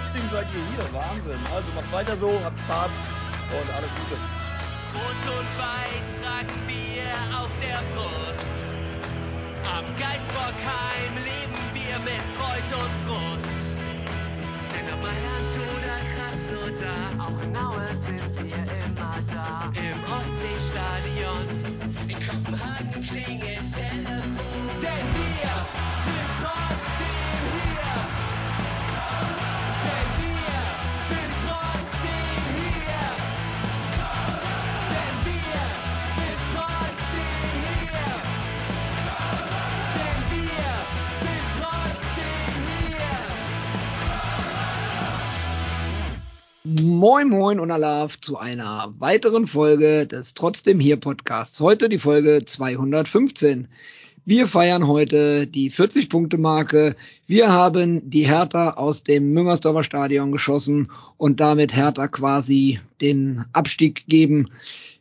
trotzdem seid ihr hier. Wahnsinn. Also macht weiter so, habt Spaß und alles Gute. Rot und Weiß tragen wir auf der Brust. Am Geisbockheim leben wir mit Freud und Frust. Moin Moin und Alaf zu einer weiteren Folge des Trotzdem hier Podcasts. Heute die Folge 215. Wir feiern heute die 40-Punkte-Marke. Wir haben die Hertha aus dem Müngersdorfer Stadion geschossen und damit Hertha quasi den Abstieg gegeben.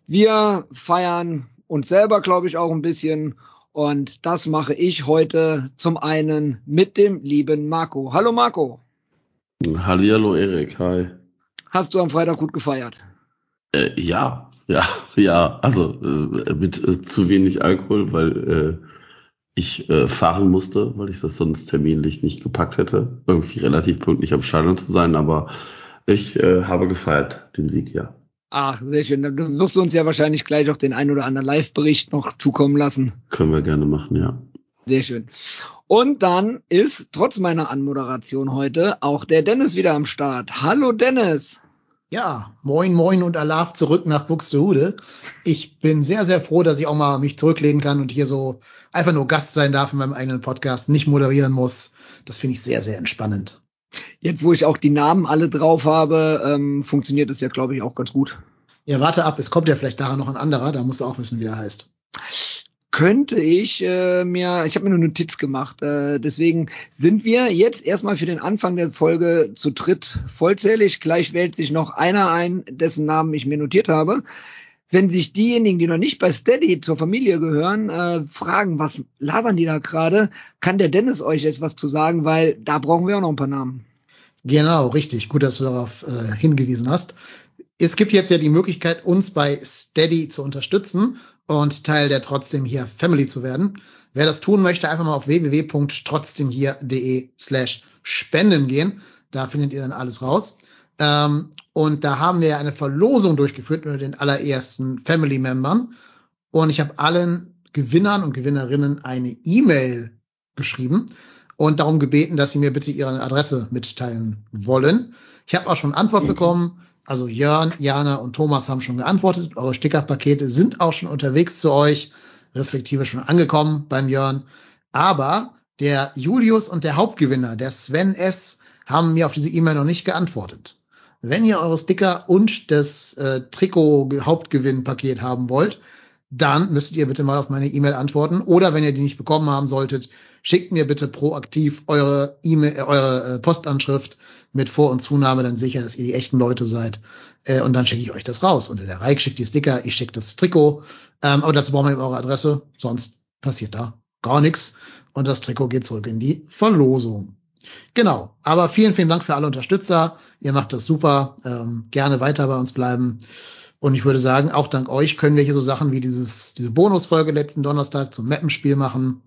Wir feiern uns selber, glaube ich, auch ein bisschen. Und das mache ich heute zum einen mit dem lieben Marco. Hallo Marco. Hallihallo Erik, hi. Hast du am Freitag gut gefeiert? Äh, ja, ja, ja, also äh, mit äh, zu wenig Alkohol, weil äh, ich äh, fahren musste, weil ich das sonst terminlich nicht gepackt hätte, irgendwie relativ pünktlich am Stadion zu sein, aber ich äh, habe gefeiert, den Sieg, ja. Ach, sehr schön. Dann wirst du uns ja wahrscheinlich gleich auch den ein oder anderen Live-Bericht noch zukommen lassen. Können wir gerne machen, ja. Sehr schön. Und dann ist trotz meiner Anmoderation heute auch der Dennis wieder am Start. Hallo Dennis. Ja, moin, moin und Alaf zurück nach Buxtehude. Ich bin sehr, sehr froh, dass ich auch mal mich zurücklehnen kann und hier so einfach nur Gast sein darf in meinem eigenen Podcast, nicht moderieren muss. Das finde ich sehr, sehr entspannend. Jetzt, wo ich auch die Namen alle drauf habe, ähm, funktioniert es ja, glaube ich, auch ganz gut. Ja, warte ab, es kommt ja vielleicht daran noch ein anderer, da musst du auch wissen, wie er heißt. Könnte ich äh, mir, ich habe mir eine Notiz gemacht, äh, deswegen sind wir jetzt erstmal für den Anfang der Folge zu dritt vollzählig. Gleich wählt sich noch einer ein, dessen Namen ich mir notiert habe. Wenn sich diejenigen, die noch nicht bei Steady zur Familie gehören, äh, fragen, was labern die da gerade, kann der Dennis euch jetzt was zu sagen, weil da brauchen wir auch noch ein paar Namen. Genau, richtig. Gut, dass du darauf äh, hingewiesen hast. Es gibt jetzt ja die Möglichkeit, uns bei Steady zu unterstützen und Teil der Trotzdem hier Family zu werden. Wer das tun möchte, einfach mal auf www.trotzdemhier.de slash spenden gehen. Da findet ihr dann alles raus. Ähm, und da haben wir eine Verlosung durchgeführt mit den allerersten Family-Membern. Und ich habe allen Gewinnern und Gewinnerinnen eine E-Mail geschrieben und darum gebeten, dass sie mir bitte ihre Adresse mitteilen wollen. Ich habe auch schon Antwort bekommen. Also Jörn, Jana und Thomas haben schon geantwortet. Eure Stickerpakete sind auch schon unterwegs zu euch, respektive schon angekommen beim Jörn. Aber der Julius und der Hauptgewinner, der Sven S., haben mir auf diese E-Mail noch nicht geantwortet. Wenn ihr eure Sticker und das äh, Trikot-Hauptgewinn-Paket haben wollt, dann müsstet ihr bitte mal auf meine E-Mail antworten. Oder wenn ihr die nicht bekommen haben solltet, schickt mir bitte proaktiv eure E-Mail, äh, eure äh, Postanschrift mit Vor- und Zunahme, dann sicher, dass ihr die echten Leute seid. Äh, und dann schicke ich euch das raus. Und der Reik schickt die Sticker, ich schicke das Trikot. Ähm, aber dazu brauchen wir eben eure Adresse, sonst passiert da gar nichts. Und das Trikot geht zurück in die Verlosung. Genau. Aber vielen, vielen Dank für alle Unterstützer. Ihr macht das super. Ähm, gerne weiter bei uns bleiben. Und ich würde sagen, auch dank euch können wir hier so Sachen wie dieses, diese Bonusfolge letzten Donnerstag zum Mappenspiel machen.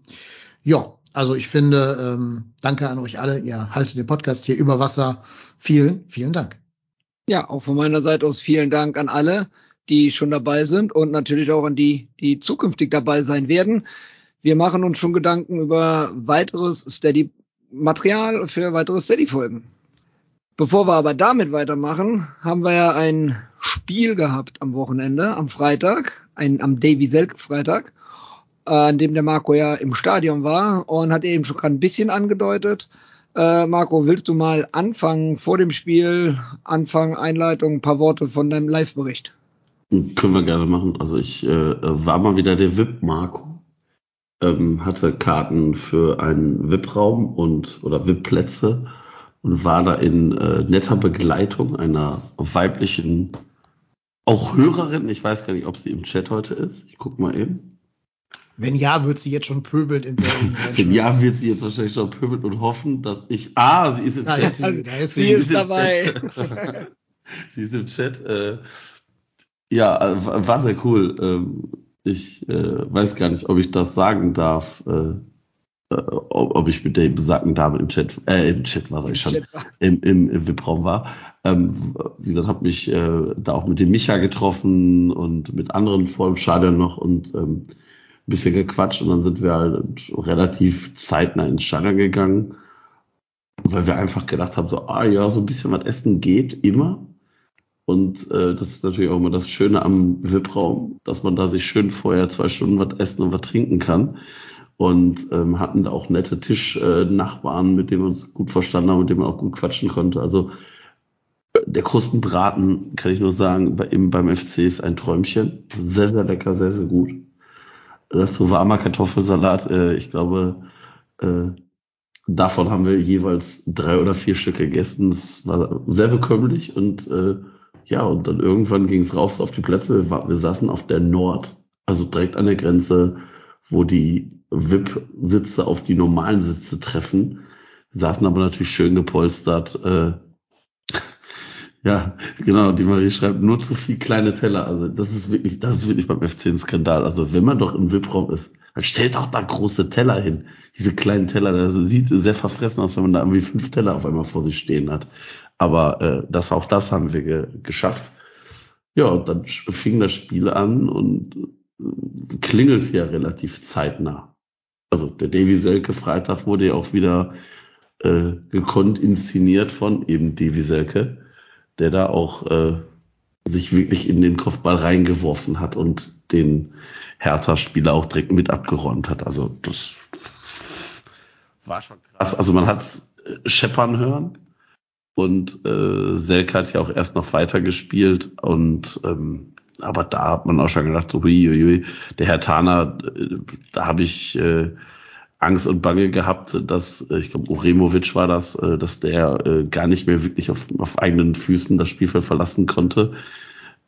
Ja, also ich finde, ähm, danke an euch alle. Ihr haltet den Podcast hier über Wasser. Vielen, vielen Dank. Ja, auch von meiner Seite aus vielen Dank an alle, die schon dabei sind und natürlich auch an die, die zukünftig dabei sein werden. Wir machen uns schon Gedanken über weiteres Steady-Material für weitere Steady-Folgen. Bevor wir aber damit weitermachen, haben wir ja ein Spiel gehabt am Wochenende, am Freitag, ein, am Davy Selk Freitag, an dem der Marco ja im Stadion war und hat eben schon gerade ein bisschen angedeutet. Äh, Marco, willst du mal anfangen vor dem Spiel, Anfang, Einleitung, ein paar Worte von deinem Live-Bericht? Können wir gerne machen. Also ich äh, war mal wieder der VIP-Marco. Ähm, hatte Karten für einen VIP-Raum und oder VIP-Plätze und war da in äh, netter Begleitung einer weiblichen, auch Hörerin. Ich weiß gar nicht, ob sie im Chat heute ist. Ich guck mal eben. Wenn ja, wird sie jetzt schon pöbelnd in Serien Wenn ja, wird sie jetzt wahrscheinlich schon pöbeln und hoffen, dass ich. Ah, sie ist im Da Chat. ist sie, da ist Sie sie. ist im dabei. Sie ist im Chat. Äh, ja, äh, war sehr cool. Ähm, ich äh, weiß gar nicht, ob ich das sagen darf. Äh, äh, ob, ob ich mit der besagten Dame im Chat, äh, im Chat war, sag ich schon, im, im, im VIP-Raum war. Ähm, wie gesagt, habe mich äh, da auch mit dem Micha getroffen und mit anderen vor dem Stadion noch und ähm, ein bisschen gequatscht und dann sind wir halt relativ zeitnah ins Stadion gegangen, weil wir einfach gedacht haben, so, ah ja, so ein bisschen was essen geht immer. Und äh, das ist natürlich auch immer das Schöne am VIP-Raum, dass man da sich schön vorher zwei Stunden was essen und was trinken kann. Und ähm, hatten da auch nette Tischnachbarn, mit denen wir uns gut verstanden haben, mit denen man auch gut quatschen konnte. Also der Krustenbraten, kann ich nur sagen, bei, im, beim FC ist ein Träumchen. Sehr, sehr lecker, sehr, sehr gut. Dazu warmer Kartoffelsalat. Äh, ich glaube, äh, davon haben wir jeweils drei oder vier Stück gegessen. Es war sehr bekömmlich und äh, ja, und dann irgendwann ging es raus auf die Plätze. Wir saßen auf der Nord, also direkt an der Grenze, wo die VIP-Sitze auf die normalen Sitze treffen. Wir saßen aber natürlich schön gepolstert. Äh, ja, genau, die Marie schreibt nur zu viel kleine Teller. Also das ist wirklich, das ist wirklich beim FC ein Skandal. Also wenn man doch im VIP-Raum ist, dann stellt doch da große Teller hin. Diese kleinen Teller, das sieht sehr verfressen aus, wenn man da irgendwie fünf Teller auf einmal vor sich stehen hat. Aber äh, das, auch das haben wir ge geschafft. Ja, und dann fing das Spiel an und äh, klingelt ja relativ zeitnah. Also der Davy Selke Freitag wurde ja auch wieder äh, gekonnt inszeniert von eben Davy Selke, der da auch äh, sich wirklich in den Kopfball reingeworfen hat und den Hertha-Spieler auch direkt mit abgeräumt hat. Also das war schon krass. Also man hat scheppern hören und äh, Selke hat ja auch erst noch weiter gespielt und ähm, aber da hat man auch schon gedacht, so hui, hui. der Herr Tana, äh, da habe ich äh, Angst und Bange gehabt, dass, äh, ich glaube, Uremovic war das, äh, dass der äh, gar nicht mehr wirklich auf, auf eigenen Füßen das Spielfeld verlassen konnte.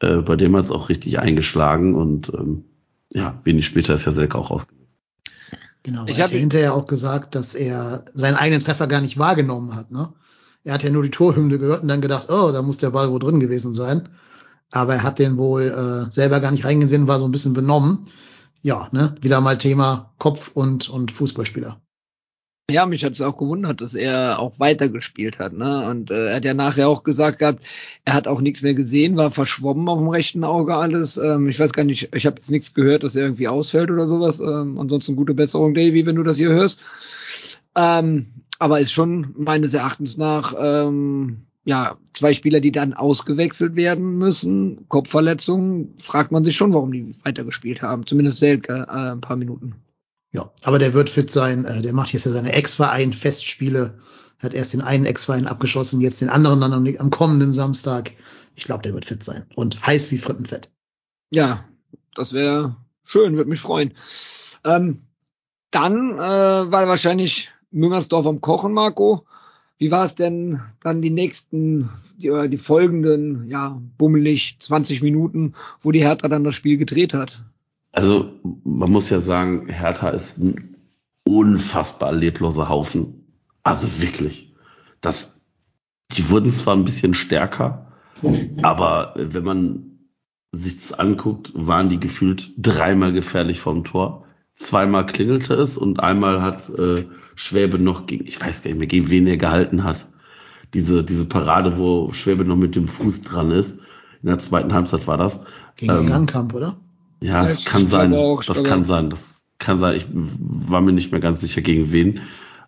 Bei dem hat es auch richtig eingeschlagen und ähm, ja, wenig später ist ja Selke auch rausgegangen. Genau, Ich er hat hab- ja hinterher auch gesagt, dass er seinen eigenen Treffer gar nicht wahrgenommen hat. Ne? Er hat ja nur die Torhymne gehört und dann gedacht, oh, da muss der Ball wohl drin gewesen sein. Aber er hat den wohl äh, selber gar nicht reingesehen, war so ein bisschen benommen. Ja, ne, wieder mal Thema Kopf und, und Fußballspieler. Ja, mich hat es auch gewundert, dass er auch weitergespielt hat. Ne? Und äh, er hat ja nachher auch gesagt gehabt, er hat auch nichts mehr gesehen, war verschwommen auf dem rechten Auge alles. Ähm, ich weiß gar nicht, ich habe jetzt nichts gehört, dass er irgendwie ausfällt oder sowas. Ähm, ansonsten gute Besserung, Davy, wenn du das hier hörst. Ähm, aber ist schon meines Erachtens nach ähm, ja zwei Spieler, die dann ausgewechselt werden müssen. Kopfverletzungen, fragt man sich schon, warum die weitergespielt haben. Zumindest Selke äh, ein paar Minuten. Ja, aber der wird fit sein. Äh, der macht jetzt ja seine Ex-Verein-Festspiele. Hat erst den einen Ex-Verein abgeschossen, jetzt den anderen dann am, am kommenden Samstag. Ich glaube, der wird fit sein. Und heiß wie Frittenfett. Ja, das wäre schön, würde mich freuen. Ähm, dann äh, war wahrscheinlich Müngersdorf am Kochen, Marco. Wie war es denn dann die nächsten, die, oder die folgenden, ja, bummelig 20 Minuten, wo die Hertha dann das Spiel gedreht hat? Also man muss ja sagen, Hertha ist ein unfassbar lebloser Haufen. Also wirklich. Das, die wurden zwar ein bisschen stärker, aber wenn man sich das anguckt, waren die gefühlt dreimal gefährlich vom Tor. Zweimal klingelte es und einmal hat äh, Schwäbe noch gegen, ich weiß gar nicht mehr, gegen wen er gehalten hat. Diese, diese Parade, wo Schwäbe noch mit dem Fuß dran ist. In der zweiten Halbzeit war das. Gegen Ähm, den Gangkamp, oder? Ja, Ja, das ich- kann sein. auch, das kann sein. Das kann sein. Ich war mir nicht mehr ganz sicher gegen wen.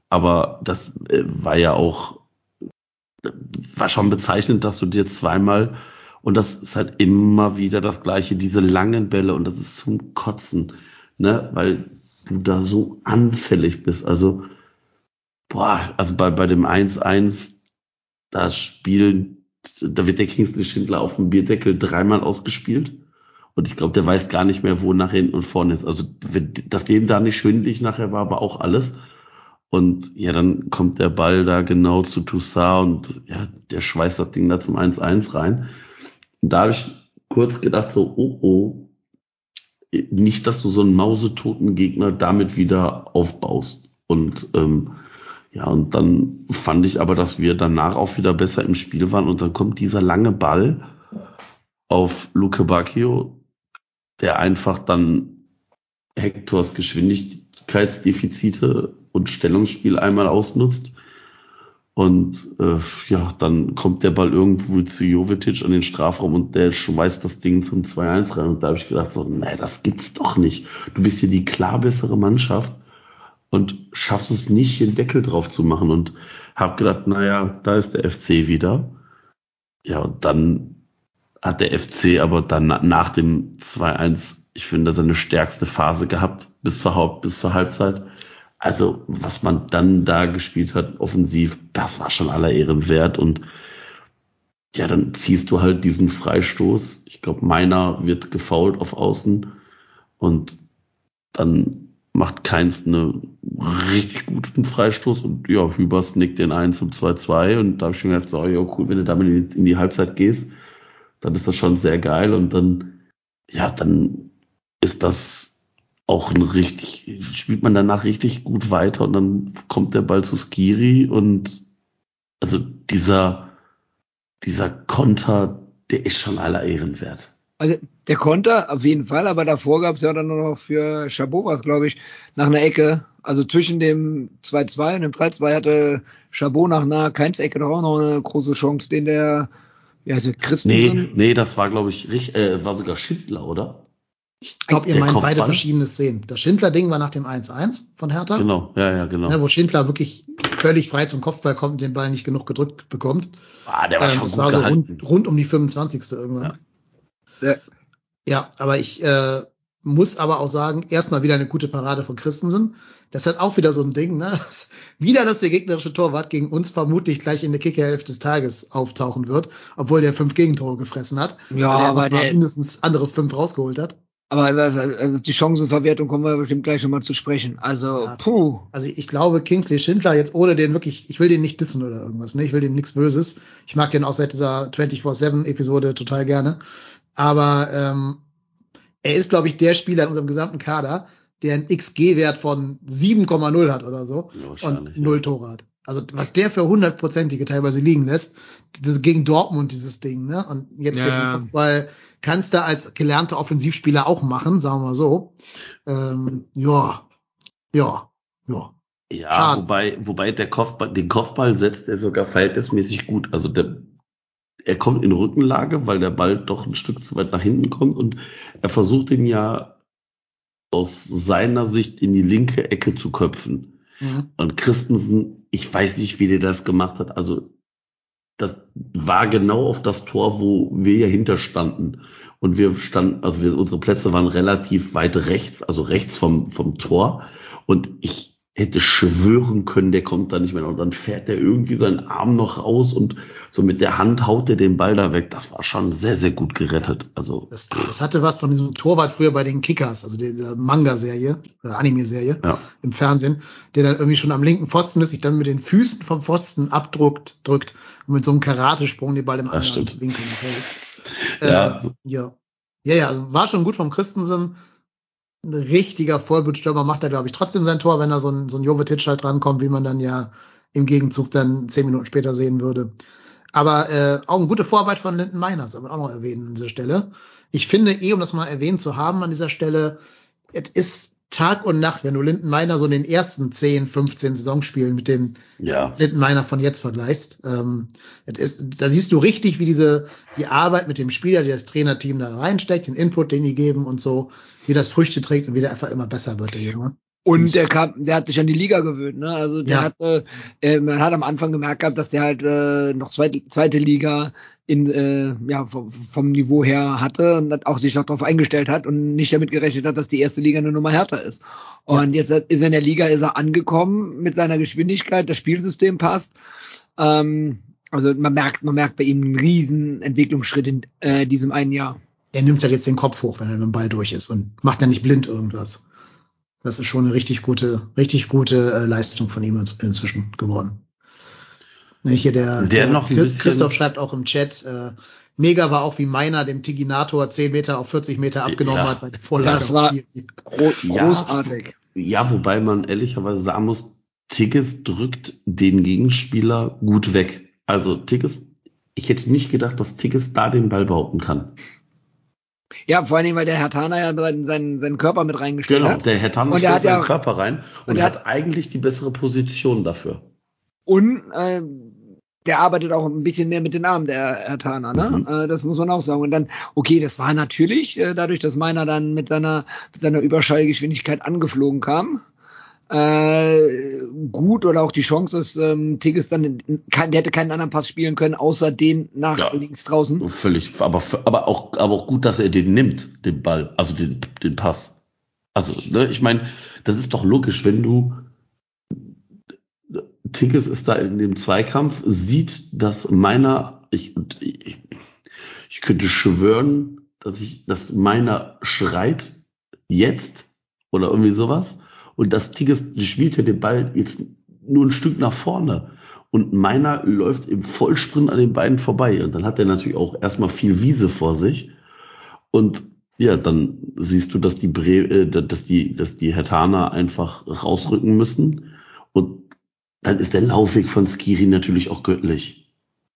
Aber das äh, war ja auch, war schon bezeichnend, dass du dir zweimal, und das ist halt immer wieder das Gleiche, diese langen Bälle, und das ist zum Kotzen, ne, weil du da so anfällig bist. Also, boah, also bei, bei dem 1-1, da spielen, da wird der Kingsley Schindler auf dem Bierdeckel dreimal ausgespielt. Und ich glaube, der weiß gar nicht mehr, wo nach hinten und vorne ist. Also, das Leben da nicht schwindelig nachher war, aber auch alles. Und ja, dann kommt der Ball da genau zu Toussaint und ja, der schweißt das Ding da zum 1-1 rein. Und da habe ich kurz gedacht, so, oh oh, nicht, dass du so einen mausetoten Gegner damit wieder aufbaust. Und ähm, ja, und dann fand ich aber, dass wir danach auch wieder besser im Spiel waren. Und dann kommt dieser lange Ball auf Luke Bacchio, der einfach dann Hectors Geschwindigkeitsdefizite und Stellungsspiel einmal ausnutzt. Und äh, ja, dann kommt der Ball irgendwo zu Jovetic an den Strafraum und der schmeißt das Ding zum 2-1 rein. Und da habe ich gedacht, so, nee, das gibt's doch nicht. Du bist hier die klar bessere Mannschaft und schaffst es nicht, einen Deckel drauf zu machen. Und habe gedacht, naja, da ist der FC wieder. Ja, und dann hat der FC aber dann nach dem 2-1, ich finde, seine stärkste Phase gehabt bis zur, Haupt, bis zur Halbzeit. Also, was man dann da gespielt hat, offensiv, das war schon aller Ehren wert. Und ja, dann ziehst du halt diesen Freistoß. Ich glaube, meiner wird gefault auf Außen. Und dann macht Keins einen richtig guten Freistoß. Und ja, Hübers nickt den 1 zum 2-2 und da habe ich schon gedacht, so, ja, cool, wenn du damit in die Halbzeit gehst, dann ist das schon sehr geil. Und dann, ja, dann ist das auch ein richtig, spielt man danach richtig gut weiter und dann kommt der Ball zu Skiri. Und also dieser, dieser Konter, der ist schon aller Ehren wert. Also der Konter auf jeden Fall, aber davor gab es ja dann nur noch für Chabot was, glaube ich, nach einer Ecke. Also zwischen dem 2-2 und dem 3-2 hatte Chabot nach einer Keins-Ecke doch auch noch eine große Chance, den der ja, also Christensen. Nee, nee, das war, glaube ich, richtig, äh, war sogar Schindler, oder? Ich glaube, ihr meint Kopfball? beide verschiedene Szenen. Das Schindler-Ding war nach dem 1-1 von Hertha. Genau, ja, ja, genau. Ja, wo Schindler wirklich völlig frei zum Kopfball kommt und den Ball nicht genug gedrückt bekommt. Ah, der war ähm, schon das gut war so rund, rund um die 25. irgendwann. Ja, ja. ja aber ich äh, muss aber auch sagen, erstmal wieder eine gute Parade von Christensen. Das ist halt auch wieder so ein Ding, ne? wieder, dass der gegnerische Torwart gegen uns vermutlich gleich in der Kickerhälfte des Tages auftauchen wird, obwohl der fünf Gegentore gefressen hat. Ja, weil er aber der, mindestens andere fünf rausgeholt hat. Aber also die Chancenverwertung kommen wir bestimmt gleich nochmal zu sprechen. Also, ja. puh. Also ich glaube, Kingsley Schindler jetzt ohne den wirklich, ich will den nicht dissen oder irgendwas, ne? Ich will dem nichts Böses. Ich mag den auch seit dieser 24-7-Episode total gerne. Aber ähm, er ist, glaube ich, der Spieler in unserem gesamten Kader, der einen XG-Wert von 7,0 hat oder so und null Tore hat. Also was der für hundertprozentige teilweise liegen lässt, das gegen Dortmund dieses Ding, ne? Und jetzt hier Ja. vom Kopfball kannst du als gelernter Offensivspieler auch machen, sagen wir mal so. Ähm, ja, ja, ja. Ja, Schade. wobei, wobei der Kopfball, den Kopfball setzt er sogar verhältnismäßig gut. Also der, er kommt in Rückenlage, weil der Ball doch ein Stück zu weit nach hinten kommt und er versucht ihn ja aus seiner Sicht in die linke Ecke zu köpfen. Mhm. Und Christensen, ich weiß nicht, wie der das gemacht hat. Also das war genau auf das Tor, wo wir ja hinterstanden. Und wir standen, also wir, unsere Plätze waren relativ weit rechts, also rechts vom, vom Tor. Und ich hätte schwören können, der kommt da nicht mehr. Und dann fährt er irgendwie seinen Arm noch raus und so mit der Hand haut er den Ball da weg. Das war schon sehr, sehr gut gerettet. Also, Das, das hatte was von diesem Torwart früher bei den Kickers, also dieser Manga-Serie oder Anime-Serie ja. im Fernsehen, der dann irgendwie schon am linken Pfosten ist, sich dann mit den Füßen vom Pfosten abdruckt, drückt und mit so einem Karatesprung den Ball im anderen. Winkel hält. Ja, Äh, ja. Ja, ja, war schon gut vom Christensen. Ein richtiger Vollblutstürmer macht er, glaube ich, trotzdem sein Tor, wenn da so ein, so ein Jovetic halt drankommt, wie man dann ja im Gegenzug dann zehn Minuten später sehen würde. Aber äh, auch eine gute Vorarbeit von Linden Meiners, man auch noch erwähnen an dieser Stelle. Ich finde eh, um das mal erwähnt zu haben an dieser Stelle, es ist Tag und Nacht, wenn du Linden Meiner so in den ersten 10, 15 Saisonspielen mit dem ja, Linden Meiner von jetzt vergleichst. Ähm, ist, da siehst du richtig, wie diese die Arbeit mit dem Spieler, die das Trainerteam da reinsteckt, den Input, den die geben und so, wie das Früchte trägt und wie der einfach immer besser wird, der Junge. Und der kam, der hat sich an die Liga gewöhnt, ne? Also der Ja. hatte, äh, man hat am Anfang gemerkt gehabt, dass der halt äh, noch zweite, zweite Liga in, äh, ja, vom, vom Niveau her hatte und hat auch sich noch darauf eingestellt hat und nicht damit gerechnet hat, dass die erste Liga eine Nummer härter ist. Und jetzt ist er in der Liga ist er angekommen mit seiner Geschwindigkeit, das Spielsystem passt. Ähm, also man merkt, man merkt bei ihm einen riesen Entwicklungsschritt in äh, diesem einen Jahr. Er nimmt halt jetzt den Kopf hoch, wenn er mit dem Ball durch ist und macht ja nicht blind irgendwas. Das ist schon eine richtig gute, richtig gute äh, Leistung von ihm inzwischen geworden. Ne, hier der, Der noch ein Chris- bisschen- Christoph schreibt auch im Chat, äh, Mega war auch, wie meiner dem Tiginator 10 Meter auf 40 Meter abgenommen Ja. hat bei der Vorlage. Das war aufs Spiel. Gro Ja. großartig. Ja, wobei man ehrlicherweise sagen muss, Tigges drückt den Gegenspieler gut weg. Also Tigges, ich hätte nicht gedacht, dass Tigges da den Ball behaupten kann. Ja, vor allen Dingen, weil der Herr Tana ja seinen, seinen, seinen Körper mit reingestellt Genau, hat. der Herr Tanner Und stellt hat ja seinen auch- Körper rein und, und er er hat eigentlich die bessere Position dafür. Und äh, der arbeitet auch ein bisschen mehr mit den Armen, der Herr Tana, ne? Mhm. Äh, das muss man auch sagen. Und dann, okay, das war natürlich, äh, dadurch, dass meiner dann mit seiner, mit seiner Überschallgeschwindigkeit angeflogen kam, äh, gut oder auch die Chance, dass ähm, Tigges dann, in, kein, der hätte keinen anderen Pass spielen können, außer den nach Ja. links draußen. Völlig, aber, aber auch, aber auch gut, dass er den nimmt, den Ball, also den, den Pass. Also, ne, ich meine, das ist doch logisch, wenn du Tickes ist da in dem Zweikampf, sieht, dass meiner, ich, ich, ich könnte schwören, dass ich, dass meiner schreit jetzt oder irgendwie sowas und das Tigges spielt ja den Ball jetzt nur ein Stück nach vorne und meiner läuft im Vollsprint an den beiden vorbei und dann hat er natürlich auch erstmal viel Wiese vor sich und ja, dann siehst du, dass die Bre äh, dass die, dass die Hertaner einfach rausrücken müssen und dann ist der Laufweg von Skiri natürlich auch göttlich.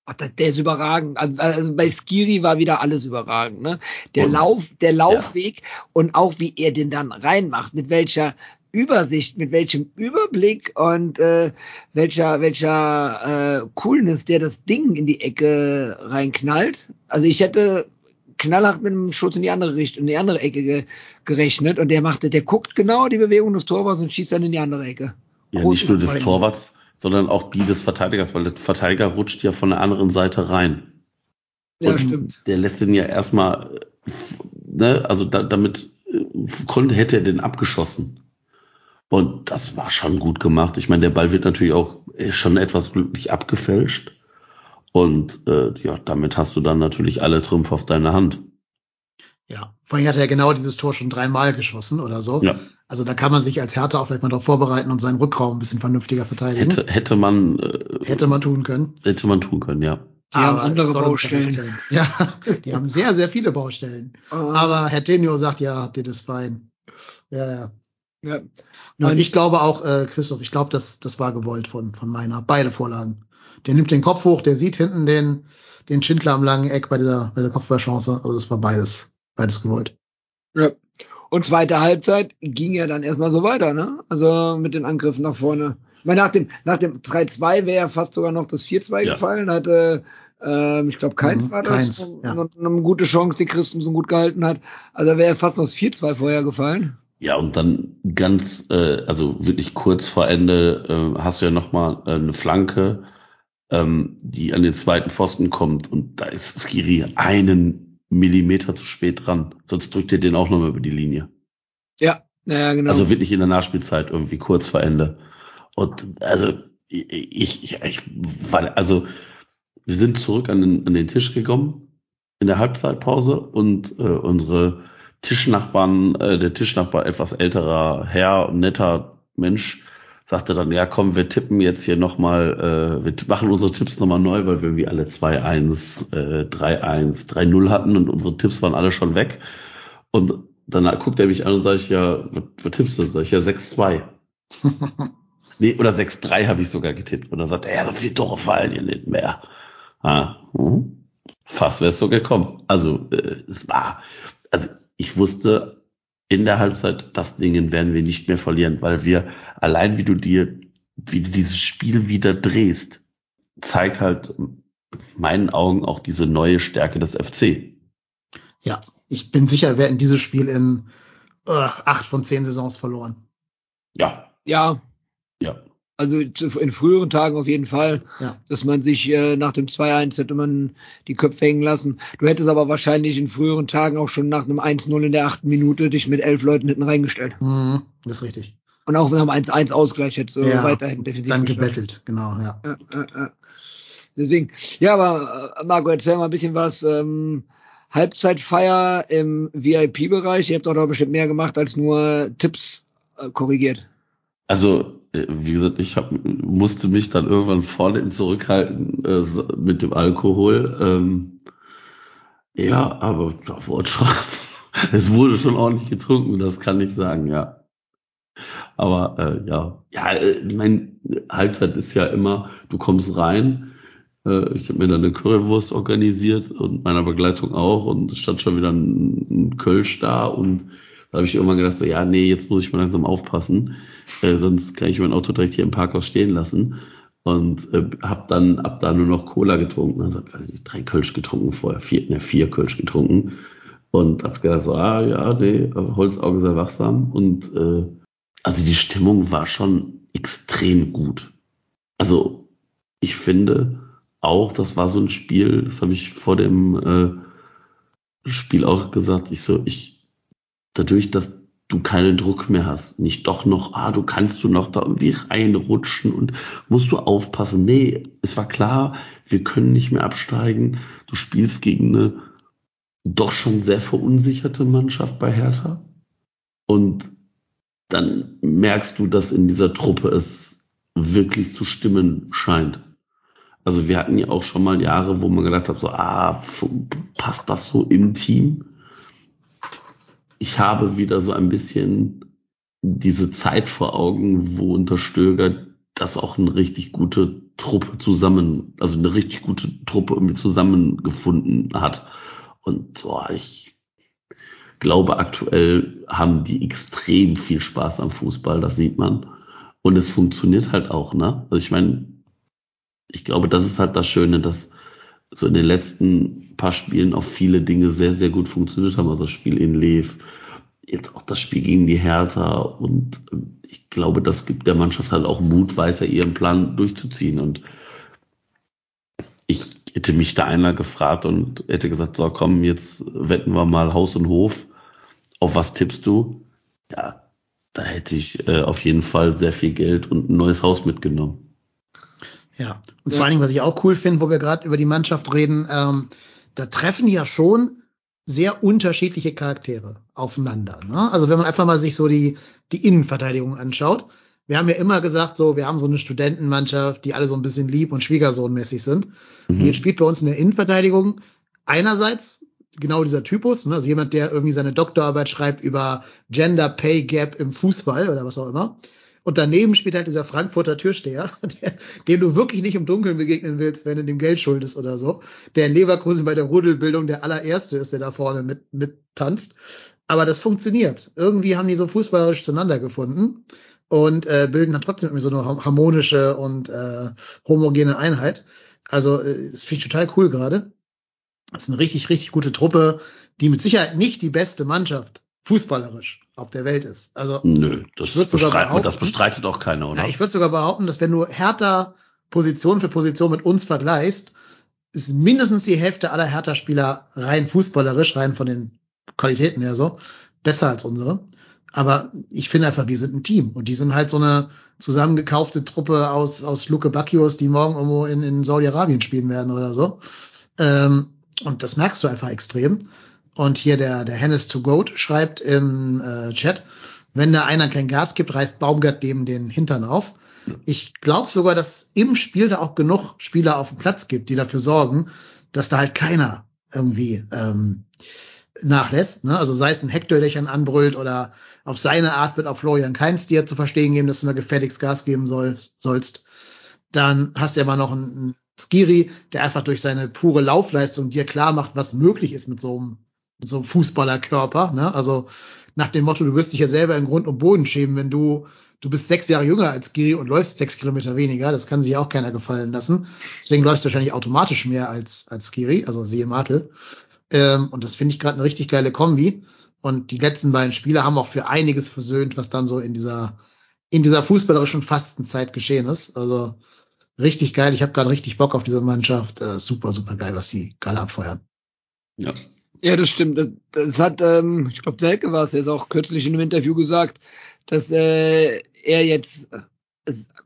Ach, der, ist überragend. Also, also bei Skiri war wieder alles überragend. Ne? Der Und- Lauf, der Laufweg und auch wie er den dann reinmacht, mit welcher Übersicht, mit welchem Überblick und äh, welcher welcher äh, Coolness der das Ding in die Ecke reinknallt. Also ich hätte knallhart mit einem Schuss in die andere Richtung, in die andere Ecke ge gerechnet und der machte, der guckt genau die Bewegung des Torwarts und schießt dann in die andere Ecke. Ja, Groß nicht nur des. Torwarts, sondern auch die des Verteidigers, weil der Verteidiger rutscht ja von der anderen Seite rein. Ja, Und stimmt. Der lässt den ja erstmal, ne, also da, damit äh, konnte, hätte er den abgeschossen. Und das war schon gut gemacht. Ich meine, der Ball wird natürlich auch äh, schon etwas glücklich abgefälscht. Und äh, ja, damit hast du dann natürlich alle Trümpfe auf deiner Hand. Ja, vorhin hat er genau dieses Tor schon dreimal geschossen oder so. Ja. Also da kann man sich als Hertha auch vielleicht mal darauf vorbereiten und seinen Rückraum ein bisschen vernünftiger verteidigen. Hätte, hätte man, äh, Hätte man tun können. hätte man tun können, ja. Die haben Aber andere soll uns Baustellen. Ja, die haben sehr, sehr viele Baustellen. Aber Herr Tenio sagt, ja, das ist fein. Ja, ja. Ja. Ja, Und Und- ich glaube auch, äh, Christoph, ich glaube, das, das war gewollt von, von meiner. Beide Vorlagen. Der nimmt den Kopf hoch, der sieht hinten den, den Schindler am langen Eck bei dieser, bei der Kopfballchance. Also das war beides, beides gewollt. Ja. Und zweite Halbzeit ging ja dann erstmal so weiter, ne? Also mit den Angriffen nach vorne. Ich meine, nach dem, nach dem 3-2 wäre ja fast sogar noch das 4-2 Ja. gefallen. Hatte, ähm, ich glaube, Keins Mhm, war das. Keins, ja. und, und eine gute Chance, die Christensen gut gehalten hat. Also wäre fast noch das 4-2 vorher gefallen. Ja, und dann ganz, äh, also wirklich kurz vor Ende äh, hast du ja nochmal äh, eine Flanke, ähm, die an den zweiten Pfosten kommt und da ist Skiri einen Millimeter zu spät dran. Sonst drückt er den auch nochmal über die Linie. Ja, naja, genau. Also wirklich in der Nachspielzeit irgendwie kurz vor Ende. Und also ich, ich, ich war, also wir sind zurück an den, an den Tisch gekommen in der Halbzeitpause und äh, unsere Tischnachbarn, äh, der Tischnachbar, etwas älterer Herr, netter Mensch, sagte dann, ja komm, wir tippen jetzt hier nochmal, äh, wir machen unsere Tipps nochmal neu, weil wir irgendwie alle 2-1, äh, 3-1, 3-0 hatten und unsere Tipps waren alle schon weg. Und dann guckt er mich an und ich, ja, was, was tippst du? Sag ich, ja, 6-2. nee, oder 6-3 habe ich sogar getippt. Und dann sagt er, ja, so viele Tore fallen hier nicht mehr. Ah, hm. Fast wäre es so gekommen. Also, äh, es war, also ich wusste in der Halbzeit, das Ding werden wir nicht mehr verlieren, weil wir allein wie du dir, wie du dieses Spiel wieder drehst, zeigt halt in meinen Augen auch diese neue Stärke des FC. Ja, ich bin sicher, wir hätten dieses Spiel in äh, acht von zehn Saisons verloren. Ja, ja, ja. Also zu- in früheren Tagen auf jeden Fall, Ja. dass man sich äh, nach dem 2-1 hätte man die Köpfe hängen lassen. Du hättest aber wahrscheinlich in früheren Tagen auch schon nach einem 1-0 in der achten Minute dich mit elf Leuten hinten reingestellt. Mhm, das ist richtig. Und auch nach einem 1-1 Ausgleich hättest du Ja, weiterhin definitiv Dann gebettelt, genau, ja. Ja, ja, ja. Deswegen, ja, aber äh, Marco, erzähl mal ein bisschen was. Ähm, Halbzeitfeier im VIP-Bereich. Ihr habt doch da bestimmt mehr gemacht als nur Tipps äh, korrigiert. Also, äh, wie gesagt, ich hab, musste mich dann irgendwann vorne zurückhalten äh, mit dem Alkohol. Ähm, Ja, aber da wurde schon, es wurde schon ordentlich getrunken, das kann ich sagen, ja. Aber äh, ja, ja, äh, ich meine, Halbzeit ist ja immer, du kommst rein, äh, ich habe mir dann eine Currywurst organisiert und meiner Begleitung auch und es stand schon wieder ein, ein Kölsch da und da habe ich irgendwann gedacht, so ja, nee, jetzt muss ich mal langsam aufpassen, äh, sonst kann ich mein Auto direkt hier im Parkhaus stehen lassen. Und äh, habe dann ab da nur noch Cola getrunken, also weiß ich, drei Kölsch getrunken vorher, vier, ne, vier Kölsch getrunken. Und hab gedacht so, ah ja, nee, Holzauge sei wachsam. Und äh, also die Stimmung war schon extrem gut. Also ich finde auch, das war so ein Spiel, das habe ich vor dem äh, Spiel auch gesagt, ich so, ich dadurch, dass du keinen Druck mehr hast, nicht doch noch, ah, du kannst du noch da irgendwie reinrutschen und musst du aufpassen. Nee, es war klar, wir können nicht mehr absteigen. Du spielst gegen eine doch schon sehr verunsicherte Mannschaft bei Hertha. Und dann merkst du, dass in dieser Truppe es wirklich zu stimmen scheint. Also wir hatten ja auch schon mal Jahre, wo man gedacht hat, so, ah, passt das so im Team? Ich habe wieder so ein bisschen diese Zeit vor Augen, wo unter Stöger das auch eine richtig gute Truppe zusammen, also eine richtig gute Truppe irgendwie zusammengefunden hat. Und boah, ich glaube, aktuell haben die extrem viel Spaß am Fußball, das sieht man. Und es funktioniert halt auch, ne? Also ich meine, ich glaube, das ist halt das Schöne, dass so in den letzten paar Spielen auch viele Dinge sehr, sehr gut funktioniert haben. Also das Spiel in Lev, jetzt auch das Spiel gegen die Hertha. Und ich glaube, das gibt der Mannschaft halt auch Mut, weiter ihren Plan durchzuziehen. Und ich hätte mich da einer gefragt und hätte gesagt, so komm, jetzt wetten wir mal Haus und Hof auf was tippst du? Ja, da hätte ich äh, auf jeden Fall sehr viel Geld und ein neues Haus mitgenommen. Ja, und ja. vor allen Dingen, was ich auch cool finde, wo wir gerade über die Mannschaft reden, ähm, da treffen ja schon sehr unterschiedliche Charaktere aufeinander. Ne? Also wenn man einfach mal sich so die, die Innenverteidigung anschaut, wir haben ja immer gesagt, so, wir haben so eine Studentenmannschaft, die alle so ein bisschen lieb und schwiegersohnmäßig sind. Mhm. Jetzt spielt bei uns in der Innenverteidigung einerseits genau dieser Typus, ne? also jemand, der irgendwie seine Doktorarbeit schreibt über Gender Pay Gap im Fußball oder was auch immer. Und daneben spielt halt dieser Frankfurter Türsteher, der, dem du wirklich nicht im Dunkeln begegnen willst, wenn du dem Geld schuldest oder so. Der in Leverkusen bei der Rudelbildung der allererste ist, der da vorne mit, mit tanzt. Aber das funktioniert. Irgendwie haben die so fußballerisch zueinander gefunden und äh, bilden dann trotzdem irgendwie so eine harmonische und äh, homogene Einheit. Also äh, das finde ich total cool gerade. Das ist eine richtig, richtig gute Truppe, die mit Sicherheit nicht die beste Mannschaft fußballerisch auf der Welt ist. Also Nö, das, bestreit, das bestreitet auch keiner, oder? Na, ich würde sogar behaupten, dass wenn du Hertha Position für Position mit uns vergleichst, ist mindestens die Hälfte aller Hertha-Spieler rein fußballerisch, rein von den Qualitäten her so, besser als unsere. Aber ich finde einfach, wir sind ein Team und die sind halt so eine zusammengekaufte Truppe aus, aus Luke Bacchios, die morgen irgendwo in, in Saudi-Arabien spielen werden oder so. Ähm, und das merkst du einfach extrem. Und hier der, der Hennes to Goat schreibt im äh, Chat, wenn da einer kein Gas gibt, reißt Baumgart dem den Hintern auf. Ich glaube sogar, dass im Spiel da auch genug Spieler auf dem Platz gibt, die dafür sorgen, dass da halt keiner irgendwie ähm, nachlässt. Ne? Also sei es ein Hector, der dich anbrüllt oder auf seine Art wird auch Florian Keins dir zu verstehen geben, dass du mir gefälligst Gas geben soll, sollst. Dann hast du ja mal noch einen, Skiri, der einfach durch seine pure Laufleistung dir klar macht, was möglich ist mit so einem, so einem Fußballerkörper. Ne? Also nach dem Motto, du wirst dich ja selber in Grund und Boden schämen, wenn du, du bist sechs Jahre jünger als Skiri und läufst sechs Kilometer weniger. Das kann sich auch keiner gefallen lassen. Deswegen läufst du wahrscheinlich automatisch mehr als, als Skiri, also siehe Martel. Ähm, und das finde ich gerade eine richtig geile Kombi. Und die letzten beiden Spiele haben auch für einiges versöhnt, was dann so in dieser, in dieser fußballerischen Fastenzeit geschehen ist. Also richtig geil. Ich habe gerade richtig Bock auf diese Mannschaft. Äh, super, super geil, was die gerade abfeuern. Ja. Ja, das stimmt. Das, das hat, ähm, ich glaube, Selke war es jetzt auch kürzlich in einem Interview gesagt, dass äh, er jetzt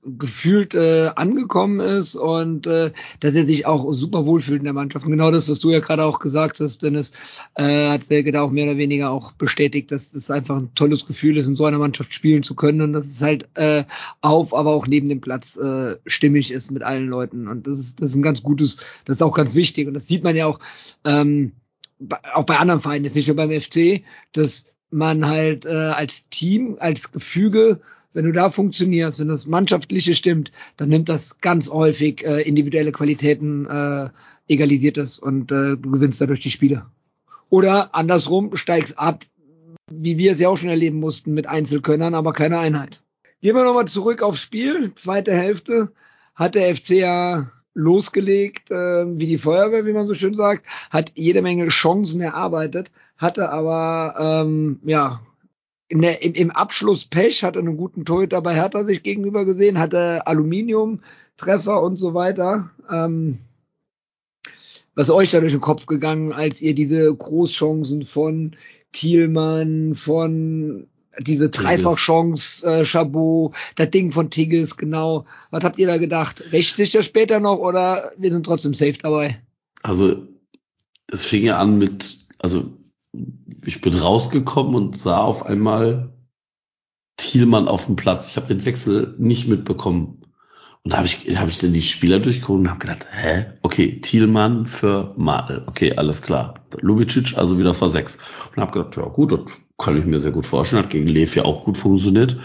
gefühlt äh, angekommen ist und äh, dass er sich auch super wohlfühlt in der Mannschaft. Und genau das, was du ja gerade auch gesagt hast, Dennis, äh, hat Selke da auch mehr oder weniger auch bestätigt, dass das einfach ein tolles Gefühl ist, in so einer Mannschaft spielen zu können und dass es halt äh, auf, aber auch neben dem Platz äh, stimmig ist mit allen Leuten. Und das ist, das ist ein ganz gutes, das ist auch ganz wichtig. Und das sieht man ja auch, ähm, auch bei anderen Vereinen, jetzt nicht nur beim FC, dass man halt äh, als Team, als Gefüge, wenn du da funktionierst, wenn das Mannschaftliche stimmt, dann nimmt das ganz häufig äh, individuelle Qualitäten, äh, egalisiert das und äh, du gewinnst dadurch die Spiele. Oder andersrum, steigst ab, wie wir es ja auch schon erleben mussten mit Einzelkönnern, aber keine Einheit. Gehen wir nochmal zurück aufs Spiel. Zweite Hälfte hat der FC ja losgelegt, äh, wie die Feuerwehr, wie man so schön sagt, hat jede Menge Chancen erarbeitet, hatte aber ähm, ja der, im, im Abschluss Pech, hatte einen guten Torhüter bei Hertha sich gegenüber gesehen, hatte Aluminium-Treffer und so weiter. Ähm, was euch da durch den Kopf gegangen, als ihr diese Großchancen von Thielmann, von diese Dreifachchance, äh, Chabot, das Ding von Tigges, genau. Was habt ihr da gedacht? Rächt sich das später noch oder wir sind trotzdem safe dabei? Also, es fing ja an mit, also, ich bin rausgekommen und sah auf einmal Thielmann auf dem Platz. Ich habe den Wechsel nicht mitbekommen. Und da habe ich, hab ich dann die Spieler durchgeguckt und habe gedacht, hä? Okay, Thielmann für Madel. Okay, alles klar. Lubicic also wieder vor sechs. Und habe gedacht, ja gut, das kann ich mir sehr gut vorstellen. Hat gegen Lev ja auch gut funktioniert.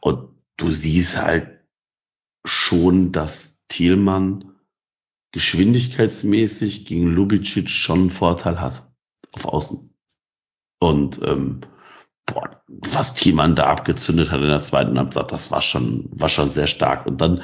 Und du siehst halt schon, dass Thielmann geschwindigkeitsmäßig gegen Lubicic schon einen Vorteil hat. Auf Außen. Und ähm, boah, was Thielmann da abgezündet hat in der zweiten Halbzeit, das war schon, war schon sehr stark. Und dann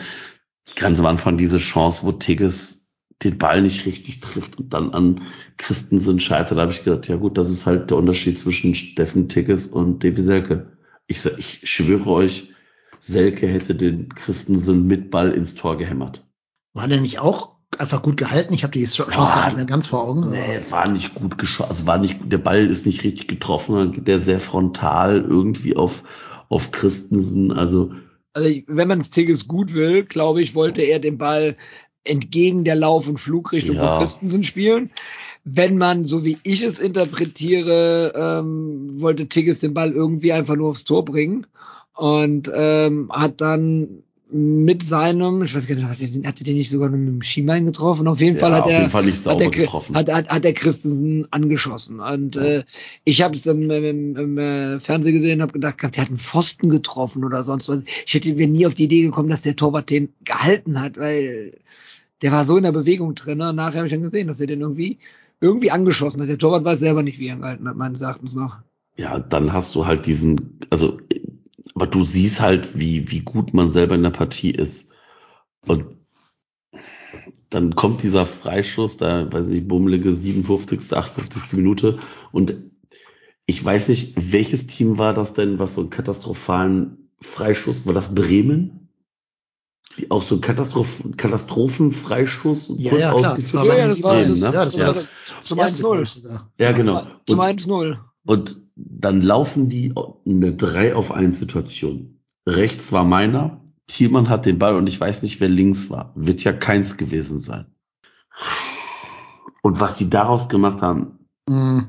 ganz am Anfang diese Chance, wo Tigges den Ball nicht richtig trifft und dann an Christensen scheitert, da habe ich gedacht, ja gut, das ist halt der Unterschied zwischen Steffen Tigges und Davy Selke. Ich, ich schwöre euch, Selke hätte den Christensen mit Ball ins Tor gehämmert. War der nicht auch einfach gut gehalten? Ich habe die Chance gar nicht mehr ganz vor Augen. Nee, war nicht gut geschossen. Also war nicht, der Ball ist nicht richtig getroffen, der sehr frontal irgendwie auf, auf Christensen. Also, also wenn man Tigges gut will, glaube ich, wollte er den Ball entgegen der Lauf- und Flugrichtung Ja. von Christensen spielen. Wenn man, so wie ich es interpretiere, ähm, wollte Tigges den Ball irgendwie einfach nur aufs Tor bringen und ähm, hat dann mit seinem, ich weiß gar nicht, hatte den, hatte den nicht sogar mit dem Schienbein getroffen? Auf jeden Ja, Fall hat er Fall nicht hat Chri- getroffen. Hat, hat, hat der Christensen angeschossen. Und äh, ich habe es im, im, im äh, Fernsehen gesehen, habe gedacht, der hat einen Pfosten getroffen oder sonst was. Ich hätte mir nie auf die Idee gekommen, dass der Torwart den gehalten hat, weil der war so in der Bewegung drin. Ne? Nachher habe ich dann gesehen, dass er den irgendwie irgendwie angeschossen hat. Der Torwart weiß selber nicht, wie er ihn gehalten hat, meines Erachtens noch. ja, dann hast du halt diesen, also, aber du siehst halt, wie, wie gut man selber in der Partie ist. Und dann kommt dieser Freischuss, da, weiß nicht, bummelige 57., 58. Minute. Und ich weiß nicht, welches Team war das denn, was so einen katastrophalen Freischuss, war das Bremen? Die auch so einen Katastroph Katastrophenfreischuss Ja, ja, klar. ausgeführt Das war Ja, ja, das war- das- ja, das das war war das, zum das erste, 1-0. glaub ich sogar. Ja, genau. Zum Und- 1-0. Und dann laufen die eine 3 auf 1 Situation. Rechts war meiner, Thielmann hat den Ball und ich weiß nicht, wer links war. Wird ja keins gewesen sein. Und was die daraus gemacht haben, Mhm.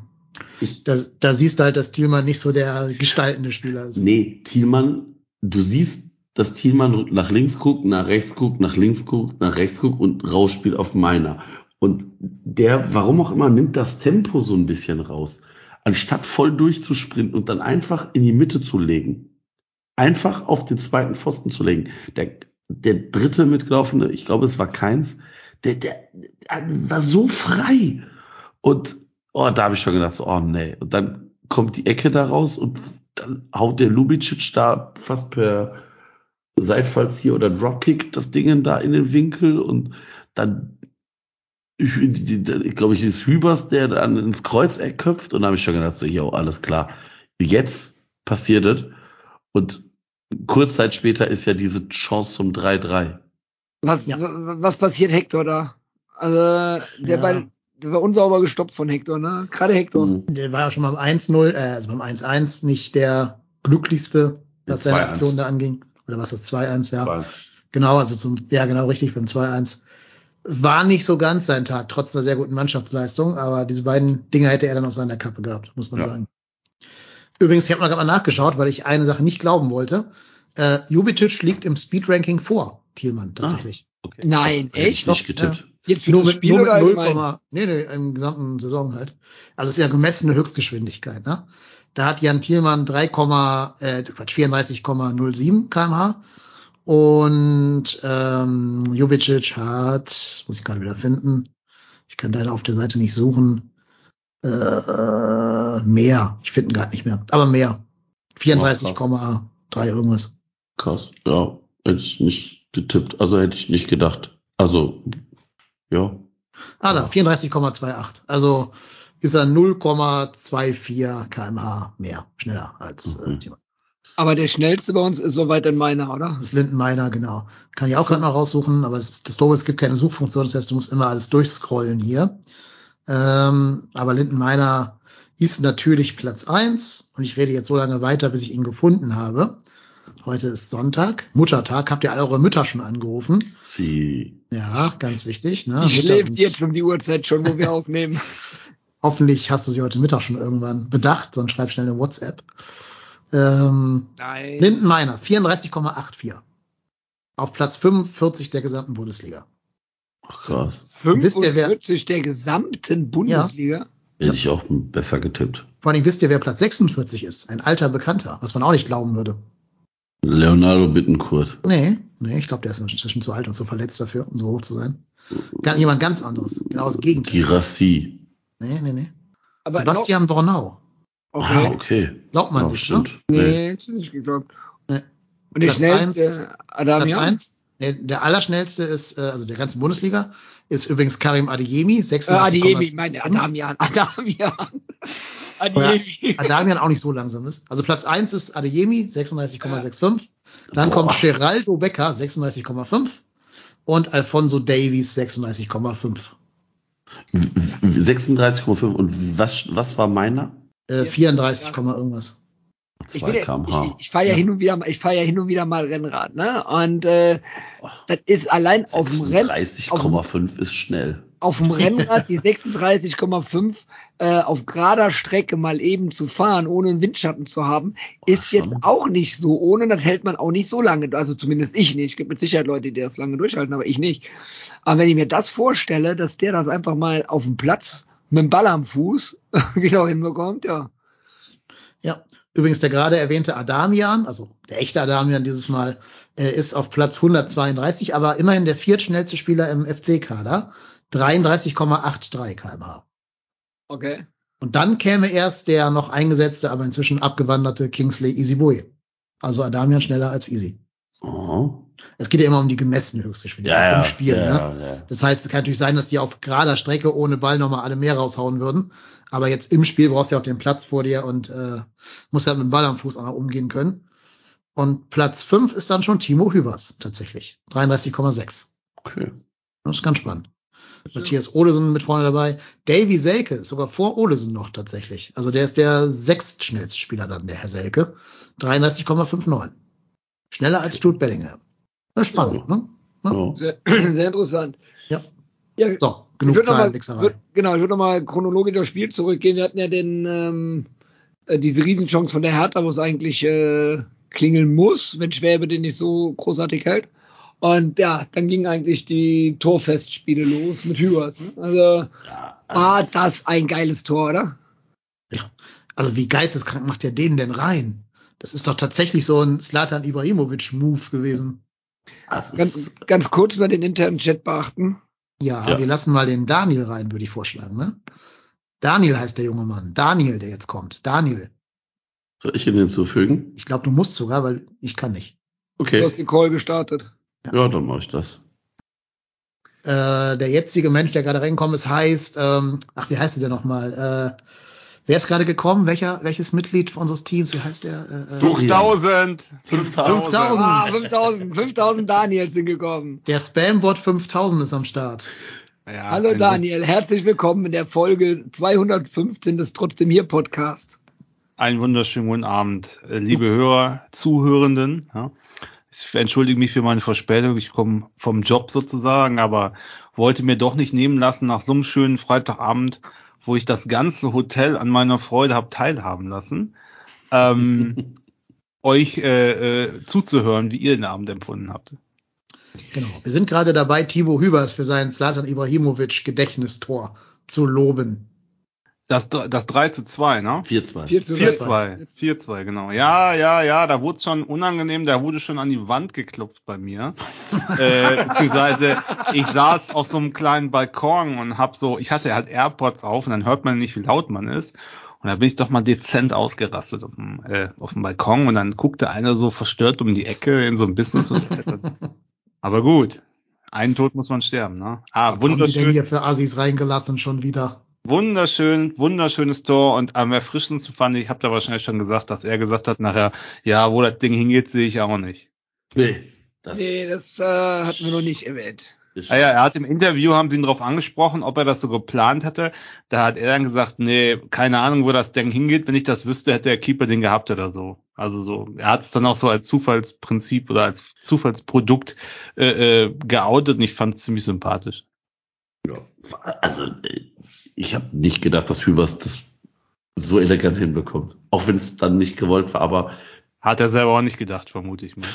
Ich- Da, da siehst du halt, dass Thielmann nicht so der gestaltende Spieler ist. nee, Thielmann, du siehst, dass Thielmann nach links guckt, nach rechts guckt, nach links guckt, nach rechts guckt und rausspielt auf meiner. Und der, warum auch immer, nimmt das Tempo so ein bisschen raus. Anstatt voll durchzusprinten und dann einfach in die Mitte zu legen. Einfach auf den zweiten Pfosten zu legen. Der, der dritte mitgelaufene, ich glaube, es war keins, der, der, der war so frei. Und oh, da habe ich schon gedacht, so, oh nee. Und dann kommt die Ecke da raus und dann haut der Lubicic da fast per Seitfalls hier oder Dropkick das Ding da in den Winkel und dann ich, ich glaube, ich ist Hübers, der dann ins Kreuzeck köpft und da habe ich schon gedacht, so, jo, alles klar. Jetzt passiert es und kurz Zeit später ist ja diese Chance zum 3-3. Was, Ja. wa- was passiert Hector da? Also, der Ja. Ball, der war unsauber gestoppt von Hector, ne? Gerade Hector. Mhm. Der war ja schon beim 1-0, äh, also beim 1-1 nicht der glücklichste, was seine 2-1. Aktion da anging. Oder was das 2-1, ja. Genau, also zum, ja, genau richtig, beim 2-1. War nicht so ganz sein Tag, trotz einer sehr guten Mannschaftsleistung, aber diese beiden Dinger hätte er dann auf seiner Kappe gehabt, muss man Ja. sagen. Übrigens, ich habe mal gerade mal nachgeschaut, weil ich eine Sache nicht glauben wollte. Äh, Jubicic liegt im Speed-Ranking vor Thielmann tatsächlich. Okay. Nein, ich echt? nicht getippt. Jetzt für nur mit, nur mit oder 0, allgemein? nee, nee, im gesamten Saison halt. Also es ist ja gemessene Höchstgeschwindigkeit, ne? Da hat Jan Thielmann 3, äh, Quatsch, 34,07 kmh und ähm, Jubicic hat, muss ich gerade wieder finden, ich kann leider auf der Seite nicht suchen, äh, mehr. Ich finde ihn gerade nicht mehr, aber mehr. 34,3 irgendwas. Krass. Ja, hätte ich nicht getippt. Also hätte ich nicht gedacht. Also, ja. Ah, da, 34,28. Also ist er 0,24 kmh mehr, schneller als äh, Mhm. Thielmann. Aber der schnellste bei uns ist soweit in meiner, oder? Das ist Lindenmeiner, genau. Kann ich auch gerade noch raussuchen, aber es, das Doofe ist, es gibt keine Suchfunktion, das heißt, du musst immer alles durchscrollen hier. Ähm, aber Lindenmeiner ist natürlich Platz eins und ich rede jetzt so lange weiter, bis ich ihn gefunden habe. Heute ist Sonntag, Muttertag. Habt ihr alle eure Mütter schon angerufen? Sie. Ja, ganz wichtig. Ne? Die schläft jetzt um die Uhrzeit schon, wo wir aufnehmen. Hoffentlich hast du sie heute Mittag schon irgendwann bedacht, sonst schreib schnell eine WhatsApp. Ähm, Nein. Lindenmeiner, 34,84. Auf Platz 45 der gesamten Bundesliga. Ach, krass. wisst ihr, wer- 45 der gesamten Bundesliga. Hätte ich auch besser getippt. Vor allem wisst ihr, wer Platz 46 ist? Ein alter Bekannter, was man auch nicht glauben würde. Leonardo Bittenkurt. Nee, nee, ich glaube, der ist inzwischen zu alt und zu verletzt dafür, um so hoch zu sein. Gar jemand ganz anderes. Genau das Gegenteil. Girassi. Nee, nee, nee. Aber Sebastian Bornau. Ah, Okay. okay. Glaubt man Ja, nicht, ne? stimmt. Nee. Nee, hätte ich nicht geglaubt. Nee. Und der Platz schnellste eins- Platz Adamian? eins, nee, der allerschnellste ist, äh, also der ganzen Bundesliga, ist übrigens Karim Adeyemi, Äh, 36,5. Adiemi, ich meine Adamian. Adamian. Adiemi. Adamian auch nicht so langsam ist. Also Platz eins ist Adeyemi, 36,65. Dann Boah. kommt Geraldo Becker, 36,5. Und Alfonso Davies, 36,5. W- w- 36,5 und was, was war meiner? Äh, 34, Komma irgendwas. Ich, 2 bin ja, kmh. ich, ich fahre ja, Ja. hin und wieder, mal- ich fahre ja hin und wieder mal Rennrad, ne? Und äh, das ist allein auf dem Renn, 36,5 ist schnell. auf dem Rennrad die 36,5 äh, auf gerader Strecke mal eben zu fahren, ohne einen Windschatten zu haben, ist schon. jetzt auch nicht so ohne. Das hält man auch nicht so lange. Also zumindest ich nicht. Es gibt mit Sicherheit Leute, die das lange durchhalten, aber ich nicht. Aber wenn ich mir das vorstelle, dass der das einfach mal auf dem Platz mit dem Ball am Fuß genau hinbekommt, ja. Ja. Übrigens der gerade erwähnte Adamian, also der echte Adamian dieses Mal, äh, ist auf Platz 132, aber immerhin der viertschnellste Spieler im FC-Kader. 33,83 kmh. Okay. Und dann käme erst der noch eingesetzte, aber inzwischen abgewanderte Kingsley Easyboy. Also Adamian schneller als Easy. Oh. Es geht ja immer um die gemessene Höchstgeschwindigkeit Ja, ja. im Spiel. ja, ne? ja, ja. Das heißt, es kann natürlich sein, dass die auf gerader Strecke ohne Ball nochmal alle mehr raushauen würden. Aber jetzt im Spiel brauchst du ja auch den Platz vor dir und äh, musst halt mit dem Ball am Fuß auch noch umgehen können. Und Platz fünf ist dann schon Timo Hübers tatsächlich. 33,6. Okay. Das ist ganz spannend. Matthias Olesen mit vorne dabei. Davy Selke ist sogar vor Olesen noch tatsächlich. Also der ist der sechstschnellste Spieler dann, der Herr Selke. 33,59. Schneller als Stutt Bellingham. Das ist spannend, ne? Ja. Sehr, sehr interessant. Ja. Ja, So, Ich genug Zahlenwichserei. Genau, ich würde nochmal chronologisch aufs Spiel zurückgehen. Wir hatten ja den, ähm, äh, diese Riesenchance von der Hertha, wo es eigentlich äh, klingeln muss, wenn Schwäbe den nicht so großartig hält. Und ja, dann gingen eigentlich die Torfestspiele los mit Hübers. Ne? Also Ja, war das ein geiles Tor, oder? Also wie geisteskrank macht der den denn rein? Das ist doch tatsächlich so ein Slatan Ibrahimovic-Move gewesen. das ist, Ganz, ganz kurz mal den internen Chat beachten. Ja, Ja. wir lassen mal den Daniel rein, würde ich vorschlagen, ne? Daniel heißt der junge Mann. Daniel, der jetzt kommt. Daniel. soll ich ihn hinzufügen? Ich glaube, du musst sogar, weil ich kann nicht. Du Okay. hast den Call gestartet. Ja, dann mache ich das. Äh, der jetzige Mensch, der gerade reingekommen ist, heißt, ähm, ach, wie heißt der denn nochmal? Äh, wer ist gerade gekommen? Welcher, welches Mitglied unseres Teams? Wie heißt der? Äh, äh, 5000. 5000. Ah, 5000, 5000 Daniels sind gekommen. der Spambot 5000 ist am Start. Ja, Hallo Daniel, herzlich willkommen in der Folge 215 des Trotzdem hier Podcasts. Einen wunderschönen guten Abend, äh, liebe Hörer, Zuhörenden. Ja. Ich entschuldige mich für meine Verspätung. Ich komme vom Job sozusagen, aber wollte mir doch nicht nehmen lassen nach so einem schönen Freitagabend, wo ich das ganze Hotel an meiner Freude habe teilhaben lassen, ähm, euch äh, äh, zuzuhören, wie ihr den Abend empfunden habt. Genau. Wir sind gerade dabei, Timo Hübers für sein Zlatan Ibrahimovic Gedächtnistor zu loben. Das, das 3 zu 2, ne? 4-2. 4 zu 4-2. 4-2, genau. Ja, ja, ja, da wurde es schon unangenehm, da wurde schon an die Wand geklopft bei mir. äh, beziehungsweise ich saß auf so einem kleinen Balkon und hab so, ich hatte halt AirPods auf und dann hört man nicht, wie laut man ist. Und da bin ich doch mal dezent ausgerastet auf dem, äh, auf dem Balkon und dann guckte einer so verstört um die Ecke in so ein Business. Aber gut, einen Tod muss man sterben, ne? Ah, Was haben die denn wunderschön. hier für Assis reingelassen schon wieder? Wunderschön, wunderschönes Tor und am erfrischendsten fand ich, ich habe da wahrscheinlich schon gesagt, dass er gesagt hat nachher, ja, wo das Ding hingeht, sehe ich auch nicht. Nee, das Nee, das äh, hatten wir noch nicht erwähnt. Ah ja, er hat im Interview, haben sie ihn darauf angesprochen, ob er das so geplant hatte. Da hat er dann gesagt, nee, keine Ahnung, wo das Ding hingeht. Wenn ich das wüsste, hätte der Keeper den gehabt oder so. Also so, er hat es dann auch so als Zufallsprinzip oder als Zufallsprodukt äh, äh, geoutet und ich fand es ziemlich sympathisch. Ja, also äh, ich habe nicht gedacht, dass Hübers das so elegant hinbekommt. Auch wenn es dann nicht gewollt war, aber Hat er selber auch nicht gedacht, vermute ich mal.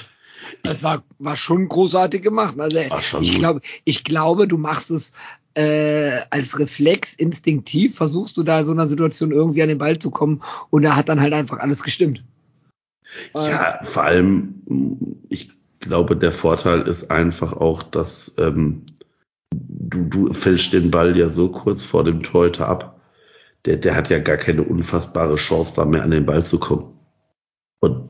Es war, war schon großartig gemacht. Also ich glaube, ich glaube, du machst es äh, als Reflex, instinktiv, versuchst du da in so einer Situation irgendwie an den Ball zu kommen und da hat dann halt einfach alles gestimmt. Äh, ja, vor allem, ich glaube, der Vorteil ist einfach auch, dass ähm, du, du fällst den Ball ja so kurz vor dem Torhüter ab. Der, der hat ja gar keine unfassbare Chance, da mehr an den Ball zu kommen. Und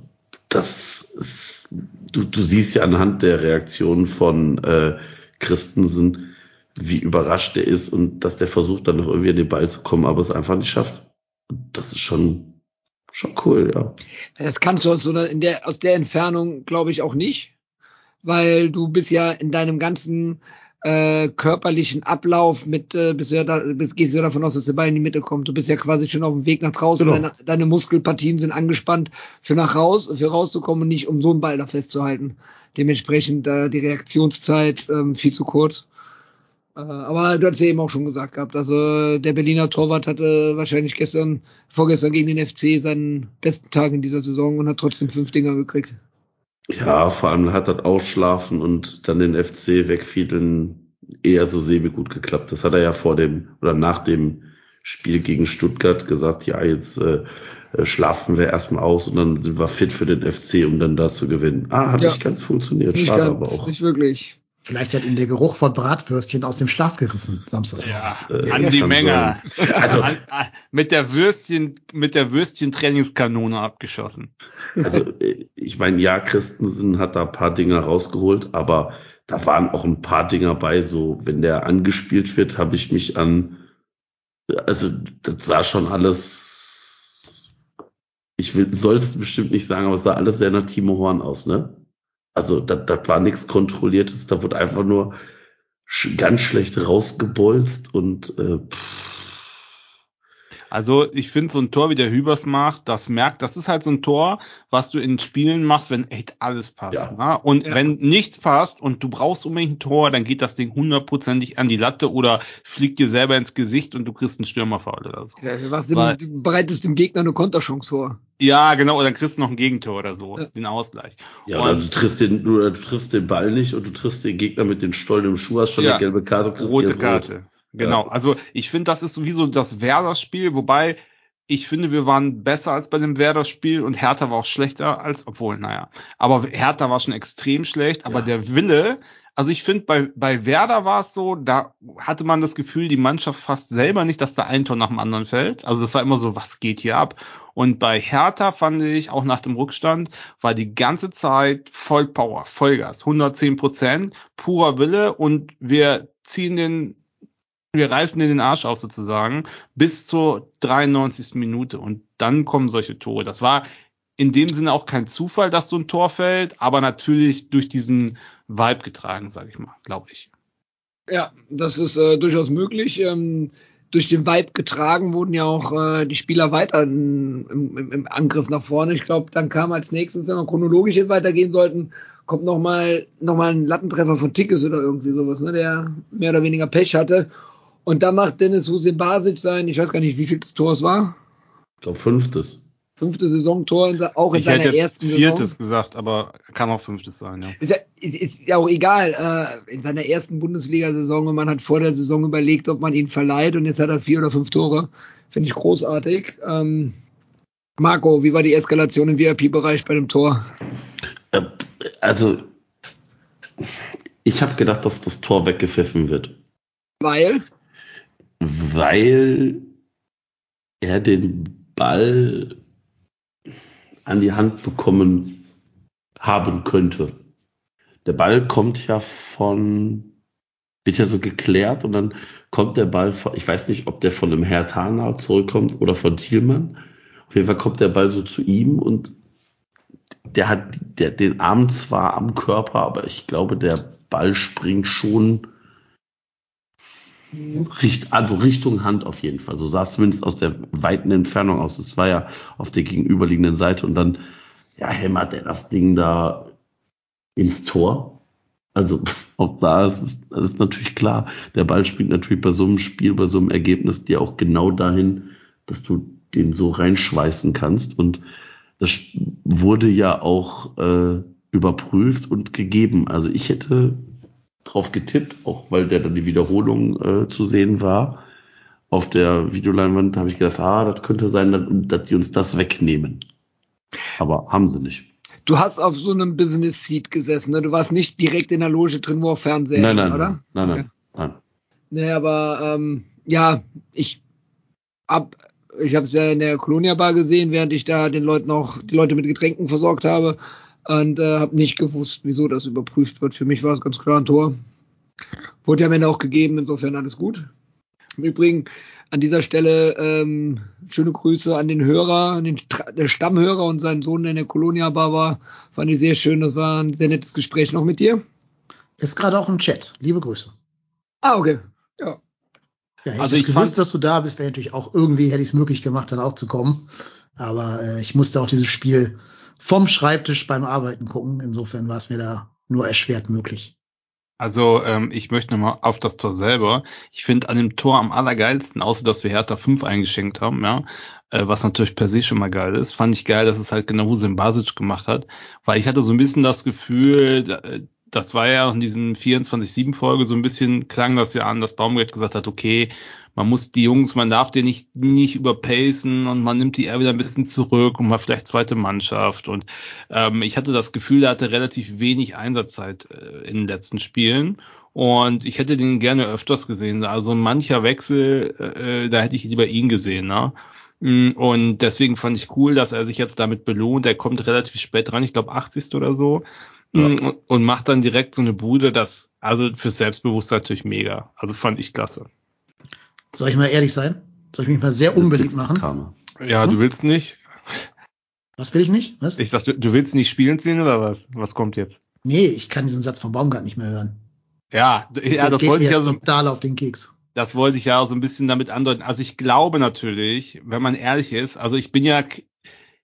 das ist, du, du siehst ja anhand der Reaktion von äh, Christensen, wie überrascht er ist und dass der versucht, dann noch irgendwie an den Ball zu kommen, aber es einfach nicht schafft. Das ist schon, schon cool, ja. Das kannst du aus, so einer, in der, aus der Entfernung, glaube ich, auch nicht, weil du bist ja in deinem ganzen äh, körperlichen Ablauf mit, äh, bist du ja da, bist, gehst du ja davon aus, dass der Ball in die Mitte kommt. Du bist ja quasi schon auf dem Weg nach draußen. Genau. Deine, deine Muskelpartien sind angespannt für nach raus, für rauszukommen und nicht um so einen Ball da festzuhalten. Dementsprechend äh, die Reaktionszeit ähm, viel zu kurz. Äh, aber du hast ja eben auch schon gesagt gehabt, also der Berliner Torwart hatte wahrscheinlich gestern, vorgestern gegen den FC seinen besten Tag in dieser Saison und hat trotzdem fünf Dinger gekriegt. Ja, vor allem hat das Ausschlafen und dann den FC wegfielen eher so semi gut geklappt. Das hat er ja vor dem oder nach dem Spiel gegen Stuttgart gesagt, ja, jetzt äh, äh, schlafen wir erstmal aus und dann sind wir fit für den FC, um dann da zu gewinnen. Ah, hat Ja. nicht ganz funktioniert, Nicht schade ganz, aber auch. nicht wirklich. Vielleicht hat ihn der Geruch von Bratwürstchen aus dem Schlaf gerissen, Samstag. Das, äh, An die Menge. Also, An, an, mit der Würstchen, mit der Würstchen-Trainingskanone abgeschossen. also äh, ich meine, ja, Christensen hat da ein paar Dinger rausgeholt, aber da waren auch ein paar Dinger bei, so wenn der angespielt wird, habe ich mich an, also das sah schon alles, ich will, soll es bestimmt nicht sagen, aber es sah alles sehr nach Timo Horn aus, ne? Also das, das war nichts Kontrolliertes, da wurde einfach nur sch ganz schlecht rausgebolzt und äh, pff, Also ich finde so ein Tor, wie der Hübers macht, das merkt, das ist halt so ein Tor, was du in Spielen machst, wenn echt alles passt. Ja. Ne? Und Ja. wenn nichts passt und du brauchst unbedingt ein Tor, dann geht das Ding hundertprozentig an die Latte oder fliegt dir selber ins Gesicht und du kriegst einen Stürmerfoul oder so. Ja, du warst Weil- dem, du bereitest dem Gegner eine Konterchance vor. Ja, genau, oder dann kriegst du noch ein Gegentor oder so, Ja. den Ausgleich. Ja, Und- oder du triffst den, du triffst den Ball nicht und du triffst den Gegner mit den Stollen im Schuh, hast schon Ja. eine gelbe Karte und kriegst Rote. Karte. Genau. Ja. Also ich finde, das ist sowieso das Werder-Spiel, wobei ich finde, wir waren besser als bei dem Werder-Spiel und Hertha war auch schlechter als, obwohl, naja. Aber Hertha war schon extrem schlecht, aber Ja. der Wille, also ich finde, bei, bei Werder war es so, da hatte man das Gefühl, die Mannschaft fast selber nicht, dass da ein Tor nach dem anderen fällt. Also das war immer so, was geht hier ab? Und bei Hertha fand ich, auch nach dem Rückstand, war die ganze Zeit Vollpower, Vollgas, 110 Prozent, purer Wille und wir ziehen den, wir reißen den den Arsch auf sozusagen bis zur 93. Minute und dann kommen solche Tore. Das war in dem Sinne auch kein Zufall, dass so ein Tor fällt, aber natürlich durch diesen Vibe getragen, sage ich mal, glaube ich. Ja, das ist äh, durchaus möglich. Ähm, durch den Vibe getragen wurden ja auch äh, die Spieler weiter im, im, im Angriff nach vorne. Ich glaube, dann kam als nächstes, wenn wir chronologisch jetzt weitergehen sollten, kommt nochmal noch mal ein Lattentreffer von Tickes oder irgendwie sowas, ne, der mehr oder weniger Pech hatte. Und da macht Dennis Husin Basic sein, ich weiß gar nicht, wie viel das Tor es war. Ich glaube, fünftes. Fünfte Saisontor, auch in ich seiner hätte jetzt ersten viertes Saison. gesagt, aber kann auch fünftes sein, ja. Ist ja, ist, ist ja auch egal. Äh, in seiner ersten Bundesliga-Saison und man hat vor der Saison überlegt, ob man ihn verleiht und jetzt hat er vier oder fünf Tore. Finde ich großartig. Ähm, Marco, wie war die Eskalation im VIP-Bereich bei dem Tor? Äh, Also, ich habe gedacht, dass das Tor weggepfiffen wird, Weil, weil er den Ball an die Hand bekommen haben könnte. Der Ball kommt ja von, wird ja so geklärt und dann kommt der Ball von, ich weiß nicht, ob der von einem Herr Tana zurückkommt oder von Thielmann. Auf jeden Fall kommt der Ball so zu ihm und der hat der, den Arm zwar am Körper, aber ich glaube, der Ball springt schon richt, also Richtung Hand auf jeden Fall. So sah es zumindest aus der weiten Entfernung aus. Es war ja auf der gegenüberliegenden Seite und dann ja, hämmert er das Ding da ins Tor. Also auch da ist es ist natürlich klar. Der Ball spielt natürlich bei so einem Spiel, bei so einem Ergebnis dir auch genau dahin, dass du den so reinschweißen kannst. Und das wurde ja auch äh, überprüft und gegeben. Also ich hätte drauf getippt, auch weil der dann die Wiederholung äh, zu sehen war. Auf der Videoleinwand habe ich gedacht, ah, das könnte sein, dass, die uns das wegnehmen. Aber haben sie nicht. du hast auf so einem Business Seat gesessen, ne? Du warst nicht direkt in der Loge drin, wo auch Fernseher Nein, nein, oder? nein, nein, Okay. nein, nein. Nee, aber ähm, ja, ich hab, ich habe es ja in der Colonia Bar gesehen, während ich da den Leuten auch die Leute mit Getränken versorgt habe und äh, habe nicht gewusst, wieso das überprüft wird. Für mich war es ganz klar ein Tor. Wurde ja am Ende auch gegeben, insofern alles gut. Im Übrigen an dieser Stelle ähm, schöne Grüße an den Hörer, an den Stammhörer und seinen Sohn, der in der Colonia Bar war. Fand ich sehr schön. Das war ein sehr nettes Gespräch noch mit dir. Ist gerade auch im Chat. Liebe Grüße. Ah, okay. Ja. Ja, hätte Also ich gewusst, dass du da bist, wäre natürlich auch irgendwie, hätte ich es möglich gemacht, dann auch zu kommen. Aber äh, ich musste auch dieses Spiel vom Schreibtisch beim Arbeiten gucken. Insofern war es mir da nur erschwert möglich. Also ähm, ich möchte nochmal auf das Tor selber. Ich finde an dem Tor am allergeilsten, außer dass wir Hertha 5 eingeschenkt haben, ja, äh, was natürlich per se schon mal geil ist, fand ich geil, dass es halt genau Hussein Basic gemacht hat, weil ich hatte so ein bisschen das Gefühl, äh, das war ja auch in diesem 24-7-Folge so ein bisschen, klang das ja an, dass Baumgart gesagt hat, okay, man muss die Jungs, man darf die nicht, nicht überpacen und man nimmt die eher wieder ein bisschen zurück und mal vielleicht zweite Mannschaft. Und ähm, ich hatte das Gefühl, er hatte relativ wenig Einsatzzeit äh, in den letzten Spielen. Und ich hätte den gerne öfters gesehen. Also mancher Wechsel, äh, da hätte ich lieber ihn gesehen. Ne? Mm, Und deswegen fand ich cool, dass er sich jetzt damit belohnt. Er kommt relativ spät dran, ich glaube 80. oder so. Ja. Mm, Und macht dann direkt so eine Bude, das, also fürs Selbstbewusstsein natürlich mega. Also fand ich klasse. Soll ich mal ehrlich sein? Soll ich mich mal sehr unbeliebt machen? Karma. Ja, Hm? du willst nicht? Was will ich nicht? Was? Ich sag, du, du willst nicht spielen sehen oder was? Was kommt jetzt? nee, ich kann diesen Satz von Baumgart nicht mehr hören. Ja, d- ja, das wollte ich ja so, auf den Keks. das wollte ich ja so ein bisschen damit andeuten. Also ich glaube natürlich, wenn man ehrlich ist, also ich bin ja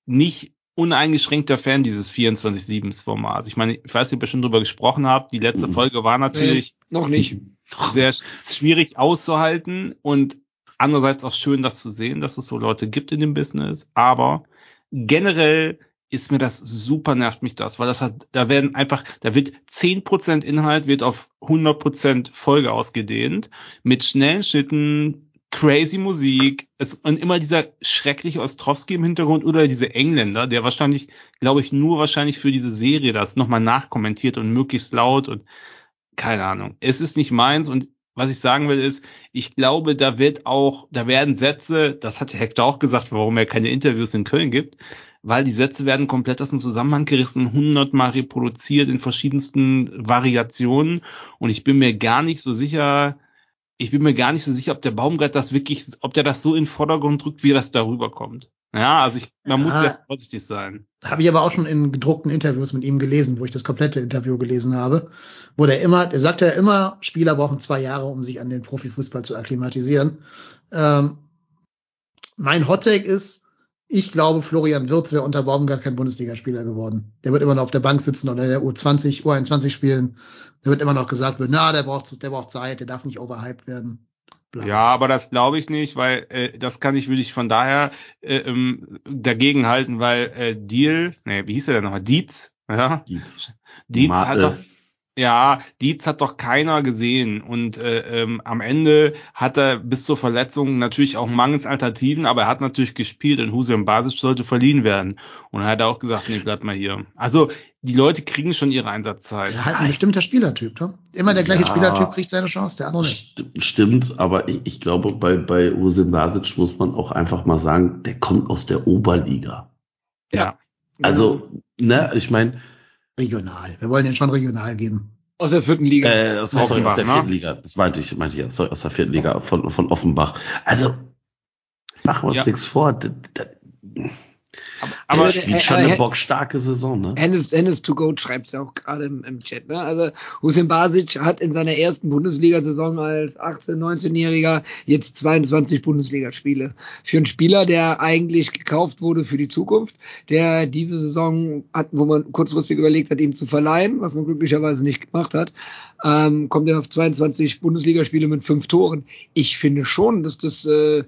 nicht uneingeschränkter Fan dieses 24-7-Formats. Ich meine, ich weiß nicht, ob ihr schon drüber gesprochen habt. Die letzte Mhm. Folge war natürlich Noch nicht. Sehr sch- schwierig auszuhalten und andererseits auch schön, das zu sehen, dass es so Leute gibt in dem Business. Aber generell ist mir das super nervt mich das, weil das hat, da werden einfach, da wird 10% Inhalt wird auf 100% Folge ausgedehnt mit schnellen Schnitten, crazy Musik es, und immer dieser schreckliche Ostrowski im Hintergrund oder dieser Engländer, der wahrscheinlich, glaube ich, nur wahrscheinlich für diese Serie das nochmal nachkommentiert und möglichst laut und keine Ahnung. Es ist nicht meins und was ich sagen will ist, ich glaube, da wird auch, da werden Sätze, das hat Hector auch gesagt, warum er keine Interviews in Köln gibt, weil die Sätze werden komplett aus dem Zusammenhang gerissen, hundertmal reproduziert in verschiedensten Variationen und ich bin mir gar nicht so sicher, ich bin mir gar nicht so sicher, ob der Baumgart das wirklich, ob der das so in den Vordergrund drückt, wie das darüber kommt. Ja, also ich, man muss Ja. vorsichtig sein. Habe ich aber auch schon in gedruckten Interviews mit ihm gelesen, wo ich das komplette Interview gelesen habe, wo der immer, der sagt ja immer, Spieler brauchen zwei Jahre, um sich an den Profifußball zu akklimatisieren. Ähm, mein Hottake ist, ich glaube, Florian Wirtz wäre unter Baumgart kein Bundesligaspieler geworden. Der wird immer noch auf der Bank sitzen oder in der U20, U21 spielen. Der wird immer noch gesagt, wird, na, der braucht, der braucht Zeit, der darf nicht overhyped werden. Bla. Ja, aber das glaube ich nicht, weil äh, das kann ich wirklich von daher äh, ähm, dagegen halten, weil äh, Deal, nee, wie hieß er denn nochmal? Dietz, ja, Dietz. Dietz Ma- hat äh, doch, ja, Dietz hat doch keiner gesehen und äh, ähm, am Ende hat er bis zur Verletzung natürlich auch mangels Alternativen, aber er hat natürlich gespielt und Hussein Basic sollte verliehen werden und er hat auch gesagt, nee, bleib mal hier. Also die Leute kriegen schon ihre Einsatzzeit. Ja, halt ein bestimmter Spielertyp, ne? Immer der gleiche Ja. Spielertyp kriegt seine Chance, der andere nicht. St- Stimmt, aber ich, ich glaube, bei, bei Usim Basic muss man auch einfach mal sagen, der kommt aus der Oberliga. Ja. Also, ne, ich meine, Regional. Wir wollen den schon regional geben. Aus der vierten Liga. äh, aus, sorry, Offenbach, aus der vierten Liga, das meinte ich, meinte ich ja, sorry, aus der vierten Liga von, von Offenbach. Also, machen wir uns Ja. nichts vor, der, der, Aber äh, spielt schon eine bockstarke Saison, ne? Hennes, Hennes to go schreibt ja auch gerade im, im Chat. Ne? Also Hussein Basic hat in seiner ersten Bundesliga-Saison als 18-, 19-Jähriger jetzt 22 Bundesligaspiele. Für einen Spieler, der eigentlich gekauft wurde für die Zukunft, der diese Saison hat, wo man kurzfristig überlegt hat, ihm zu verleihen, was man glücklicherweise nicht gemacht hat, ähm, kommt er auf 22 Bundesligaspiele mit fünf Toren. Ich finde schon, dass das äh,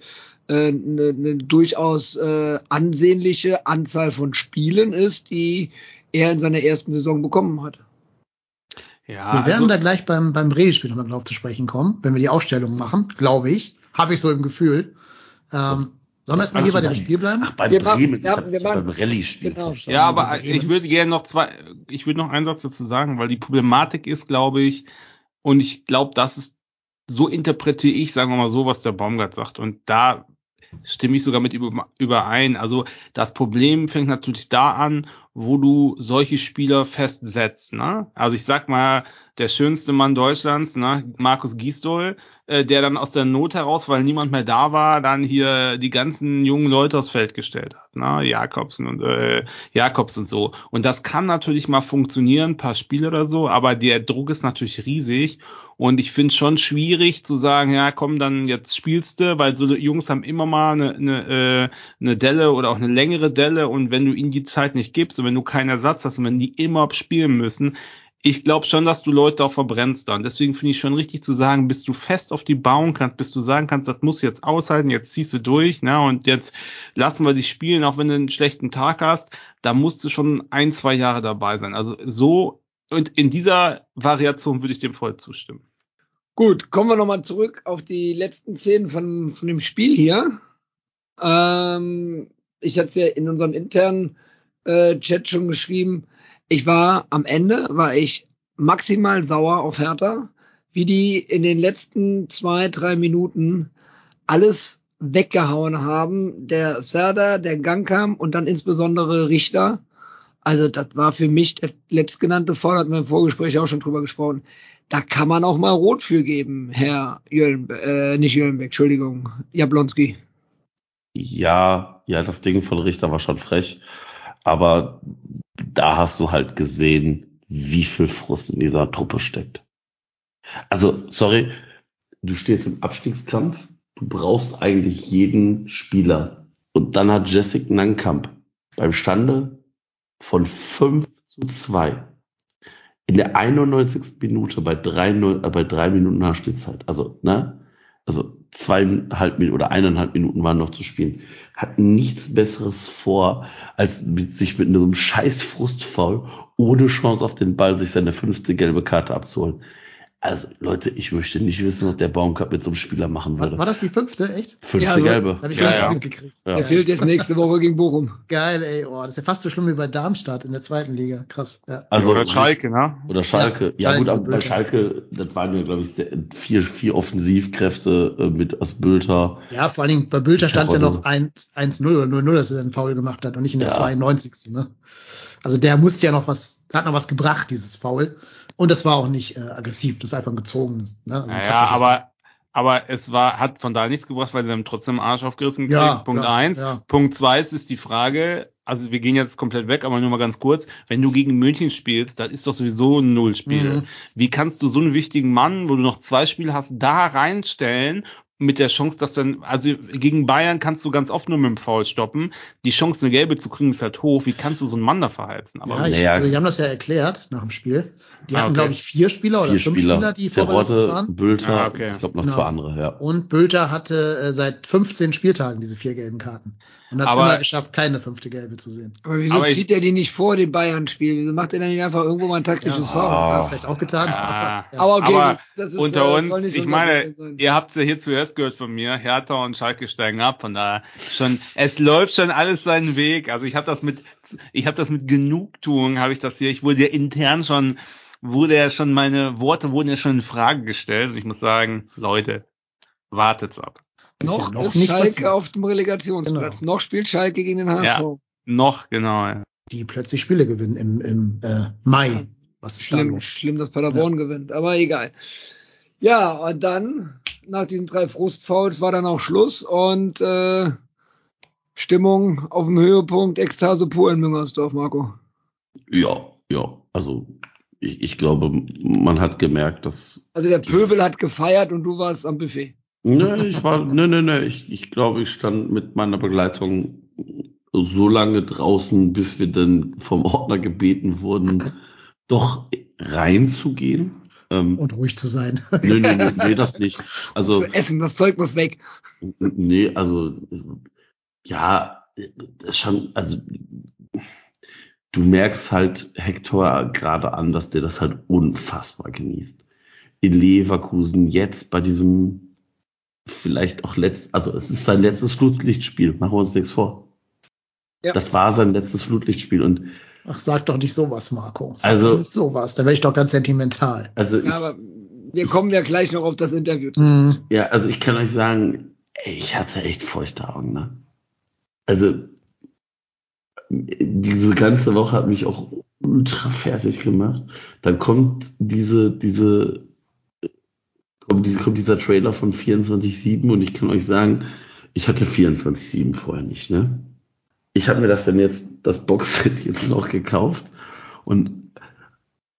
eine, eine durchaus äh, ansehnliche Anzahl von Spielen ist, die er in seiner ersten Saison bekommen hat. ja, wir werden also, da gleich beim, beim Bredespiel nochmal drauf zu sprechen kommen, wenn wir die Ausstellung machen, glaube ich. Habe ich so im Gefühl. Ähm, sollen wir erstmal hier bei dem. Spiel bleiben? Ach, bei Wir machen- Bremen, ja, ich hab wir ja machen- beim Rallye-Spiel genau. Ja, aber Bremen. ich würde gerne noch zwei, ich würde noch einen Satz dazu sagen, weil die Problematik ist, glaube ich, und ich glaube, das ist, so interpretiere ich, sagen wir mal so, was der Baumgart sagt. Und da stimme ich sogar mit über, überein. Also das Problem fängt natürlich da an, wo du solche Spieler festsetzt. Ne? Also ich sag mal, der schönste Mann Deutschlands, ne? Markus Gisdol, äh, der dann aus der Not heraus, weil niemand mehr da war, dann hier die ganzen jungen Leute aufs Feld gestellt hat. Ne? Jakobsen und äh, Jakobs und so. Und das kann natürlich mal funktionieren, ein paar Spiele oder so, aber der Druck ist natürlich riesig. Und ich finde schon schwierig zu sagen, ja, komm, dann jetzt spielst du, weil so Jungs haben immer mal eine, eine, äh, eine Delle oder auch eine längere Delle und wenn du ihnen die Zeit nicht gibst und wenn du keinen Ersatz hast und wenn die immer spielen müssen, ich glaube schon, dass du Leute auch verbrennst dann. Deswegen finde ich schon richtig zu sagen, bis du fest auf die bauen kannst, bis du sagen kannst, das muss jetzt aushalten, jetzt ziehst du durch, ne, und jetzt lassen wir dich spielen, auch wenn du einen schlechten Tag hast, da musst du schon ein, zwei Jahre dabei sein. Also so, und in dieser Variation würde ich dem voll zustimmen. Gut, kommen wir nochmal zurück auf die letzten Szenen von, von dem Spiel hier. Ähm, ich hatte es ja in unserem internen äh, Chat schon geschrieben. Ich war am Ende, war ich maximal sauer auf Hertha, wie die in den letzten zwei, drei Minuten alles weggehauen haben. Der Serda, der Gangkam und dann insbesondere Richter. Also das war für mich der letztgenannte Fall, hatten wir im Vorgespräch auch schon drüber gesprochen. Da kann man auch mal Rot für geben, Herr Jöllenbeck, äh, nicht Jöllenbeck, Entschuldigung, Jablonski. Ja, ja, das Ding von Richter war schon frech. Aber da hast du halt gesehen, wie viel Frust in dieser Truppe steckt. Also, sorry, du stehst im Abstiegskampf, du brauchst eigentlich jeden Spieler. Und dann hat Jessic Nankamp beim Stande von 5 zu 2 in der 91. Minute bei drei, äh, bei drei Minuten Nachspielzeit, also, ne? Also zweieinhalb Minuten oder eineinhalb Minuten waren noch zu spielen, hat nichts Besseres vor, als mit, sich mit einem scheiß Frustfaul ohne Chance auf den Ball sich seine fünfte gelbe Karte abzuholen. Also Leute, ich möchte nicht wissen, was der Baumgart mit so einem Spieler machen würde. War, das die fünfte, echt? Fünfte Ja, so- gelbe. Habe ich Ja, ja. mitgekriegt. Ja. Der fehlt jetzt nächste Woche gegen Bochum. Geil, ey. Oh, das ist ja fast so schlimm wie bei Darmstadt in der zweiten Liga. Krass. Ja. Also Oder Schalke, ne? Oder Schalke. Ja, Ja, Schalke gut, aber bei. Schalke, das waren ja, glaube ich, sehr- vier, vier Offensivkräfte äh, mit aus Bülter. ja, vor allen Dingen bei Bülter stand es ja noch 1 1-0 oder 0-0, dass er einen Foul gemacht hat und nicht in der Ja. 92. Ne? Also der musste ja noch was, hat noch was gebracht, dieses Foul. Und das war auch nicht äh, aggressiv, das war einfach ein gezogenes. Ne? Also ein taktisches aber, aber es war, hat von da nichts gebracht, weil sie haben trotzdem Arsch aufgerissen. Ja, Punkt klar, eins. ja. Punkt zwei ist, ist die Frage, also wir gehen jetzt komplett weg, aber nur mal ganz kurz. Wenn du gegen München spielst, das ist doch sowieso ein Nullspiel. Mhm. Wie kannst du so einen wichtigen Mann, wo du noch zwei Spiele hast, da reinstellen mit der Chance, dass dann, also gegen Bayern kannst du ganz oft nur mit dem Foul stoppen. Die Chance, eine gelbe zu kriegen, ist halt hoch. Wie kannst du so einen Mann da verheizen? Aber ja, ich, also die haben das ja erklärt nach dem Spiel. Die Ah, hatten, okay. glaube ich, vier Spieler oder Vier fünf Spieler. Spieler, die Terodde, waren. Bülter, Ah, okay. ich glaube noch Genau. zwei andere, ja. Und Bülter hatte äh, seit 15 Spieltagen diese vier gelben Karten. Und hat es immer geschafft, keine fünfte gelbe zu sehen. Aber wieso Aber zieht er die nicht vor dem Bayern-Spiel? Wieso macht er dann nicht einfach irgendwo mal ein taktisches Foul? Hat er Ah. vielleicht auch getan. Ja. Aber, ja. Aber okay, Aber das, ist, unter uns, ich unser meine, ihr habt ja hier zuerst gehört von mir, Hertha und Schalke steigen ab, von daher schon, es läuft schon alles seinen Weg. Also ich habe das mit, ich habe das mit Genugtuung, habe ich das hier, ich wurde ja intern schon, wurde ja schon, meine Worte wurden ja schon in Frage gestellt und ich muss sagen, Leute, wartet's ab. Ist ja noch, noch ist nicht Schalke passiert. auf dem Relegationsplatz. Genau. Noch spielt Schalke gegen den HSV. Noch, genau. Ja. Die plötzlich Spiele gewinnen im, im äh, Mai. Was ist da Schlimm, los? schlimm, dass Paderborn gewinnt, aber egal. Ja, und dann, nach diesen drei Frustfouls, war dann auch Schluss und äh, Stimmung auf dem Höhepunkt, Ekstase pur in Müngersdorf, Marco. Ja, ja. Also ich, ich glaube, man hat gemerkt, dass. Also der Pöbel hat gefeiert und du warst am Buffet. Ne, ich war, ne, ne, ne, ich, ich glaube, ich stand mit meiner Begleitung so lange draußen, bis wir dann vom Ordner gebeten wurden, doch reinzugehen. Ähm, Und ruhig zu sein. nee, nee, nee, nee, das nicht. Also, Zu essen, das Zeug muss weg. nee, also, ja, das schon, also, du merkst halt Hector gerade an, dass der das halt unfassbar genießt. In Leverkusen, jetzt bei diesem, vielleicht auch letzt, also es ist sein letztes Flutlichtspiel, machen wir uns nichts vor. Ja. Das war sein letztes Flutlichtspiel und Ach, sag doch nicht sowas, Marco. Sag Also- doch nicht sowas. Da werde ich doch ganz sentimental. also ich, Ja, aber wir kommen ja gleich noch auf das Interview. Hm. Ja, also ich kann euch sagen, ey, ich hatte echt feuchte Augen, ne? Also diese ganze Woche hat mich auch ultra fertig gemacht. Dann kommt diese, diese, kommt, kommt dieser Trailer von 24-7 und ich kann euch sagen, ich hatte 24-7 vorher nicht, ne? Ich habe mir das dann jetzt, das Boxset jetzt noch gekauft und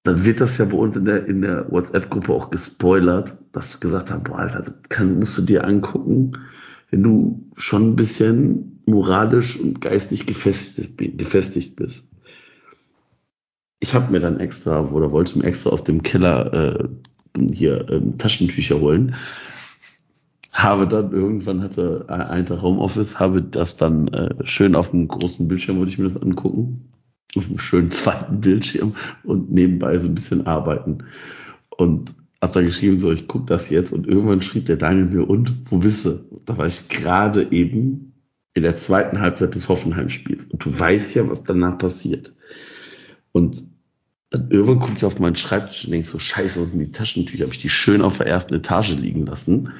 dann wird das ja bei uns in der, in der WhatsApp-Gruppe auch gespoilert, dass wir gesagt haben, boah, Alter, das kann, musst du dir angucken, wenn du schon ein bisschen moralisch und geistig gefestigt, gefestigt bist. Ich habe mir dann extra, oder wollte mir extra aus dem Keller äh, hier ähm, Taschentücher holen. Habe dann irgendwann hatte äh, ein Tag Homeoffice, habe das dann äh, schön auf dem großen Bildschirm, wollte ich mir das angucken. Auf einem schönen zweiten Bildschirm und nebenbei so ein bisschen arbeiten. Und hab da geschrieben, so, ich guck das jetzt und irgendwann schrieb der Daniel mir, und, wo bist du? Da war ich gerade eben in der zweiten Halbzeit des Hoffenheim-Spiels. Und du weißt ja, was danach passiert. Und dann irgendwann gucke ich auf meinen Schreibtisch und denke so, scheiße, was sind die Taschentücher? Habe ich die schön auf der ersten Etage liegen lassen.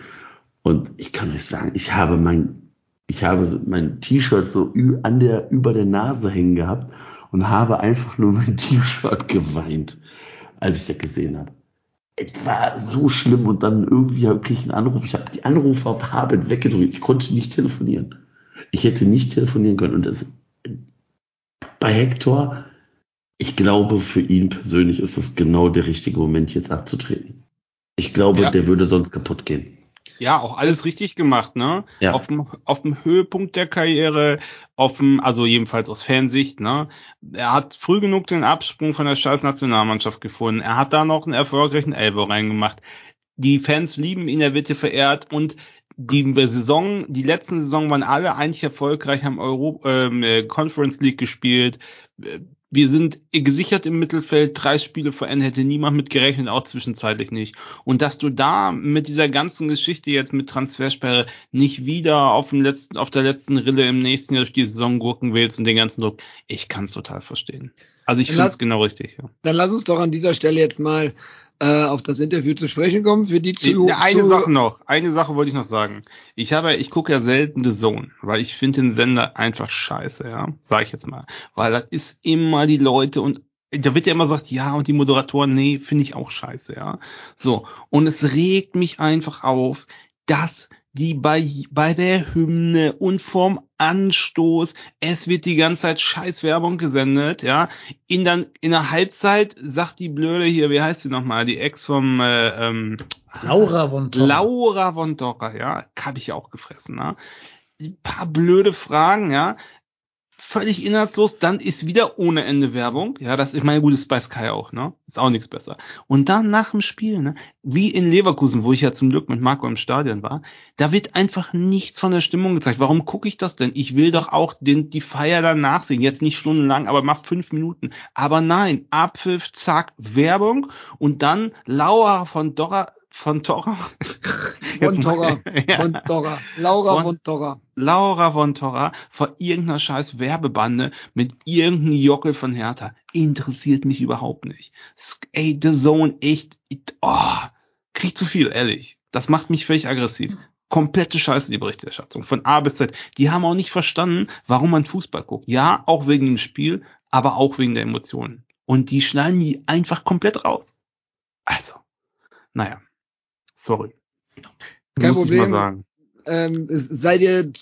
Und ich kann euch sagen, ich habe mein, ich habe mein T-Shirt so an der, über der Nase hängen gehabt und habe einfach nur mein T-Shirt geweint, als ich das gesehen habe. Es war so schlimm und dann irgendwie kriege ich einen Anruf. Ich habe die Anrufe auf Habit weggedrückt. Ich konnte nicht telefonieren. Ich hätte nicht telefonieren können. Und das, bei Hector, ich glaube, für ihn persönlich ist es genau der richtige Moment, jetzt abzutreten. Ich glaube, Ja. der würde sonst kaputt gehen. Ja, auch alles richtig gemacht, ne? Ja. Auf dem, auf dem Höhepunkt der Karriere, auf dem, also jedenfalls aus Fansicht, ne? Er hat früh genug den Absprung von der scheiß Nationalmannschaft gefunden. Er hat da noch einen erfolgreichen Elbow reingemacht. Die Fans lieben ihn, er wird hier verehrt und die Saison, die letzten Saison waren alle eigentlich erfolgreich, haben Euro, ähm, äh, Conference League gespielt. Äh, Wir sind gesichert im Mittelfeld, drei Spiele vor Ende hätte niemand mit gerechnet, auch zwischenzeitlich nicht. Und dass du da mit dieser ganzen Geschichte jetzt mit Transfersperre nicht wieder auf dem letzten, auf der letzten Rille im nächsten Jahr durch die Saison gucken willst und den ganzen Druck, ich kann es total verstehen. Also ich finde es genau richtig. Ja. Dann lass uns doch an dieser Stelle jetzt mal äh, auf das Interview zu sprechen kommen. Für die zu, eine zu, Sache noch, eine Sache wollte ich noch sagen. Ich habe, ich gucke ja selten The Zone, weil ich finde den Sender einfach scheiße, ja, sage ich jetzt mal, weil das ist immer die Leute und da wird ja immer gesagt, ja und die Moderatoren, nee, finde ich auch scheiße, ja. So und es regt mich einfach auf, dass die bei, bei der Hymne und vorm Anstoß, es wird die ganze Zeit Scheißwerbung gesendet, ja. In dann, in der Halbzeit sagt die Blöde hier, wie heißt sie nochmal, die Ex vom, äh, ähm, Laura von Torra. Laura von Torra, ja, habe ich ja auch gefressen. Ne? Ein paar blöde Fragen, ja. Völlig inhaltslos, dann ist wieder ohne Ende Werbung. Ja, das, ich meine, gut, ist bei Sky auch, ne? Ist auch nichts besser. Und dann nach dem Spiel, ne? Wie in Leverkusen, wo ich ja zum Glück mit Marco im Stadion war, da wird einfach nichts von der Stimmung gezeigt. Warum gucke ich das denn? Ich will doch auch den, die Feier danach sehen. Jetzt nicht stundenlang, aber mach fünf Minuten. Aber nein, Abpfiff, zack, Werbung und dann Laura von Dora von Torra. Von Torra. Ja. Von Torra. Laura Von- von Torra. Laura von Torra vor irgendeiner scheiß Werbebande mit irgendeinem Jockel von Hertha. Interessiert mich überhaupt nicht. Ey, The Zone, echt, oh, krieg zu viel, ehrlich. Das macht mich völlig aggressiv. Komplette Scheiße, die Berichterstattung. Von A bis Z. Die haben auch nicht verstanden, warum man Fußball guckt. Ja, auch wegen dem Spiel, aber auch wegen der Emotionen. Und die schneiden die einfach komplett raus. Also, naja. Sorry. Kein Muss ich Problem. mal sagen. Ähm, es- seid ihr t-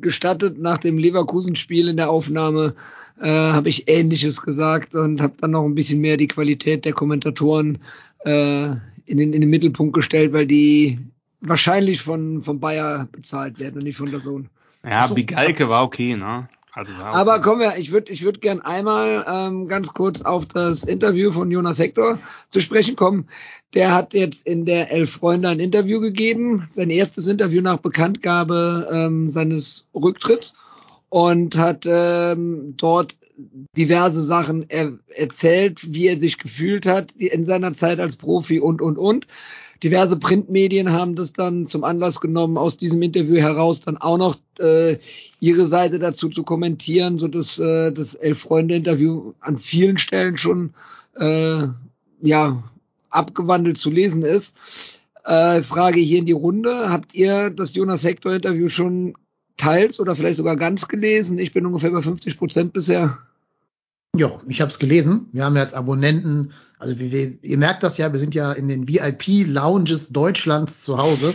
gestattet, nach dem Leverkusen-Spiel in der Aufnahme äh, habe ich Ähnliches gesagt und habe dann noch ein bisschen mehr die Qualität der Kommentatoren äh, in, den, in den Mittelpunkt gestellt, weil die wahrscheinlich von, von Bayer bezahlt werden und nicht von der Sohn. Ja, So. Bigalke war okay, ne? Also war okay. Aber kommen wir, ich würde ich würd gern einmal ähm, ganz kurz auf das Interview von Jonas Hector zu sprechen kommen. Der hat jetzt in der Elf Freunde ein Interview gegeben, sein erstes Interview nach Bekanntgabe ähm, seines Rücktritts und hat ähm, dort diverse Sachen er erzählt, wie er sich gefühlt hat in seiner Zeit als Profi und, und, und. Diverse Printmedien haben das dann zum Anlass genommen, aus diesem Interview heraus dann auch noch äh, ihre Seite dazu zu kommentieren, so dass äh, das Elf-Freunde-Interview an vielen Stellen schon äh, ja abgewandelt zu lesen ist. Äh, Frage hier in die Runde: Habt ihr das Jonas Hector-Interview schon teils oder vielleicht sogar ganz gelesen? Ich bin ungefähr bei 50 Prozent bisher. Ja, ich habe es gelesen. Wir haben ja als Abonnenten, also wir, ihr merkt das ja, wir sind ja in den VIP-Lounges Deutschlands zu Hause.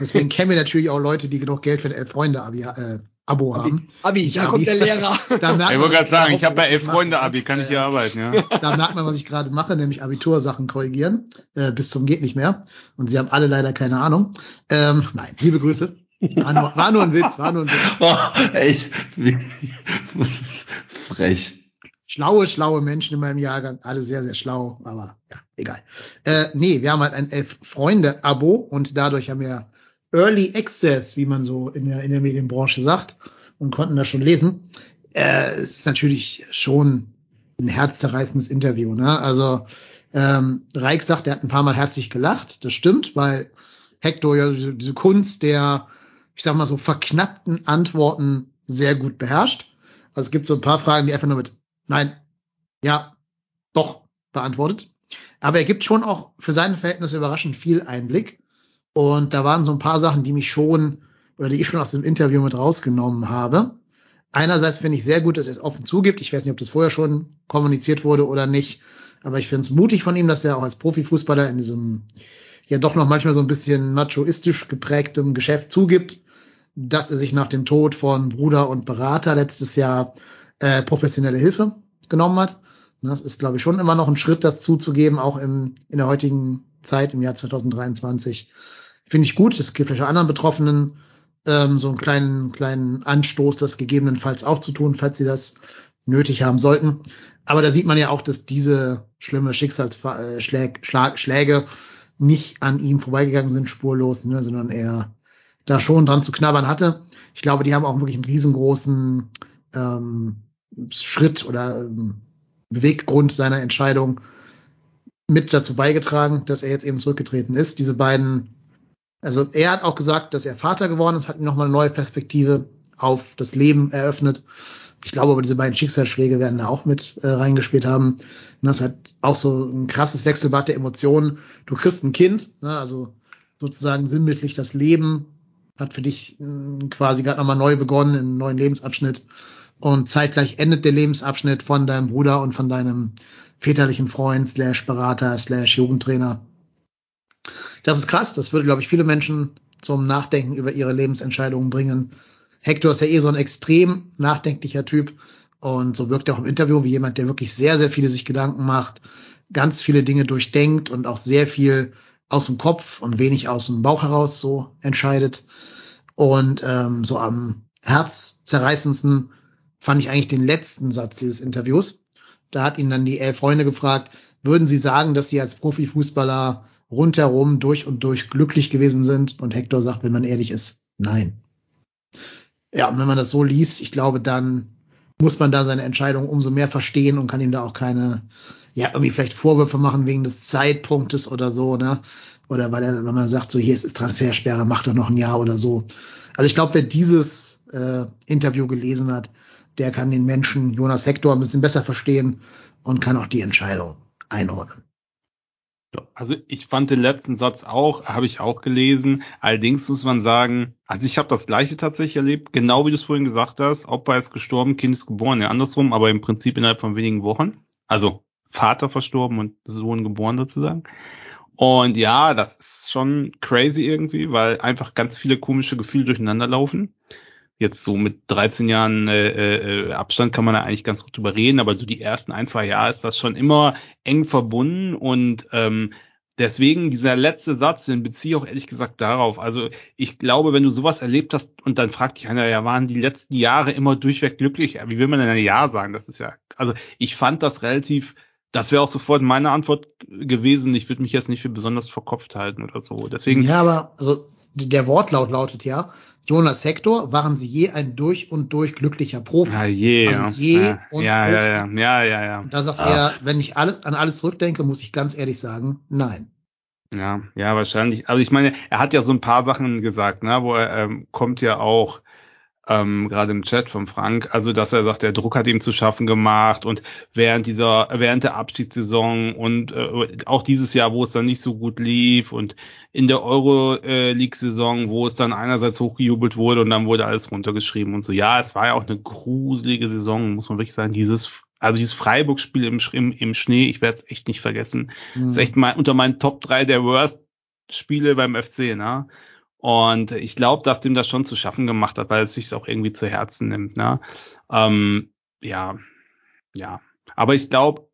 Deswegen kennen wir natürlich auch Leute, die genug Geld für ein Elf-Freunde-Abo äh, Abo haben. Abi, Ich da Abi. kommt der Lehrer. Da merkt Ich wollte gerade sagen, ich habe bei elf. Freunde Abi, kann ich hier arbeiten, ja. Da merkt man, was ich gerade mache, nämlich Abitursachen korrigieren, äh, bis zum geht nicht mehr. Und sie haben alle leider keine Ahnung. Ähm, nein, liebe Grüße. War nur, war nur ein Witz, war nur ein Witz. Oh, echt. Frech. Schlaue, schlaue Menschen in meinem Jahrgang, alle sehr, sehr schlau, aber ja, egal. Äh, nee, wir haben halt ein Elf-Freunde-Abo und dadurch haben wir Early Access, wie man so in der, in der Medienbranche sagt, und konnten das schon lesen. Äh, ist natürlich schon ein herzzerreißendes Interview. Ne? Also ähm, Reik sagt, er hat ein paar Mal herzlich gelacht. Das stimmt, weil Hector ja diese, diese Kunst der, ich sag mal so, verknappten Antworten sehr gut beherrscht. Also es gibt so ein paar Fragen, die einfach nur mit Nein, ja, doch beantwortet. Aber er gibt schon auch für seine Verhältnisse überraschend viel Einblick. Und da waren so ein paar Sachen, die mich schon oder die ich schon aus dem Interview mit rausgenommen habe. Einerseits finde ich sehr gut, dass er es offen zugibt. Ich weiß nicht, ob das vorher schon kommuniziert wurde oder nicht. Aber ich finde es mutig von ihm, dass er auch als Profifußballer in diesem ja doch noch manchmal so ein bisschen machoistisch geprägtem Geschäft zugibt, dass er sich nach dem Tod von Bruder und Berater letztes Jahr äh, professionelle Hilfe genommen hat. Das ist, glaube ich, schon immer noch ein Schritt, das zuzugeben, auch im, in der heutigen Zeit, im Jahr 2023. Finde ich gut. Es gibt vielleicht auch anderen Betroffenen ähm, so einen kleinen, kleinen Anstoß, das gegebenenfalls aufzutun, falls sie das nötig haben sollten. Aber da sieht man ja auch, dass diese schlimme Schicksalsschläge Schläge nicht an ihm vorbeigegangen sind, spurlos, ne, sondern er da schon dran zu knabbern hatte. Ich glaube, die haben auch wirklich einen riesengroßen ähm, Schritt oder ähm, Beweggrund seiner Entscheidung mit dazu beigetragen, dass er jetzt eben zurückgetreten ist. Diese beiden, also er hat auch gesagt, dass er Vater geworden ist, hat ihm nochmal eine neue Perspektive auf das Leben eröffnet. Ich glaube aber, diese beiden Schicksalsschläge werden da auch mit äh, reingespielt haben. Und das hat auch so ein krasses Wechselbad der Emotionen. Du kriegst ein Kind, ne, also sozusagen sinnbildlich das Leben hat für dich mh, quasi gerade nochmal neu begonnen, in einen neuen Lebensabschnitt. Und zeitgleich endet der Lebensabschnitt von deinem Bruder und von deinem väterlichen Freund, slash Berater, slash Jugendtrainer. Das ist krass. Das würde, glaube ich, viele Menschen zum Nachdenken über ihre Lebensentscheidungen bringen. Hector ist ja eh so ein extrem nachdenklicher Typ. Und so wirkt er auch im Interview wie jemand, der wirklich sehr, sehr viele sich Gedanken macht, ganz viele Dinge durchdenkt und auch sehr viel aus dem Kopf und wenig aus dem Bauch heraus so entscheidet. Und ähm, so am herzzerreißendsten fand ich eigentlich den letzten Satz dieses Interviews. Da hat ihn dann die elf Freunde gefragt, würden Sie sagen, dass Sie als Profifußballer rundherum durch und durch glücklich gewesen sind? Und Hector sagt, wenn man ehrlich ist, nein. Ja, und wenn man das so liest, ich glaube, dann muss man da seine Entscheidung umso mehr verstehen und kann ihm da auch keine, ja, irgendwie vielleicht Vorwürfe machen wegen des Zeitpunktes oder so, ne? Oder weil er, wenn man sagt, so hier ist es Transfersperre, macht doch noch ein Jahr oder so. Also ich glaube, wer dieses äh, Interview gelesen hat, der kann den Menschen Jonas Hector ein bisschen besser verstehen und kann auch die Entscheidung einordnen. Also ich fand den letzten Satz auch, habe ich auch gelesen. Allerdings muss man sagen, also ich habe das gleiche tatsächlich erlebt, genau wie du es vorhin gesagt hast. Opa ist gestorben, Kind ist geboren, ja andersrum, aber im Prinzip innerhalb von wenigen Wochen. Also Vater verstorben und Sohn geboren sozusagen. Und ja, das ist schon crazy irgendwie, weil einfach ganz viele komische Gefühle durcheinander laufen jetzt so mit 13 Jahren äh, äh, Abstand kann man da eigentlich ganz gut drüber reden, aber so die ersten ein, zwei Jahre ist das schon immer eng verbunden und ähm, deswegen dieser letzte Satz, den beziehe ich auch ehrlich gesagt darauf. Also ich glaube, wenn du sowas erlebt hast und dann fragt dich einer, ja, waren die letzten Jahre immer durchweg glücklich? Wie will man denn ein Ja sagen? Das ist ja, also ich fand das relativ das wäre auch sofort meine Antwort gewesen. Ich würde mich jetzt nicht für besonders verkopft halten oder so. Deswegen. Ja, aber also der Wortlaut lautet ja, Jonas Hector, waren Sie je ein durch und durch glücklicher Profi? Ja, je, also je ja. und ja, Profi. ja, ja, ja, ja, ja. Und da sagt Ah. er, wenn ich alles an alles zurückdenke, muss ich ganz ehrlich sagen, nein. Ja, ja, wahrscheinlich. Also ich meine, er hat ja so ein paar Sachen gesagt, ne, wo er ähm, kommt ja auch ähm, gerade im Chat von Frank, also dass er sagt, der Druck hat ihm zu schaffen gemacht und während dieser, während der Abstiegssaison und äh, auch dieses Jahr, wo es dann nicht so gut lief und in der Euro-League-Saison, wo es dann einerseits hochgejubelt wurde und dann wurde alles runtergeschrieben und so. Ja, es war ja auch eine gruselige Saison, muss man wirklich sagen. Dieses, also dieses Freiburg-Spiel im, im, im Schnee, ich werde es echt nicht vergessen. Hm. Das ist echt mal unter meinen Top 3 der Worst Spiele beim FC, ne? Und ich glaube, dass dem das schon zu schaffen gemacht hat, weil es sich auch irgendwie zu Herzen nimmt, ne? Ähm, ja, ja. Aber ich glaube,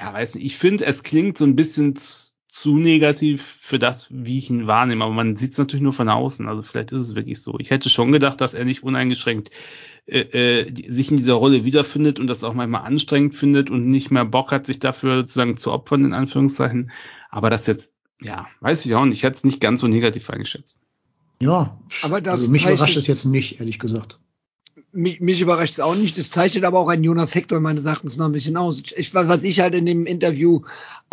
ja, weiß nicht, ich finde, es klingt so ein bisschen zu, negativ für das, wie ich ihn wahrnehme. Aber man sieht es natürlich nur von außen. Also vielleicht ist es wirklich so. Ich hätte schon gedacht, dass er nicht uneingeschränkt äh, äh, sich in dieser Rolle wiederfindet und das auch manchmal anstrengend findet und nicht mehr Bock hat, sich dafür sozusagen zu opfern, in Anführungszeichen. Aber das jetzt, ja, weiß ich auch nicht. Ich hätte es nicht ganz so negativ eingeschätzt. Ja, Aber das also mich zeichnet- überrascht es jetzt nicht, ehrlich gesagt. mich, mich überrascht es auch nicht. Das zeichnet aber auch einen Jonas Hector meines Erachtens noch ein bisschen aus. Ich, was ich halt in dem Interview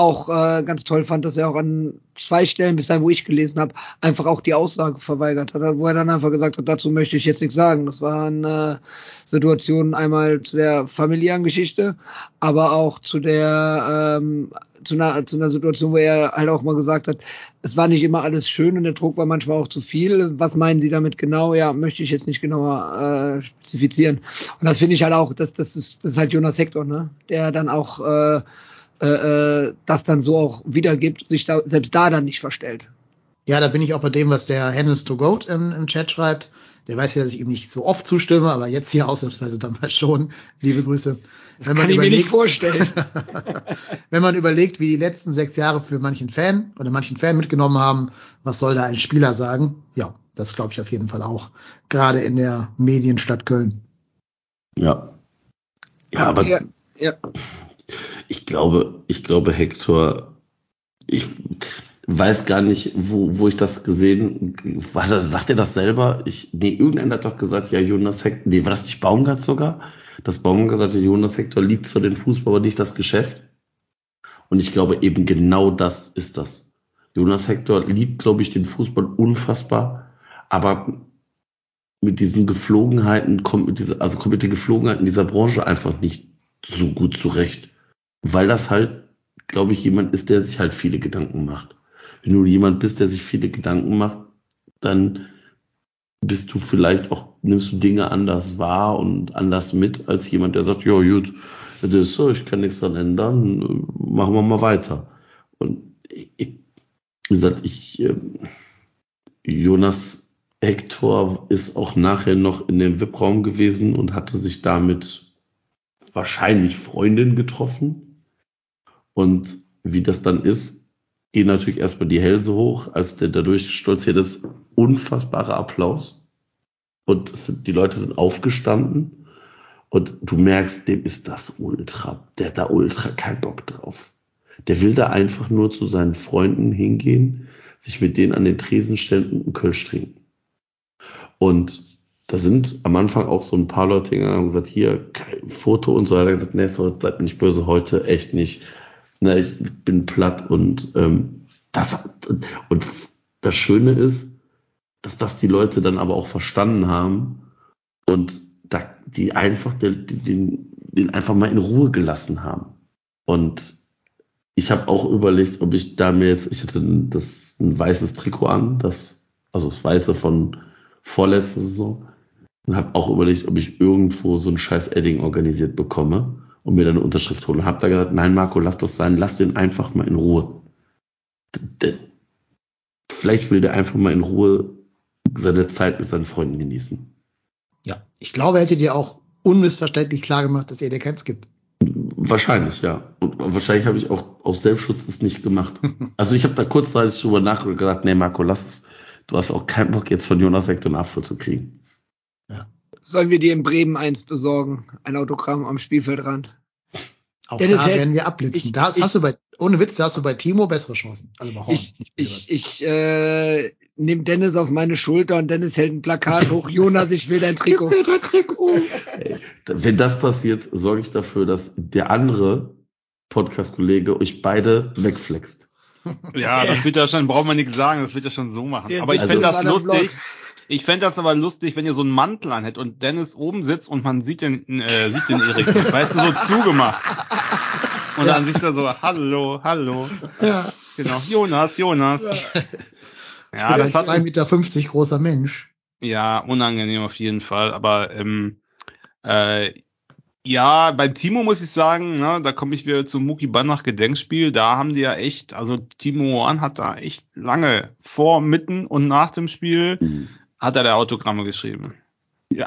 auch äh, ganz toll fand, dass er auch an zwei Stellen, bis dahin, wo ich gelesen habe, einfach auch die Aussage verweigert hat, wo er dann einfach gesagt hat, dazu möchte ich jetzt nichts sagen. Das waren äh, Situationen einmal zu der familiären Geschichte, aber auch zu der ähm, zu einer, zu einer Situation, wo er halt auch mal gesagt hat, es war nicht immer alles schön und der Druck war manchmal auch zu viel. Was meinen Sie damit genau? Ja, möchte ich jetzt nicht genauer äh, spezifizieren. Und das finde ich halt auch, das, das, ist, das ist halt Jonas Hector, ne? der dann auch äh, äh, äh, das dann so auch wiedergibt, sich da, selbst da dann nicht verstellt. Ja, da bin ich auch bei dem, was der Hennis to Goat im, im Chat schreibt. Der weiß ja, dass ich ihm nicht so oft zustimme, aber jetzt hier ausnahmsweise dann mal schon. Liebe Grüße. Wenn Kann ich mir nicht vorstellen. wenn man überlegt, wie die letzten sechs Jahre für manchen Fan oder manchen Fan mitgenommen haben, was soll da ein Spieler sagen? Ja, das glaube ich auf jeden Fall auch. Gerade in der Medienstadt Köln. Ja. Ja, aber ja, ja. Ich glaube, ich glaube, Hector, ich weiß gar nicht, wo, wo ich das gesehen, das, sagt er das selber? Ich, nee, irgendeiner hat doch gesagt, ja, Jonas Hector, nee, war das nicht Baumgart sogar? Dass Baumgart sagte, Jonas Hector liebt zwar den Fußball, aber nicht das Geschäft. Und ich glaube, eben genau das ist das. Jonas Hector liebt, glaube ich, den Fußball unfassbar, aber mit diesen Geflogenheiten kommt mit dieser, also kommt mit den Geflogenheiten dieser Branche einfach nicht so gut zurecht. Weil das halt, glaube ich, jemand ist, der sich halt viele Gedanken macht. Wenn du jemand bist, der sich viele Gedanken macht, dann bist du vielleicht auch, nimmst du Dinge anders wahr und anders mit, als jemand, der sagt, ja gut, das ist so, ich kann nichts dran ändern, machen wir mal weiter. Und wie gesagt, ich, ähm, Jonas Hector ist auch nachher noch in dem VIP-Raum gewesen und hatte sich damit wahrscheinlich Freundin getroffen. Und wie das dann ist, gehen natürlich erstmal die Hälse hoch, als der da durchstolziert ist. Unfassbarer Applaus. Und sind, die Leute sind aufgestanden und du merkst, dem ist das ultra, der hat da ultra keinen Bock drauf. Der will da einfach nur zu seinen Freunden hingehen, sich mit denen an den Tresen stellen und einen Kölsch trinken. Und da sind am Anfang auch so ein paar Leute gegangen und haben gesagt, hier, kein Foto und so. Er hat gesagt, nee, so, seid nicht böse, heute echt nicht. Na, ich bin platt und ähm, das und das, das Schöne ist, dass das die Leute dann aber auch verstanden haben und da die einfach den, den, den einfach mal in Ruhe gelassen haben. Und ich habe auch überlegt, ob ich da mir jetzt, ich hatte das ein weißes Trikot an, das also das weiße von vorletzter Saison und habe auch überlegt, ob ich irgendwo so ein scheiß Edding organisiert bekomme und mir dann eine Unterschrift hole. Und habe da gesagt, nein Marco, lass das sein, lass den einfach mal in Ruhe. Der, vielleicht will der einfach mal in Ruhe seine Zeit mit seinen Freunden genießen. Ja, ich glaube, er hätte dir auch unmissverständlich klar gemacht, dass er dir keins gibt. Wahrscheinlich, ja. Und wahrscheinlich habe ich auch aus Selbstschutz das nicht gemacht. Also ich habe da kurzzeitig drüber nachgedacht, gedacht, nee, Marco, lass es. Du hast auch keinen Bock, jetzt von Jonas einen Apfel zu kriegen. Sollen wir dir in Bremen eins besorgen? Ein Autogramm am Spielfeldrand? Auch Dennis da werden wir abblitzen. Ich, da hast, ich, hast du bei, ohne Witz, da hast du bei Timo bessere Chancen. Also bei Horn. Ich, ich, ich äh, nehme Dennis auf meine Schulter und Dennis hält ein Plakat hoch. Jonas, ich will dein Trikot. Gib mir dein Trikot. Wenn das passiert, sorge ich dafür, dass der andere Podcast-Kollege euch beide wegflext. Ja, das wird ja schon, braucht man nichts sagen, das wird ja schon so machen. Aber ich also, fände das lustig. Ich fände das aber lustig, wenn ihr so einen Mantel anhättet und Dennis oben sitzt und man sieht den, äh, sieht den Erik, weißt du, so zugemacht. Und ja. dann sieht er so, hallo, hallo. Ja. Genau, Jonas, Jonas. Ja, ja das hat 2,50 Meter 50 großer Mensch. Ja, unangenehm auf jeden Fall. Aber ähm, äh, ja, beim Timo muss ich sagen, ne, da komme ich wieder zum Muki Banach Gedenkspiel. Da haben die ja echt, also Timo Horn hat da echt lange vor, mitten und nach dem Spiel mhm. Hat er da Autogramme geschrieben.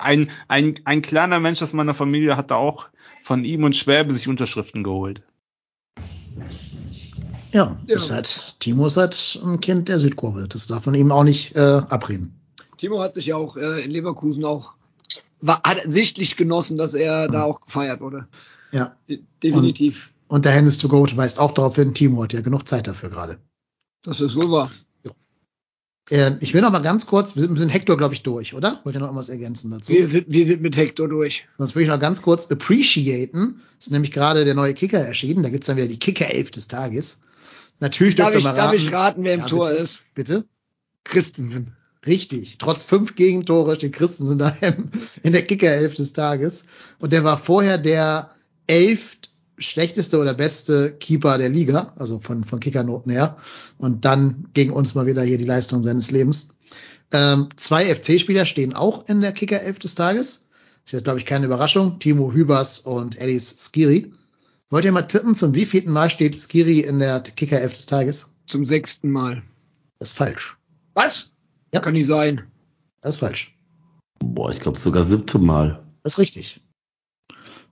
Ein, ein, ein kleiner Mensch aus meiner Familie hat da auch von ihm und Schwäbe sich Unterschriften geholt. Ja, ja. Ist halt, Timo ist halt ein Kind der Südkurve. Das darf man ihm auch nicht äh, abreden. Timo hat sich ja auch äh, in Leverkusen auch war, hat sichtlich genossen, dass er da auch gefeiert wurde. Ja. definitiv. Und, und der Hennis to Go weist auch darauf hin, Timo hat ja genug Zeit dafür gerade. Das ist wohl wahr. Äh, ich will noch mal ganz kurz, wir sind, wir sind Hector, glaube ich, durch, oder? Wollt ihr noch irgendwas ergänzen dazu? Wir sind, wir sind mit Hector durch. Sonst will ich noch ganz kurz appreciaten. Ist nämlich gerade der neue Kicker erschienen. Da gibt's dann wieder die Kicker-Elf des Tages. Natürlich darf ich, mal raten. Darf ich raten, wer im ja, Tor bitte, ist? Bitte? Christensen. Richtig. Trotz fünf Gegentore steht Christensen da in der Kickerelf des Tages. Und der war vorher der elf schlechteste oder beste Keeper der Liga, also von, von Kickernoten her. Und dann gegen uns mal wieder hier die Leistung seines Lebens. Ähm, zwei FC-Spieler stehen auch in der Kickerelf des Tages. Das ist jetzt, glaube ich, keine Überraschung. Timo Hübers und Alice Skiri. Wollt ihr mal tippen, zum wievielten Mal steht Skiri in der Kickerelf des Tages? Zum sechsten Mal. Das ist falsch. Was? Ja. Kann nicht sein. Das ist falsch. Boah, ich glaube sogar siebte Mal. Das ist richtig.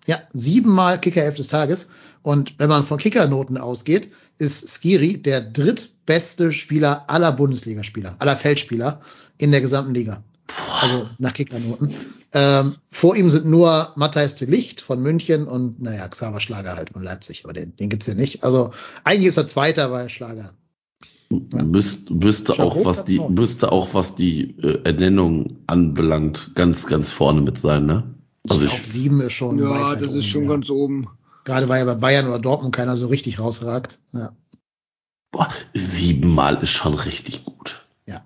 Ja, siebenmal Kickerelf des Tages. Und wenn man von Kickernoten ausgeht, ist Skiri der drittbeste Spieler aller Bundesligaspieler, aller Feldspieler in der gesamten Liga. Also nach Kickernoten. Ähm, vor ihm sind nur Matthijs de Licht von München und naja, Xaver Schlager halt von Leipzig, aber den, den gibt's hier nicht. Also eigentlich ist er Zweiter, weil Schlager ja. Müsst, müsste auch was die müsste auch was die äh, Ernennung anbelangt ganz ganz vorne mit sein, ne? Also ich, auf sieben ist schon ja, das oben, ist schon ja. ganz oben. Gerade weil ja bei Bayern oder Dortmund keiner so richtig rausragt. Ja. Boah, siebenmal ist schon richtig gut. Ja.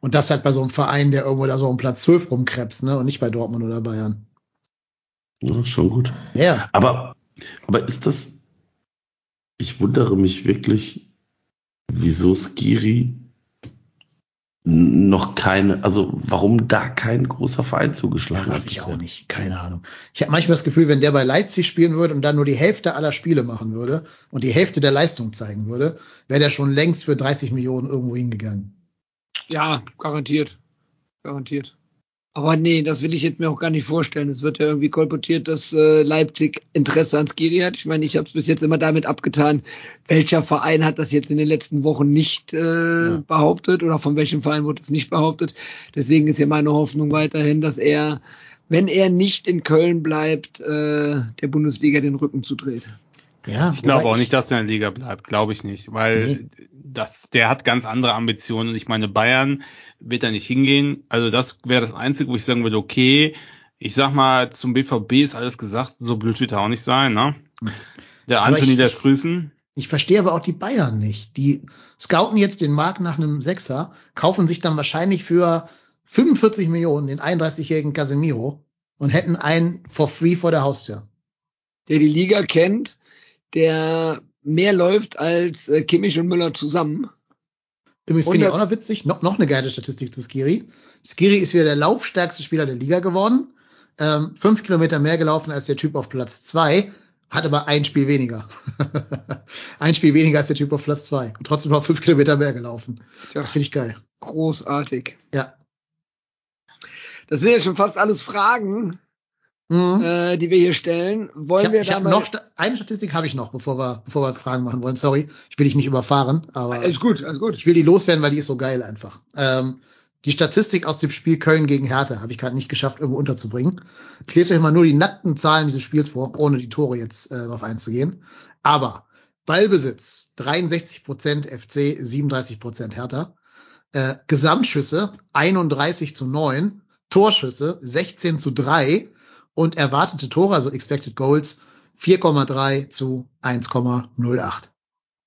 Und das halt bei so einem Verein, der irgendwo da so um Platz zwölf rumkrebst, ne? Und nicht bei Dortmund oder Bayern. Ja, schon gut. Ja. Aber, aber ist das, ich wundere mich wirklich, wieso Skiri noch keine, also warum da kein großer Verein zugeschlagen ja, hat. Ich auch nicht, keine Ahnung. Ich habe manchmal das Gefühl, wenn der bei Leipzig spielen würde und dann nur die Hälfte aller Spiele machen würde und die Hälfte der Leistung zeigen würde, wäre der schon längst für 30 Millionen irgendwo hingegangen. Ja, garantiert. Garantiert. Aber nee, das will ich jetzt mir auch gar nicht vorstellen. Es wird ja irgendwie kolportiert, dass äh, Leipzig Interesse an Skiri hat. Ich meine, ich habe es bis jetzt immer damit abgetan, welcher Verein hat das jetzt in den letzten Wochen nicht äh, ja. behauptet oder von welchem Verein wurde es nicht behauptet. Deswegen ist ja meine Hoffnung weiterhin, dass er, wenn er nicht in Köln bleibt, äh, der Bundesliga den Rücken zudreht. Ja, ich glaube auch nicht, dass er in der Liga bleibt, glaube ich nicht, weil nee. das, der hat ganz andere Ambitionen. Ich meine, Bayern wird da nicht hingehen. Also das wäre das Einzige, wo ich sagen würde, okay, ich sag mal, zum BVB ist alles gesagt, so blöd wird er auch nicht sein, ne? Der aber Anthony lässt grüßen. Ich verstehe aber auch die Bayern nicht. Die scouten jetzt den Markt nach einem Sechser, kaufen sich dann wahrscheinlich für 45 Millionen den 31-jährigen Casemiro und hätten einen for free vor der Haustür. Der die Liga kennt, der mehr läuft als äh, Kimmich und Müller zusammen. Übrigens finde ich auch noch witzig, noch, noch eine geile Statistik zu Skiri. Skiri ist wieder der laufstärkste Spieler der Liga geworden. Ähm, fünf Kilometer mehr gelaufen als der Typ auf Platz zwei, hat aber ein Spiel weniger. ein Spiel weniger als der Typ auf Platz zwei und trotzdem noch fünf Kilometer mehr gelaufen. Tja, das finde ich geil. Großartig. Ja. Das sind ja schon fast alles Fragen, mhm. äh, die wir hier stellen. Wollen ich wir ich hab noch eine Statistik habe ich noch, bevor wir bevor wir Fragen machen wollen. Sorry, ich will dich nicht überfahren, aber alles gut, alles gut. Ich will die loswerden, weil die ist so geil einfach. Ähm, die Statistik aus dem Spiel Köln gegen Hertha habe ich gerade nicht geschafft, irgendwo unterzubringen. Ich lese euch mal nur die nackten Zahlen dieses Spiels vor, ohne die Tore jetzt äh, drauf einzugehen. Aber Ballbesitz 63% FC, 37% Hertha. Äh, Gesamtschüsse 31 zu 9, Torschüsse 16 zu 3 und erwartete Tore, also Expected Goals, 4,3 zu 1,08.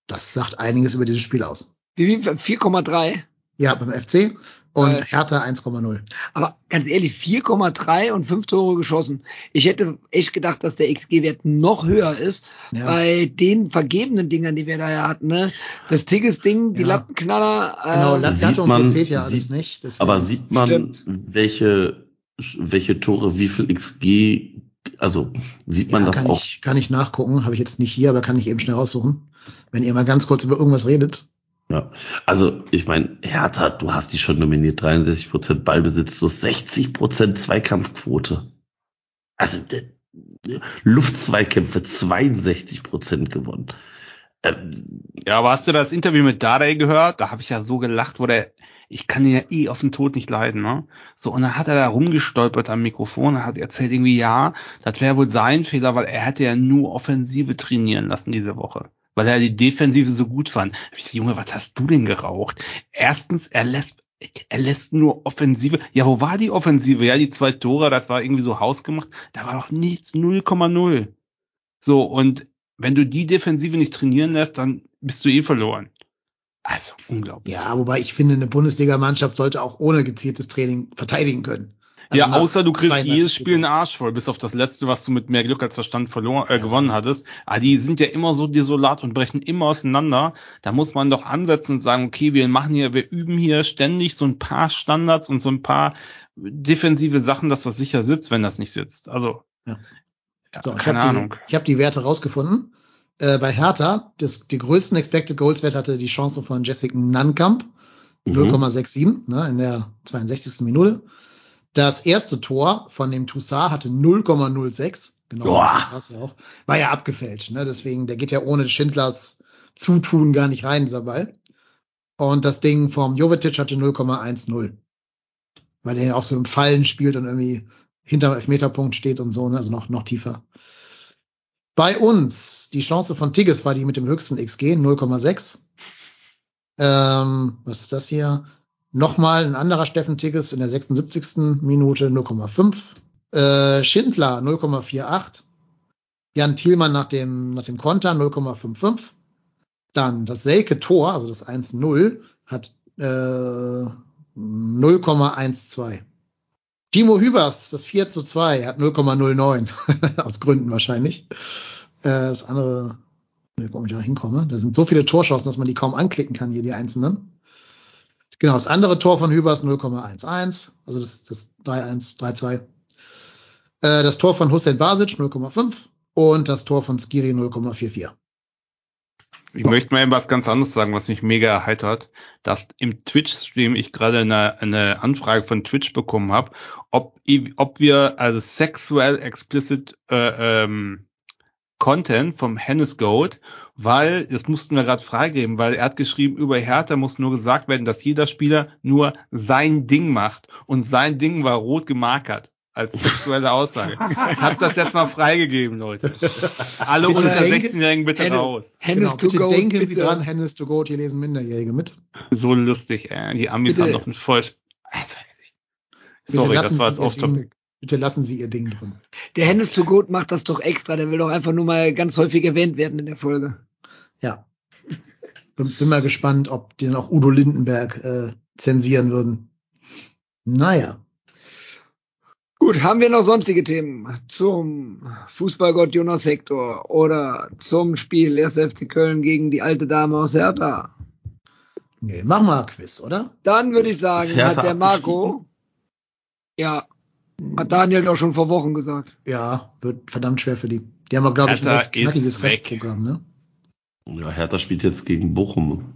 Das sagt einiges über dieses Spiel aus. Wie 4,3? Ja, beim FC und äh, Hertha 1,0. Aber ganz ehrlich, 4,3 und 5 Tore geschossen. Ich hätte echt gedacht, dass der XG-Wert noch höher ist ja. bei den vergebenen Dingern, die wir da ja hatten. Ne? Das Tigges-Ding, die ja. Lattenknaller. Äh, genau, Latte und so zählt ja alles sieht, nicht. Deswegen. Aber sieht man, Stimmt. welche welche Tore, wie viel XG, also sieht man ja, das kann auch? Ich, kann ich nachgucken, habe ich jetzt nicht hier, aber kann ich eben schnell raussuchen, wenn ihr mal ganz kurz über irgendwas redet. Ja, also ich meine, Hertha, du hast die schon nominiert, 63 Prozent Ballbesitz, so 60% Zweikampfquote. Also Luftzweikämpfe 62 Prozent gewonnen. Ähm, ja, aber hast du das Interview mit Dardai gehört? Da habe ich ja so gelacht, wo der ich kann ihn ja eh auf den Tod nicht leiden, ne? So, und dann hat er da rumgestolpert am Mikrofon, hat erzählt irgendwie, ja, das wäre wohl sein Fehler, weil er hätte ja nur Offensive trainieren lassen diese Woche. Weil er die Defensive so gut fand. Ich dachte, Junge, was hast du denn geraucht? Erstens, er lässt er lässt nur Offensive. Ja, wo war die Offensive? Ja, die zwei Tore, das war irgendwie so hausgemacht. Da war doch nichts, 0,0. So, und wenn du die Defensive nicht trainieren lässt, dann bist du eh verloren. Also unglaublich. Ja, wobei ich finde, eine Bundesligamannschaft sollte auch ohne gezieltes Training verteidigen können. Also ja, außer du kriegst jedes Spiel einen Arsch voll, bis auf das letzte, was du mit mehr Glück als Verstand verloren, äh, ja. gewonnen hattest. Aber ah, die sind ja immer so desolat und brechen immer auseinander. Da muss man doch ansetzen und sagen, okay, wir machen hier, wir üben hier ständig so ein paar Standards und so ein paar defensive Sachen, dass das sicher sitzt, wenn das nicht sitzt. Also, ja. Ja, so, keine ich Ahnung. Die, ich habe die Werte rausgefunden. Äh, bei Hertha, das, die größten Expected Goals Wert hatte die Chance von Jessica Nankamp, mhm. 0,67 ne, in der 62. Minute. Das erste Tor von dem Toussaint hatte 0,06. Genau, das war's ja auch. War ja abgefälscht, ne? Deswegen, der geht ja ohne Schindlers Zutun gar nicht rein, dieser Ball. Und das Ding vom Jovetic hatte 0,10. Weil der ja auch so im Fallen spielt und irgendwie hinterm Elfmeterpunkt steht und so, ne? Also noch, noch tiefer. Bei uns, die Chance von Tigges war die mit dem höchsten XG, 0,6. Ähm, was ist das hier? Nochmal ein anderer Steffen Tigges in der 76. Minute 0,5. Äh, Schindler 0,48. Jan Thielmann nach dem, nach dem Konter 0,55. Dann das Selke Tor, also das 1-0, hat äh, 0,12. Timo Hübers, das 4 zu 2, hat 0,09. Aus Gründen wahrscheinlich. Äh, das andere, wo ich da hinkomme, da sind so viele Torschancen, dass man die kaum anklicken kann, hier die einzelnen. Genau, das andere Tor von Hübers 0,11, also das, das 3-1, 3-2. Äh, das Tor von Hussein Basic 0,5 und das Tor von Skiri 0,44. Ich möchte mal eben was ganz anderes sagen, was mich mega erheitert, dass im Twitch-Stream ich gerade eine, eine Anfrage von Twitch bekommen habe, ob, ob wir also sexuell explicit äh, ähm, Content vom Hennes Goat, weil das mussten wir gerade freigeben, weil er hat geschrieben, über Hertha muss nur gesagt werden, dass jeder Spieler nur sein Ding macht und sein Ding war rot gemarkert als sexuelle Aussage. Ich habe das jetzt mal freigegeben, Leute. Alle Bitte unter denke- 16-Jährigen bitte Hennes- raus. Hennes Genau, to bitte go. denken Sie bitte. dran, Hennes to go, hier lesen Minderjährige mit. So lustig, ey. Die Amis Bitte. haben doch ein voll. Also, sorry, das war Sie jetzt Ihr off Ding, topic. Bitte lassen Sie Ihr Ding drin. Der Hennes to go macht das doch extra. Der will doch einfach nur mal ganz häufig erwähnt werden in der Folge. Ja. Bin, bin mal gespannt, ob den auch Udo Lindenberg äh, zensieren würden. Naja. Gut, haben wir noch sonstige Themen zum Fußballgott Jonas Hector oder zum Spiel 1. FC Köln gegen die alte Dame aus Hertha? Nee, mach mal Quiz, oder? Dann würde ich sagen, hat der Marco, ja, hat Daniel doch schon vor Wochen gesagt. Ja, wird verdammt schwer für die. Die haben, glaube ich, ein recht knackiges. Restprogramm, ne? Ja, Hertha spielt jetzt gegen Bochum.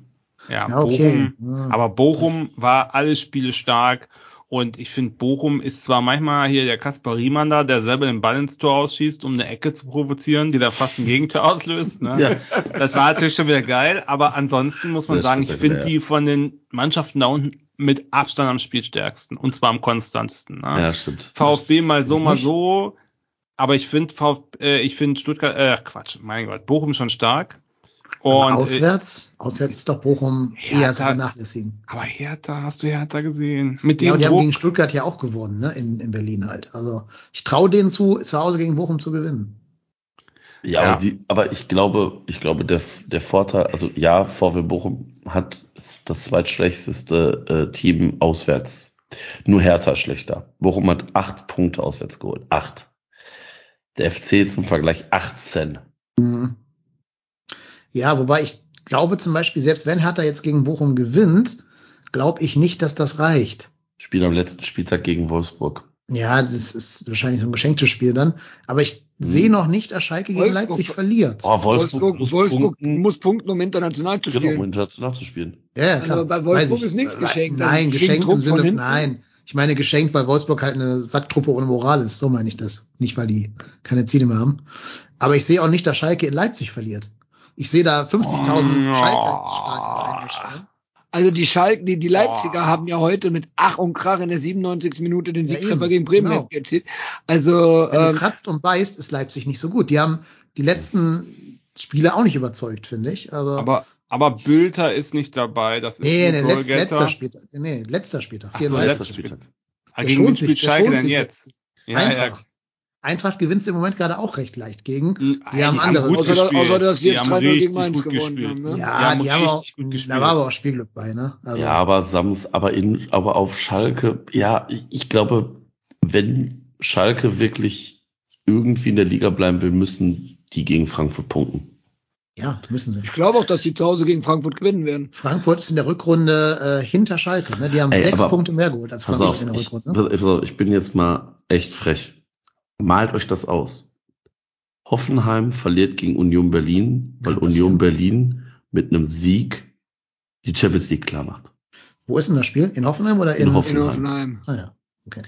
Ja, Ja, okay. Bochum. Ja. Aber Bochum war alle Spiele stark. Und ich finde, Bochum ist zwar manchmal hier der Kaspar Riemann da, der selber den Ball ins Tor ausschießt, um eine Ecke zu provozieren, die da fast ein Gegentor auslöst. Ne? Ja. Das war natürlich schon wieder geil, aber ansonsten muss man Das sagen, ich finde ja. die von den Mannschaften da unten mit Abstand am spielstärksten und zwar am konstantesten. Ne? Ja, stimmt. VfB mal so, mal so. Aber ich finde VfB, äh, ich finde Stuttgart, äh, Quatsch, mein Gott, Bochum schon stark. Aber Und, äh, auswärts, auswärts ist doch Bochum eher Hertha- zu vernachlässigen. aber Hertha, hast du Hertha gesehen? Mit dem Ja, und die haben Druck. gegen Stuttgart ja auch gewonnen, ne? In, in Berlin halt. Also ich traue denen zu, zu Hause gegen Bochum zu gewinnen. Ja, Ja. Aber, die, aber ich glaube, ich glaube, der, der Vorteil, also ja, VW Bochum hat das zweitschlechteste äh, Team auswärts. Nur Hertha schlechter. Bochum hat acht Punkte auswärts geholt. Acht. Der FC zum Vergleich 18. Mhm. Ja, wobei ich glaube zum Beispiel, selbst wenn Hertha jetzt gegen Bochum gewinnt, glaube ich nicht, dass das reicht. Spiel am letzten Spieltag gegen Wolfsburg. Ja, das ist wahrscheinlich so ein geschenktes Spiel dann. Aber ich sehe noch nicht, dass Schalke gegen Wolfsburg- Leipzig verliert. Oh, Wolfsburg, muss Wolfsburg punkten. muss punkten, um international zu Genau, um spielen. international zu spielen. Ja, ja, klar. Also bei Wolfsburg ich. ist nichts geschenkt. Also Nein, gegen geschenkt im Sinne, nein. Ich meine geschenkt, weil Wolfsburg halt eine Sacktruppe ohne Moral ist. So meine ich das. Nicht, weil die keine Ziele mehr haben. Aber ich sehe auch nicht, dass Schalke in Leipzig verliert. Ich sehe da 50.000 Oh. Schalke. Also die Schalke, die, die Leipziger Boah. haben ja heute mit Ach und Krach in der 97. Minute den Ja, Siegtreffer eben. gegen Bremen Genau. erzielt. Also Wenn du ähm, kratzt und beißt, ist Leipzig nicht so gut. Die haben die letzten Spiele auch nicht überzeugt, finde ich. Also, Aber, aber Bülter ist nicht dabei. Das ist nee, ein nee, letz, letzter Spieltag. Nee, letzter Spieltag. Ach so, 34. letzter Spieltag. Ah, Der gegen wen schont sich, spielt der Schalke schont denn sich jetzt? Ja, Eintracht. Eintracht gewinnt im Moment gerade auch recht leicht gegen. Die haben andere- gut Außer- außer, dass die jetzt haben 3-0 gegen richtig Mainz gut gewonnen gespielt. haben, ne? Ja, die haben auch, richtig gut da war aber auch Spielglück bei, ne? Also, Ja, aber Sams, aber in, aber auf Schalke, ja, ich, ich glaube, wenn Schalke wirklich irgendwie in der Liga bleiben will, müssen die gegen Frankfurt punkten. ja, müssen sie. ich glaube auch, dass die zu Hause gegen Frankfurt gewinnen werden. Frankfurt ist in der Rückrunde äh, hinter Schalke. Ne? Die haben Ey, sechs Punkte mehr geholt als Frankfurt auf, in der ich, Rückrunde. pass auf, ich bin jetzt mal echt frech. Malt euch das aus. Hoffenheim verliert gegen Union Berlin, weil Union. Berlin mit einem Sieg die Champions League klar macht. Wo ist denn das Spiel? In Hoffenheim oder in, In Hoffenheim. In Hoffenheim. Ah ja, okay.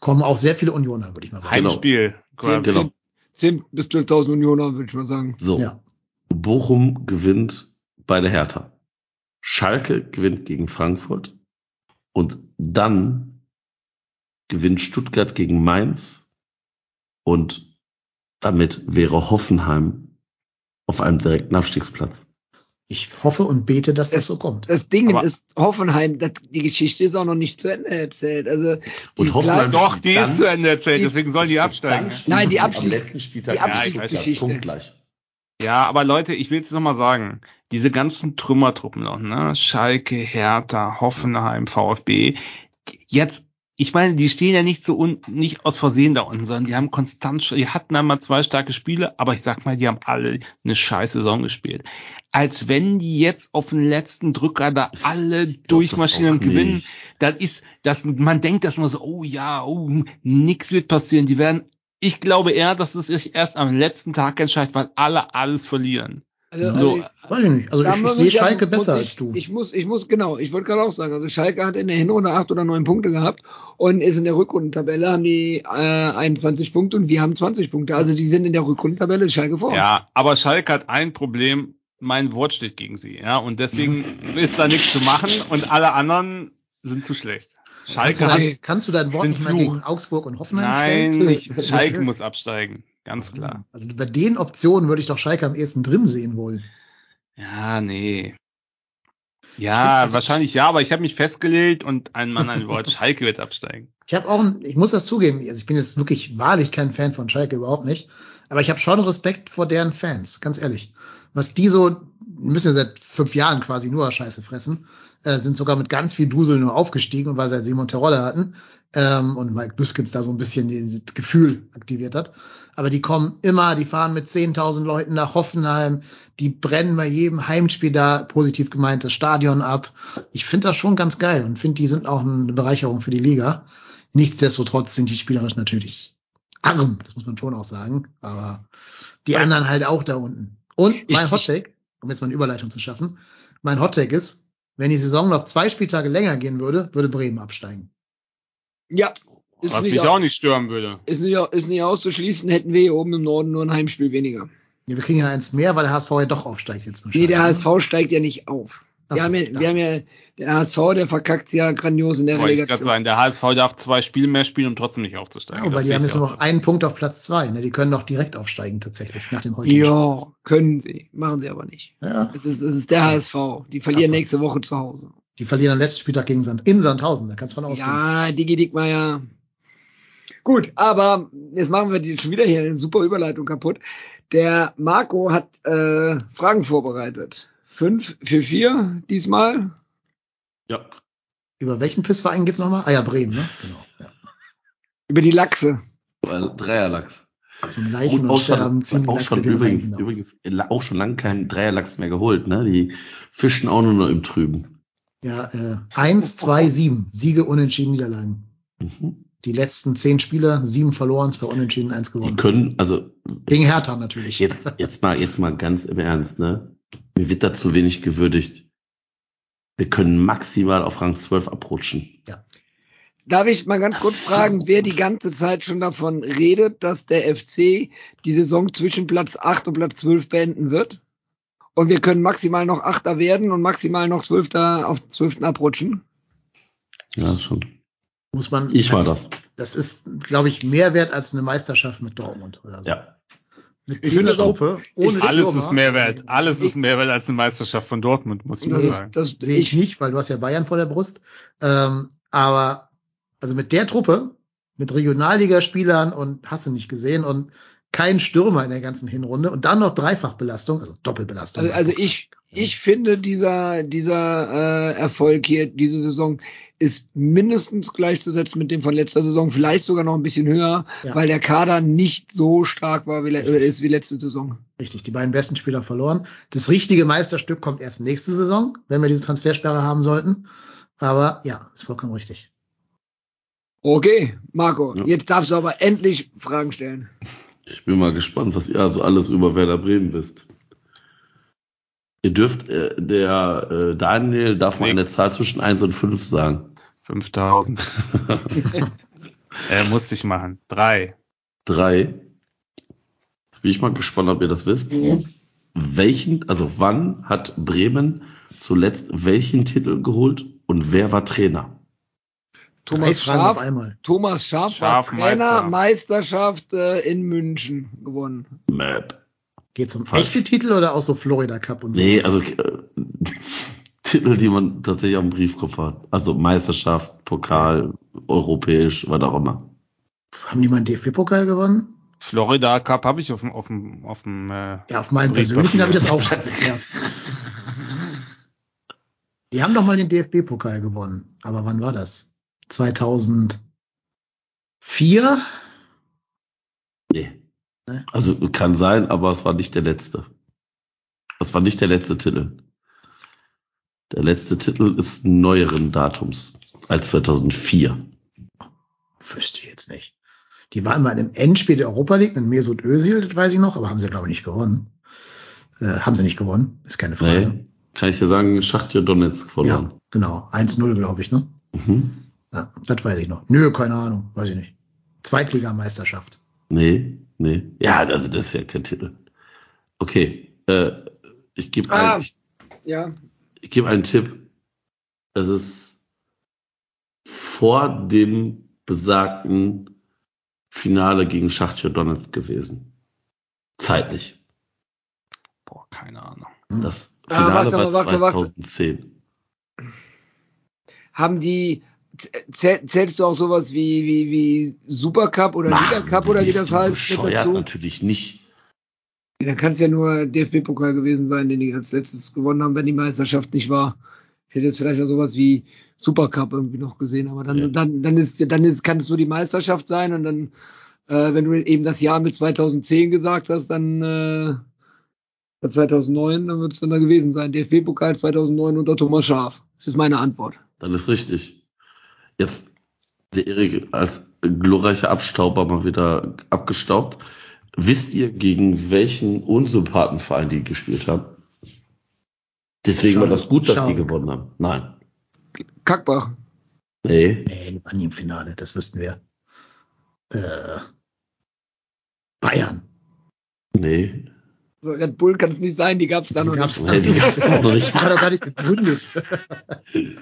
Kommen auch sehr viele Unioner, würde ich mal sagen. Heimspiel. Zehn, Genau. zehn, 10 bis 12.000 Unioner, würde ich mal sagen. So, Ja. Bochum gewinnt bei der Hertha. Schalke gewinnt gegen Frankfurt und dann gewinnt Stuttgart gegen Mainz und damit wäre Hoffenheim auf einem direkten Abstiegsplatz. Ich hoffe und bete, dass das so kommt. Das Ding Aber- ist, Hoffenheim, das, die Geschichte ist auch noch nicht zu Ende erzählt. Also, Und Hoffenheim- Doch, die Dann- ist zu Ende erzählt, die- deswegen sollen die absteigen. Nein, die Abstiegs- letzten Spieltag die Abstiegsgeschichte. Stuttgart. Punktgleich. Ja, aber Leute, ich will jetzt noch mal sagen, diese ganzen Trümmertruppen noch, ne? Schalke, Hertha, Hoffenheim, VfB, jetzt, ich meine, die stehen ja nicht so unten, nicht aus Versehen da unten, sondern die haben konstant, die hatten einmal zwei starke Spiele, aber ich sag mal, die haben alle eine scheiß Saison gespielt. Als wenn die jetzt auf den letzten Drücker da alle durchmarschieren und gewinnen, nicht. das ist, das, man denkt das immer so, oh ja, oh, nix wird passieren, die werden, ich glaube eher, dass es sich erst am letzten Tag entscheidet, weil alle alles verlieren. Also, also, Weiß ich nicht. Also ich, ich muss sehe Schalke besser ich, als du. Ich muss, ich muss, genau, ich wollte gerade auch sagen, also Schalke hat in der Hinrunde acht oder neun Punkte gehabt und ist in der Rückrundentabelle, haben die äh, 21 Punkte und wir haben 20 Punkte. Also die sind in der Rückrundentabelle Schalke vor. Ja, aber Schalke hat ein Problem, mein Wort steht gegen sie, ja, und deswegen ist da nichts zu machen und alle anderen sind zu schlecht. Kannst du, Schalke hat, dein, kannst du dein Wort nicht mal gegen Augsburg und Hoffenheim nein, stellen? nicht, Schalke muss absteigen, ganz klar. Also bei den Optionen würde ich doch Schalke am ehesten drin sehen wollen. Ja, nee. Ja, find, also wahrscheinlich ja, aber ich habe mich festgelegt und ein Mann, ein Wort, Schalke wird absteigen. Ich habe auch, ein, ich muss das zugeben, also ich bin jetzt wirklich wahrlich kein Fan von Schalke, überhaupt nicht. Aber ich habe schon Respekt vor deren Fans, ganz ehrlich. Was die so, müssen ja seit fünf Jahren quasi nur Scheiße fressen, äh, sind sogar mit ganz viel Dusel nur aufgestiegen und weil sie halt Simon Terodde hatten ähm, und Mike Büskens da so ein bisschen das Gefühl aktiviert hat. Aber die kommen immer, die fahren mit 10.000 Leuten nach Hoffenheim, die brennen bei jedem Heimspiel da, positiv gemeint, das Stadion ab. Ich finde das schon ganz geil und finde, die sind auch eine Bereicherung für die Liga. Nichtsdestotrotz sind die spielerisch natürlich arm, das muss man schon auch sagen. Aber die anderen halt auch da unten. Und mein Hottake, um jetzt mal eine Überleitung zu schaffen, mein Hottake ist, wenn die Saison noch zwei Spieltage länger gehen würde, würde Bremen absteigen. ja ist, Was nicht mich au- auch nicht stören würde. ist, nicht, ist nicht auszuschließen, hätten wir hier oben im Norden nur ein Heimspiel weniger. Nee, wir kriegen ja eins mehr, weil der HSV ja doch aufsteigt jetzt. Nee, der HSV steigt ja nicht auf. Wir so, haben, ja, wir haben ja, der HSV, der verkackt ja grandios in der ich gerade Relegation. sagen, der HSV darf zwei Spiele mehr spielen, um trotzdem nicht aufzusteigen. Ja, aber Das die haben ich jetzt nur noch einen Punkt auf Platz zwei. Ne? Die können doch direkt aufsteigen tatsächlich nach dem heutigen Spiel. Ja, können sie. Machen sie aber nicht. Ja, Es ist, es ist der HSV. Die verlieren Abfahrt. nächste Woche zu Hause. die verlieren am letzten Spieltag gegen Sand in Sandhausen. Da kannst du von ausgehen. Ja, Digi Dickmeier. Gut, aber jetzt machen wir die schon wieder hier eine super Überleitung kaputt. Der Marco hat äh, Fragen vorbereitet. Fünf für vier diesmal. Ja. Über welchen Pissverein geht's nochmal? Ah ja, Bremen, ne? Genau. Ja. Über die Lachse. Dreierlachs. Zum Leichen und auch Sterben ziehen die auch Lachse schon den übrigens, hinauf. übrigens la- auch schon lange keinen Dreierlachs mehr geholt, ne? Die fischen auch nur noch im Trüben. Ja, äh, eins, zwei, sieben. Siege, Unentschieden, Niederlagen. Mhm. Die letzten zehn Spiele, sieben verloren, zwei Unentschieden, eins Die gewonnen. können, also Gegen Hertha natürlich. jetzt, jetzt mal, jetzt mal ganz im Ernst, ne? Mir wird da zu wenig gewürdigt. Wir können maximal auf Rang 12 abrutschen. Darf ich mal ganz kurz fragen, wer die ganze Zeit schon davon redet, dass der FC die Saison zwischen Platz 8 und Platz 12 beenden wird? Und wir können maximal noch Achter werden und maximal noch Zwölfter auf Zwölften abrutschen? Ja, schon. Muss man. Ich war das. Das ist, glaube ich, mehr wert als eine Meisterschaft mit Dortmund oder so. Ja. Mit Ich finde das Truppe, ohne Alles Stürmer. ist mehr wert. Alles ist mehr wert als eine Meisterschaft von Dortmund, muss ich mal Nee, sagen. Das, Sehe ich nicht, weil du hast ja Bayern vor der Brust. Ähm, aber also mit der Truppe, mit Regionalligaspielern und hast du nicht gesehen und kein Stürmer in der ganzen Hinrunde und dann noch Dreifachbelastung, also Doppelbelastung. Also, also ich, ich finde, dieser, dieser äh, Erfolg hier, diese Saison, ist mindestens gleichzusetzen mit dem von letzter Saison, vielleicht sogar noch ein bisschen höher, Ja. weil der Kader nicht so stark war wie, äh, ist wie letzte Saison. Richtig, die beiden besten Spieler verloren. Das richtige Meisterstück kommt erst nächste Saison, wenn wir diese Transfersperre haben sollten. Aber ja, ist vollkommen richtig. Okay, Marco, Ja. jetzt darfst du aber endlich Fragen stellen. Ich bin mal gespannt, was ihr also alles über Werder Bremen wisst. Ihr dürft, äh, der äh, Daniel darf mal Nee. eine Zahl zwischen 1 und 5 sagen. 5000. er muss sich machen. Drei. Drei. Jetzt bin ich mal gespannt, ob ihr das wisst. Welchen, also wann hat Bremen zuletzt welchen Titel geholt und wer war Trainer? Thomas einmal. Thomas Schaaf, Schaaf, war Trainer. Meisterschaft äh, in München gewonnen. Map. Geht's um Falsch. echte Titel oder auch so Florida Cup und so? Nee, also äh, Titel, die man tatsächlich auf dem Briefkopf hat. Also Meisterschaft, Pokal, europäisch, was auch immer. Haben die mal einen DFB-Pokal gewonnen? Florida Cup habe ich auf dem, auf dem, auf dem, äh, Ja, auf meinem persönlichen habe ich das auch. ja. Die haben doch mal den DFB-Pokal gewonnen. Aber wann war das? 2004? Nee. Ne? Also kann sein, aber es war nicht der letzte. Es war nicht der letzte Titel. Der letzte Titel ist neueren Datums als 2004. Wüsste ich jetzt nicht. Die waren mal im Endspiel der Europa League mit Mesut Özil, das weiß ich noch, aber haben sie, glaube ich, nicht gewonnen. Äh, haben sie nicht gewonnen, ist keine Frage. Nee, kann ich dir sagen, Schachtja Donetsk verloren. Ja, genau. 1-0, glaube ich, ne? Mhm. Ja, das weiß ich noch. Nö, keine Ahnung, weiß ich nicht. Zweitligameisterschaft. Nee, nee. Ja, also das ist ja kein Titel. Okay, äh, ich gebe Ah, ein, ich, ja. Ich gebe einen Tipp. Es ist vor dem besagten Finale gegen Schachtja Donetsk gewesen. Zeitlich. Boah, keine Ahnung. Hm. Das Ah, Finale warte mal, war warte, warte. 2010. Haben die, zähl, zählst du auch sowas wie, wie, wie Supercup oder Liga Cup oder wie das heißt bescheuert? Natürlich nicht. Dann kann es ja nur DFB-Pokal gewesen sein, den die als letztes gewonnen haben, wenn die Meisterschaft nicht war. Ich hätte jetzt vielleicht auch sowas wie Supercup irgendwie noch gesehen, aber dann, Ja. dann, dann ist, dann ist, kann es nur die Meisterschaft sein und dann, äh, wenn du eben das Jahr mit 2010 gesagt hast, dann, äh, 2009, dann wird es dann da gewesen sein. DFB-Pokal 2009 unter Thomas Schaf. Das ist meine Antwort. Dann ist richtig. Jetzt der Erik als glorreicher Abstauber mal wieder abgestaubt. Wisst ihr, gegen welchen Unsympathenverein die gespielt haben? Deswegen war das gut, dass die Schalke. gewonnen haben. Nein. Kackbach. Nee. Nee, die waren nie im Finale, das wüssten wir. Äh, Bayern. Nee. So Red Bull kann es nicht sein, die gab es da Die noch gab's, nicht. Nee, die gab's auch noch nicht. Die war doch gar nicht gegründet.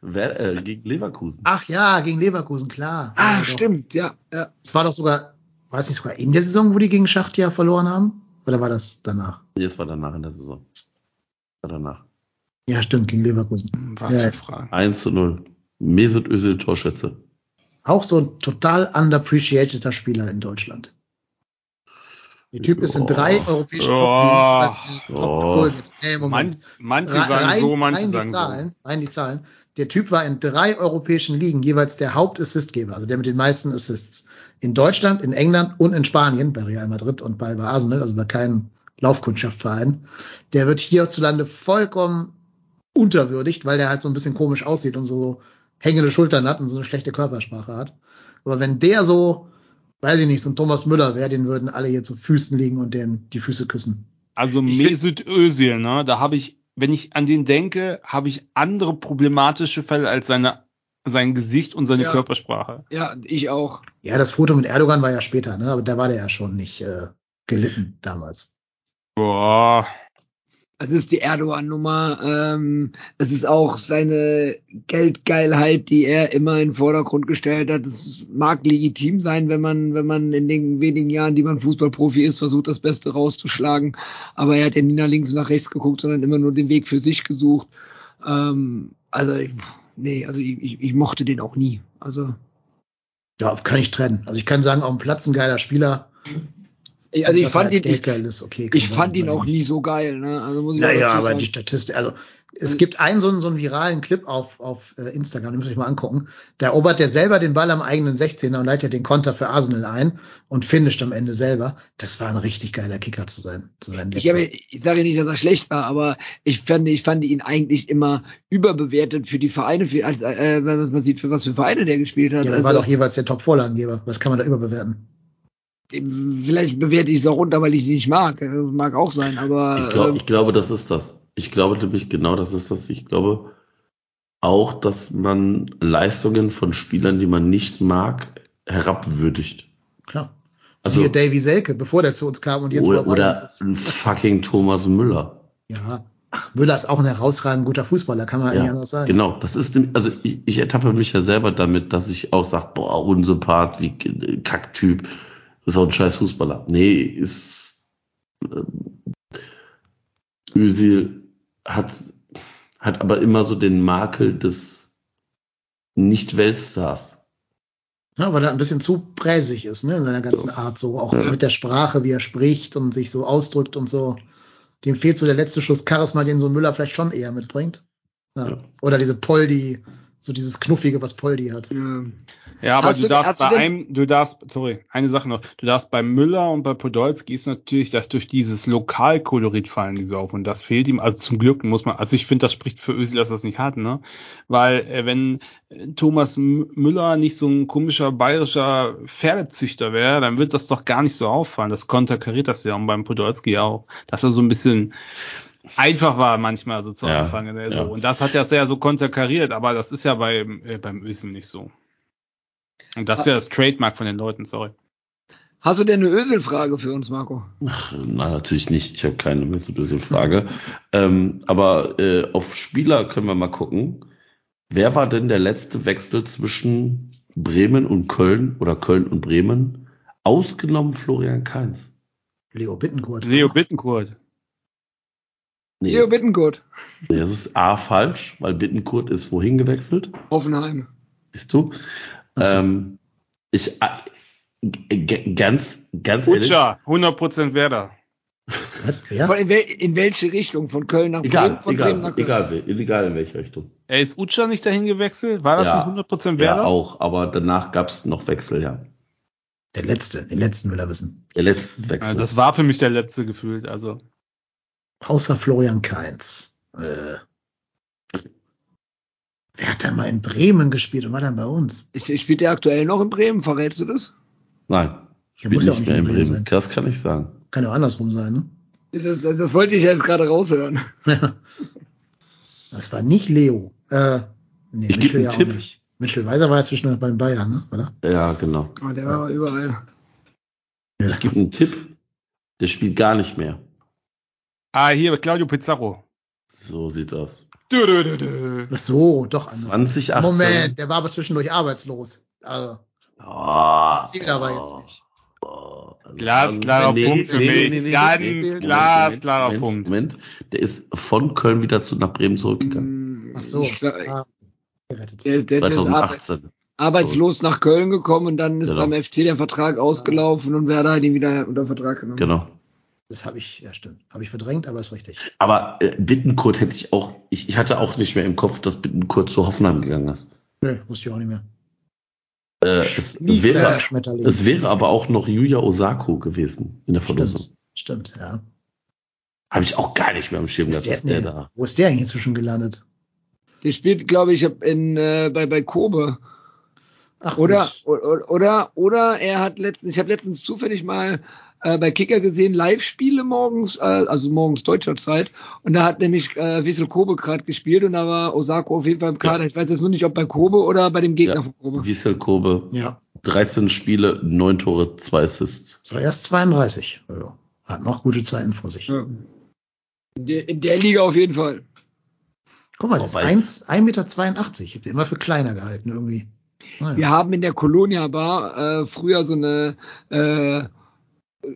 Wer, äh, gegen Leverkusen. Ach ja, gegen Leverkusen, klar. Ah, Ja, doch. stimmt, ja, ja. Es war doch sogar, war es nicht sogar in der Saison, wo die gegen Schachtja verloren haben? Oder war das danach? Nee, das war danach in der Saison. War danach. Ja, stimmt, gegen Leverkusen. Was Ja. für Fragen. 1 zu 0. Mesut Özil Torschütze. Auch so ein total underappreciated Spieler in Deutschland. Der Typ ist in Oh. drei europäischen Oh. Oh. Mit- Hey, Moment. Man, manche sagen so, manche rein die sagen Zahlen, rein die Zahlen. Der Typ war in drei europäischen Ligen jeweils der Hauptassistgeber, also der mit den meisten Assists. In Deutschland, in England und in Spanien, bei Real Madrid und bei, bei Arsenal, also bei keinem Laufkundschaftverein. Der wird hierzulande vollkommen unterwürdigt, weil der halt so ein bisschen komisch aussieht und so hängende Schultern hat und so eine schlechte Körpersprache hat. Aber wenn der so, weiß ich nicht, so ein Thomas Müller wäre, den würden alle hier zu Füßen liegen und dem die Füße küssen. Also Mesut Özil, ne, da habe ich, wenn ich an den denke, habe ich andere problematische Fälle als seine, sein Gesicht und seine Ja. Körpersprache. Ja, ich auch. Ja, das Foto mit Erdogan war ja später, ne? Aber da war der ja schon nicht äh, gelitten damals. Boah. Es ist die Erdogan-Nummer. Ähm, es ist auch seine Geldgeilheit, die er immer in den Vordergrund gestellt hat. Es mag legitim sein, wenn man, wenn man in den wenigen Jahren, die man Fußballprofi ist, versucht, das Beste rauszuschlagen. Aber er hat ja nie nach links und nach rechts geguckt, sondern immer nur den Weg für sich gesucht. Ähm, also, ich- nee, also ich, ich, ich mochte den auch nie. Also, Ja, kann ich trennen. Also ich kann sagen, auf dem Platz ein geiler Spieler. ich, also ich fand ihn, ich, ich fand auch nie so geil. Ne? Also muss ich Naja, aber die Statistik, also es gibt einen so einen, so einen viralen Clip auf, auf äh, Instagram, den müsst ihr euch mal angucken. Da erobert der selber den Ball am eigenen 16er und leitet den Konter für Arsenal ein und finisht am Ende selber. Das war ein richtig geiler Kicker zu sein, zu sein. Ich, habe, ich sage nicht, dass er schlecht war, aber ich fand, ich fand ihn eigentlich immer überbewertet für die Vereine, für, als, äh, wenn man sieht, für was für Vereine der gespielt hat. ja, der also, war doch jeweils der Top-Vorlagengeber. Was kann man da überbewerten? vielleicht bewerte ich es auch runter, weil ich ihn nicht mag. Das mag auch sein, aber Ich, glaub, ähm, ich glaube, das ist das. Ich glaube nämlich genau, das ist das. Ich glaube auch, dass man Leistungen von Spielern, die man nicht mag, herabwürdigt. Klar. Also- Siehe Davy Selke, bevor der zu uns kam und jetzt Oder, er oder ist. ein fucking Thomas Müller. Ja. Ach, Müller ist auch ein herausragend guter Fußballer, kann man nicht Ja, anders sagen. genau. Das ist, also ich, ich ertappe mich ja selber damit, dass ich auch sage, boah, unsympath, wie äh, Kacktyp, ist auch ein scheiß Fußballer. Nee, ist ähm, Özil hat, hat aber immer so den Makel des Nicht-Weltstars. Ja, weil er ein bisschen zu präsig ist, ne, in seiner ganzen Art, so auch Ja. mit der Sprache, wie er spricht und sich so ausdrückt und so. Dem fehlt so der letzte Schuss Charisma, den so ein Müller vielleicht schon eher mitbringt. Ja. Ja. Oder diese Poldi, So dieses Knuffige, was Poldi hat. Ja. Ja, aber du, du- darfst du bei denn- einem, du darfst, sorry, eine Sache noch, du darfst bei Müller und bei Podolski ist natürlich, dass durch dieses Lokalkolorit fallen die so auf und das fehlt ihm, also zum Glück muss man, also ich finde, das spricht für Özil, dass er es nicht hat, ne, weil äh, wenn äh, Thomas Müller nicht so ein komischer bayerischer Pferdezüchter wäre, dann wird das doch gar nicht so auffallen, das konterkariert das ja und beim Podolski auch, dass er so ein bisschen einfach war manchmal so zu Ja, Anfang ja. Saison. Und das hat er sehr so konterkariert, aber das ist ja beim, äh, beim Özil nicht so. Und das ist ja das Trademark von den Leuten, sorry. Hast du denn eine Ösel-Frage für uns, Marco? Ach, nein, natürlich nicht. Ich habe keine mehr zu dieser Frage. ähm, aber äh, auf Spieler können wir mal gucken. Wer war denn der letzte Wechsel zwischen Bremen und Köln oder Köln und Bremen? Ausgenommen Florian Kainz. Leo Bittencourt. Leo Bittenkurt. Nee, Leo Bittenkurt, nee, das ist A falsch, weil Bittenkurt ist wohin gewechselt? Hoffenheim. Siehst du? Ähm, ich äh, ganz, ganz ehrlich. Utscha, 100% Werder. Was? Wer? Von in, wel in welche Richtung? Von Köln nach Bremen? Egal, Von Bremen egal, nach Köln? egal, egal in welche Richtung. Er ist Utscha nicht dahin gewechselt? War das Ja. ein 100% Werder? Ja, auch, aber danach gab es noch Wechsel, ja. Der letzte, den letzten will er wissen. Der letzte Ja, Wechsel. das war für mich der letzte gefühlt, also. Außer Florian Kainz. Äh, wer hat denn mal in Bremen gespielt und war dann bei uns? Ich, ich spielt der aktuell noch in Bremen, verrätst du das? Nein, spielt muss ja nicht auch nicht mehr in Bremen Bremen. sein. Das kann ich sagen. Kann ja auch andersrum sein, ne? Das, das, das wollte ich jetzt gerade raushören. Das war nicht Leo. Äh, nee, Ich Mitchell einen ja auch Tipp. nicht. Mitchell Weiser war ja zwischendurch beim Bayern, ne? Oder? Ja, genau. Aber der war überall. Ja. Ich gebe einen Tipp. Der spielt gar nicht mehr. Ah, hier, Claudio Pizarro. So sieht das. Dö, dö, dö, dö. Ach so, doch anders. 2018. Moment, der war aber zwischendurch arbeitslos. Also, Oh, das zählt aber jetzt nicht. Oh, Glasklarer Nee, Punkt für nee, mich. nee, nee, Ganz nee, nee, glasklarer Moment, Punkt. Moment, der ist von Köln wieder zu, nach Bremen zurückgegangen. Ach so. Ich, Ah, der, der, der ist arbeit, 2018. arbeitslos nach Köln gekommen und dann ist Genau. beim FC der Vertrag ausgelaufen und Werder hat ihn wieder unter Vertrag genommen. Genau. Das habe ich, ja stimmt. Habe ich verdrängt, aber ist richtig. Aber äh, Bittenkurt hätte ich auch, ich, ich hatte auch nicht mehr im Kopf, dass Bittenkurt zu Hoffenheim gegangen ist. Nö, wusste ich auch nicht mehr. Äh, es, wäre, Schmetterling. es wäre aber auch noch Yuya Osako gewesen in der Verlosung. Stimmt, stimmt, ja. Habe ich auch gar nicht mehr am Schirm Ist gehabt, der, dass der nee, da. wo ist der eigentlich inzwischen gelandet? Der spielt, glaube ich, in, äh, bei, bei Kobe. Ach, Oder, gut. oder, oder, oder er hat letztens, ich habe letztens zufällig mal äh, bei Kicker gesehen, Live-Spiele morgens, äh, also morgens deutscher Zeit. Und da hat nämlich äh, Wissel Kobe gerade gespielt und da war Osako auf jeden Fall im Kader. Ich weiß jetzt nur nicht, ob bei Kobe oder bei dem Gegner Ja. von Kobe. Wiesel Kobe, Ja, 13 Spiele, 9 Tore, 2 Assists. das war erst 32. Also, hat noch gute Zeiten vor sich. Ja. In, der, in der Liga auf jeden Fall. Guck mal, der ist Wobei- 1, 1,82 Meter. Ich habe den immer für kleiner gehalten irgendwie. Naja. Wir haben in der Colonia Bar äh, früher so eine äh,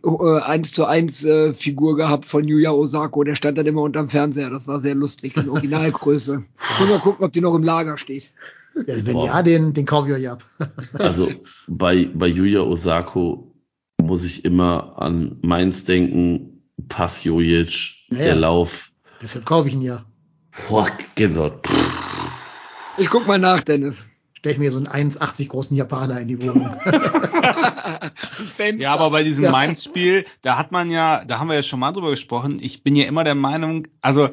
1 zu 1 äh, Figur gehabt von Yuya Osako. Der stand dann immer unterm Fernseher. Das war sehr lustig in Originalgröße. Muss mal gucken, ob die noch im Lager steht. Ja, wenn Boah. ja, den, den kaufe ich euch ab. Also bei, bei Yuya Osako muss ich immer an Mainz denken, Pass Jojic, Ja, der. Lauf. Deshalb kaufe ich ihn ja. Boah, Gänsehaut. Ich guck mal nach, Dennis. Stell ich mir so einen 1,80 großen Japaner in die Wohnung. Ja, aber bei diesem Ja. Mainz-Spiel, da hat man ja, da haben wir ja schon mal drüber gesprochen. Ich bin ja immer der Meinung, also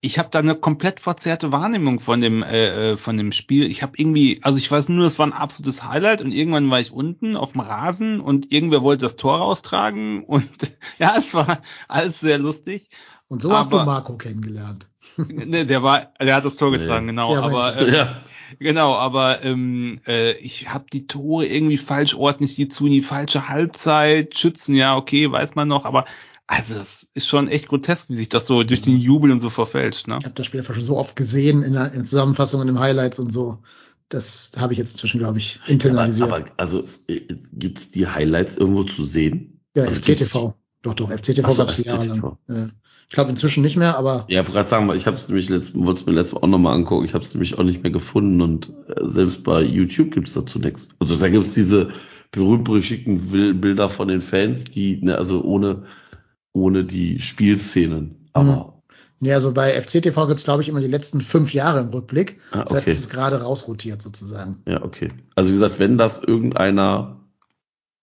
ich habe da eine komplett verzerrte Wahrnehmung von dem äh, äh, von dem Spiel. Ich habe irgendwie, also ich weiß nur, es war ein absolutes Highlight und irgendwann war ich unten auf dem Rasen und irgendwer wollte das Tor raustragen und ja, es war alles sehr lustig. Und so hast du Aber- Marco kennengelernt. Ne, der war, der hat das Tor getragen, Nee. genau. Ja, aber äh, ja. Genau, aber ähm, äh, ich habe die Tore irgendwie falsch ordentlich die zu in die falsche Halbzeit schützen. Ja, okay, weiß man noch, aber also das ist schon echt grotesk, wie sich das so durch den Jubel und so verfälscht. Ne? Ich habe das Spiel einfach schon so oft gesehen in der in Zusammenfassungen, in Highlights und so. Das habe ich jetzt inzwischen, glaube ich, Aber, internalisiert. aber also äh, gibt's die Highlights irgendwo zu sehen? ja, also FCTV. Doch, doch, FCTV so, gab es jahrelang. Ja. Ich glaube inzwischen nicht mehr, aber Ja, gerade sagen, weil ich habe es nämlich letzt, wollte es mir letztes Mal auch nochmal angucken. Ich habe es nämlich auch nicht mehr gefunden und äh, selbst bei YouTube gibt's dazu nichts. Also da gibt's diese berühmt-berüchtigten Bilder von den Fans, die, ne, also ohne, ohne die Spielszenen. Aber Ja, also bei FCTV gibt's glaube ich, immer die letzten fünf Jahre im Rückblick. Ah, Das heißt, okay. es ist gerade rausrotiert sozusagen. Ja, okay. Also wie gesagt, wenn das irgendeiner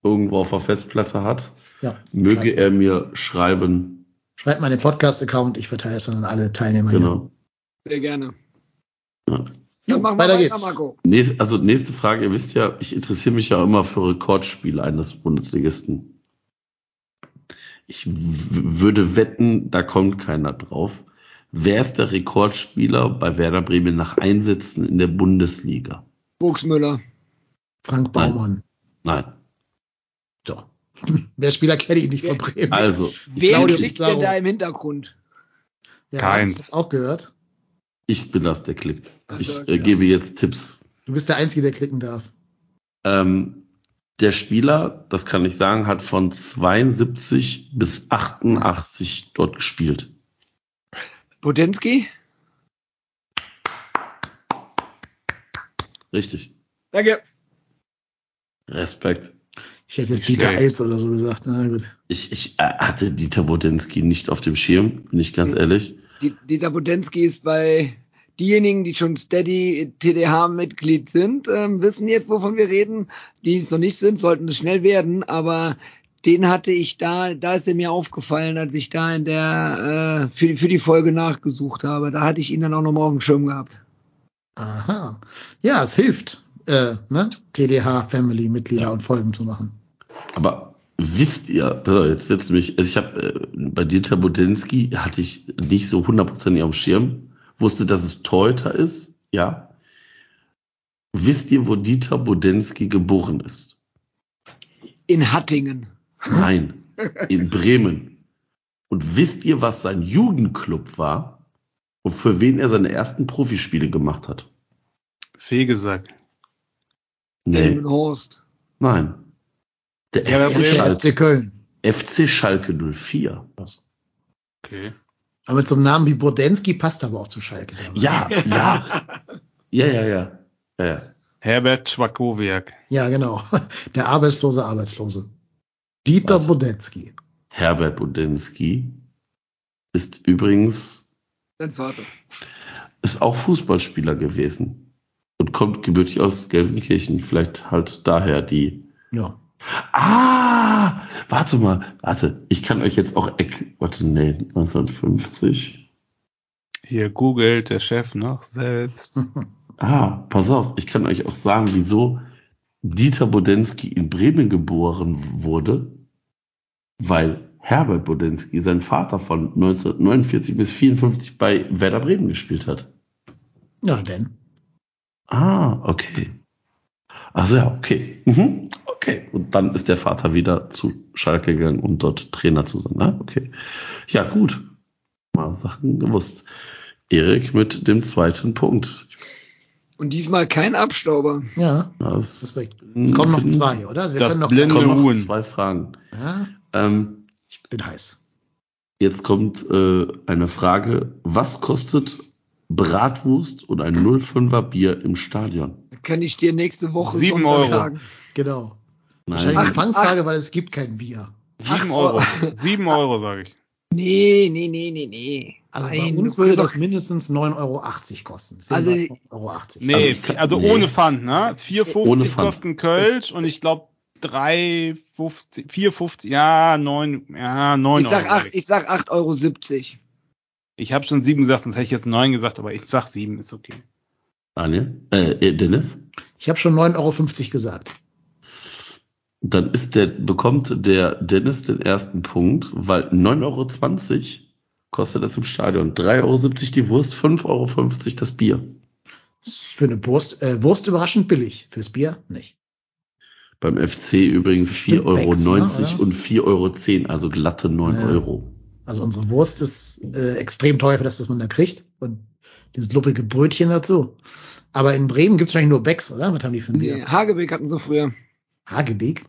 irgendwo auf der Festplatte hat, Ja. möge er mir schreiben. Schreibt mal den Podcast-Account, ich verteile es dann an alle Teilnehmer hier. Genau. Sehr gerne. Ja. Jo, Dann machen wir weiter weiter, geht's. Marco. Nächste, also nächste Frage, ihr wisst ja, ich interessiere mich ja immer für Rekordspiele eines Bundesligisten. Ich würde wetten, da kommt keiner drauf. Wer ist der Rekordspieler bei Werder Bremen nach Einsätzen in der Bundesliga? Buxmüller. Frank Nein. Baumann. Nein. Doch. Der Spieler kenne ich nicht von Bremen. Also, Wer klickt denn da im Hintergrund? ja, Keins. Ich hab's auch gehört. ich bin das, der klickt. Ach Ich äh, gebe jetzt Tipps. Du bist der Einzige, der klicken darf. Ähm, der Spieler, das kann ich sagen, hat von 72 bis 88 dort gespielt. Potensky? Richtig. Danke. Respekt. Ich hätte jetzt Dieter. Eils oder so gesagt. Na gut. Ich, ich äh, hatte Dieter Bodensky nicht auf dem Schirm, bin ich ganz ehrlich. Die- Dieter Potensky ist bei diejenigen, die schon Steady TDH-Mitglied sind, ähm, wissen jetzt, wovon wir reden. Die es noch nicht sind, sollten es schnell werden, aber den hatte ich da, da ist er mir aufgefallen, als ich da in der äh, für, die- für die Folge nachgesucht habe. Da hatte ich ihn dann auch nochmal auf dem Schirm gehabt. Aha. Ja, es hilft, äh, ne? TDH-Family-Mitglieder Ja. und Folgen zu machen. Aber wisst ihr, jetzt wird's mich, also ich habe äh, bei Dieter Bodensky hatte ich nicht so hundertprozentig auf dem Schirm, wusste, dass es Torhüter ist, ja. Wisst ihr, wo Dieter Bodensky geboren ist? In Hattingen. Nein, in Bremen. Und wisst ihr, was sein Jugendclub war und für wen er seine ersten Profispiele gemacht hat? Fegesack. Nee, Horst. nein. Der Ja, FC, Schalke, FC Köln. FC Schalke 04. Okay. Aber mit so einem Namen wie Bodensky passt aber auch zu Schalke. Ja, ja. Ja, ja, ja. ja, ja. Herbert Schwakowiak. Ja, genau. Der arbeitslose Arbeitslose. Dieter Was? Bodensky. Herbert Bodensky ist übrigens, Sein Vater. ist auch Fußballspieler gewesen und kommt gebürtig aus Gelsenkirchen. Vielleicht halt daher die. Ja. Ah, warte mal, warte, ich kann euch jetzt auch, warte, nee, 1950. Hier googelt der Chef noch selbst. Ah, pass auf, ich kann euch auch sagen, wieso Dieter Bodensky in Bremen geboren wurde, weil Herbert Bodensky, sein Vater von 1949 bis 54 bei Werder Bremen gespielt hat. Ja, denn. Ah, okay. Also ja, okay. Mhm. Okay. Und dann ist der Vater wieder zu Schalke gegangen, um dort Trainer zu sein. Ah, okay. Ja, gut. Mal Sachen gewusst. Erik mit dem zweiten Punkt. Und diesmal kein Abstauber. Ja, Das. Es kommen noch zwei, oder? Also wir Das können noch blinde kommen noch zwei Fragen. Ja, Ähm, ich bin heiß. jetzt kommt äh, eine Frage. Was kostet Bratwurst und ein 05er Bier im Stadion? Kann ich dir nächste Woche Sieben Sonntag Euro. sagen. Genau. Nein. Wahrscheinlich eine Fangfrage, weil es gibt kein Bier. Sieben Ach, Euro. oh. Sieben Euro, sage ich. Nee, nee, nee, nee, nee. Also Nein, bei uns würde das mindestens 9,80 Euro kosten. Deswegen Also- sag ich 9,80 Euro. Nee, Also also, kann- nee. ohne Pfand, ne? 4,50 Ohne Pfand. kosten Kölsch und ich glaube 3,50, 4,50, ja, 9, ja, 9 Ich sag, Euro. acht, ich sag 8,70 Euro. Ich habe schon 7 gesagt, sonst hätte ich jetzt 9 gesagt, aber ich sag 7 ist okay. Daniel? Äh, äh, Dennis? Ich habe schon 9,50 Euro gesagt. Dann ist der, bekommt der Dennis den ersten Punkt, weil 9,20 Euro kostet es im Stadion. 3,70 Euro die Wurst, 5,50 Euro das Bier. Für eine Wurst, äh, Wurst überraschend billig. Fürs Bier nicht. Beim FC übrigens 4,90 Stimmt, Euro ne, und 4,10 Euro, also glatte 9 Ja. Euro. Also unsere Wurst ist äh, extrem teuer für das, was man da kriegt. Und dieses luppige Brötchen dazu. Aber in Bremen gibt's wahrscheinlich nur Becks, oder? Was haben die für ein Bier? Nee, Hagebeck hatten sie früher. Hagebeek?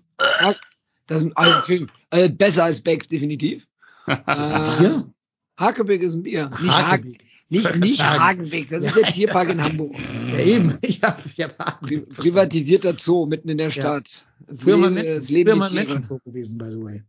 Das ist also, äh, besser als Becks, definitiv. Das ist Äh, ein Bier? Hagebeck ist ein Bier. Ach, Nicht, Hagen, Hagebeek. nicht, nicht. Hagenbeck, das ist Ja, der Tierpark in Hamburg. Ja, eben. Ich habe ich hab Pri privatisierter Zoo mitten in der Stadt. Das Früher mal, Leben- Menschen, das Leben früher mal. Menschenzoo gewesen, by the way.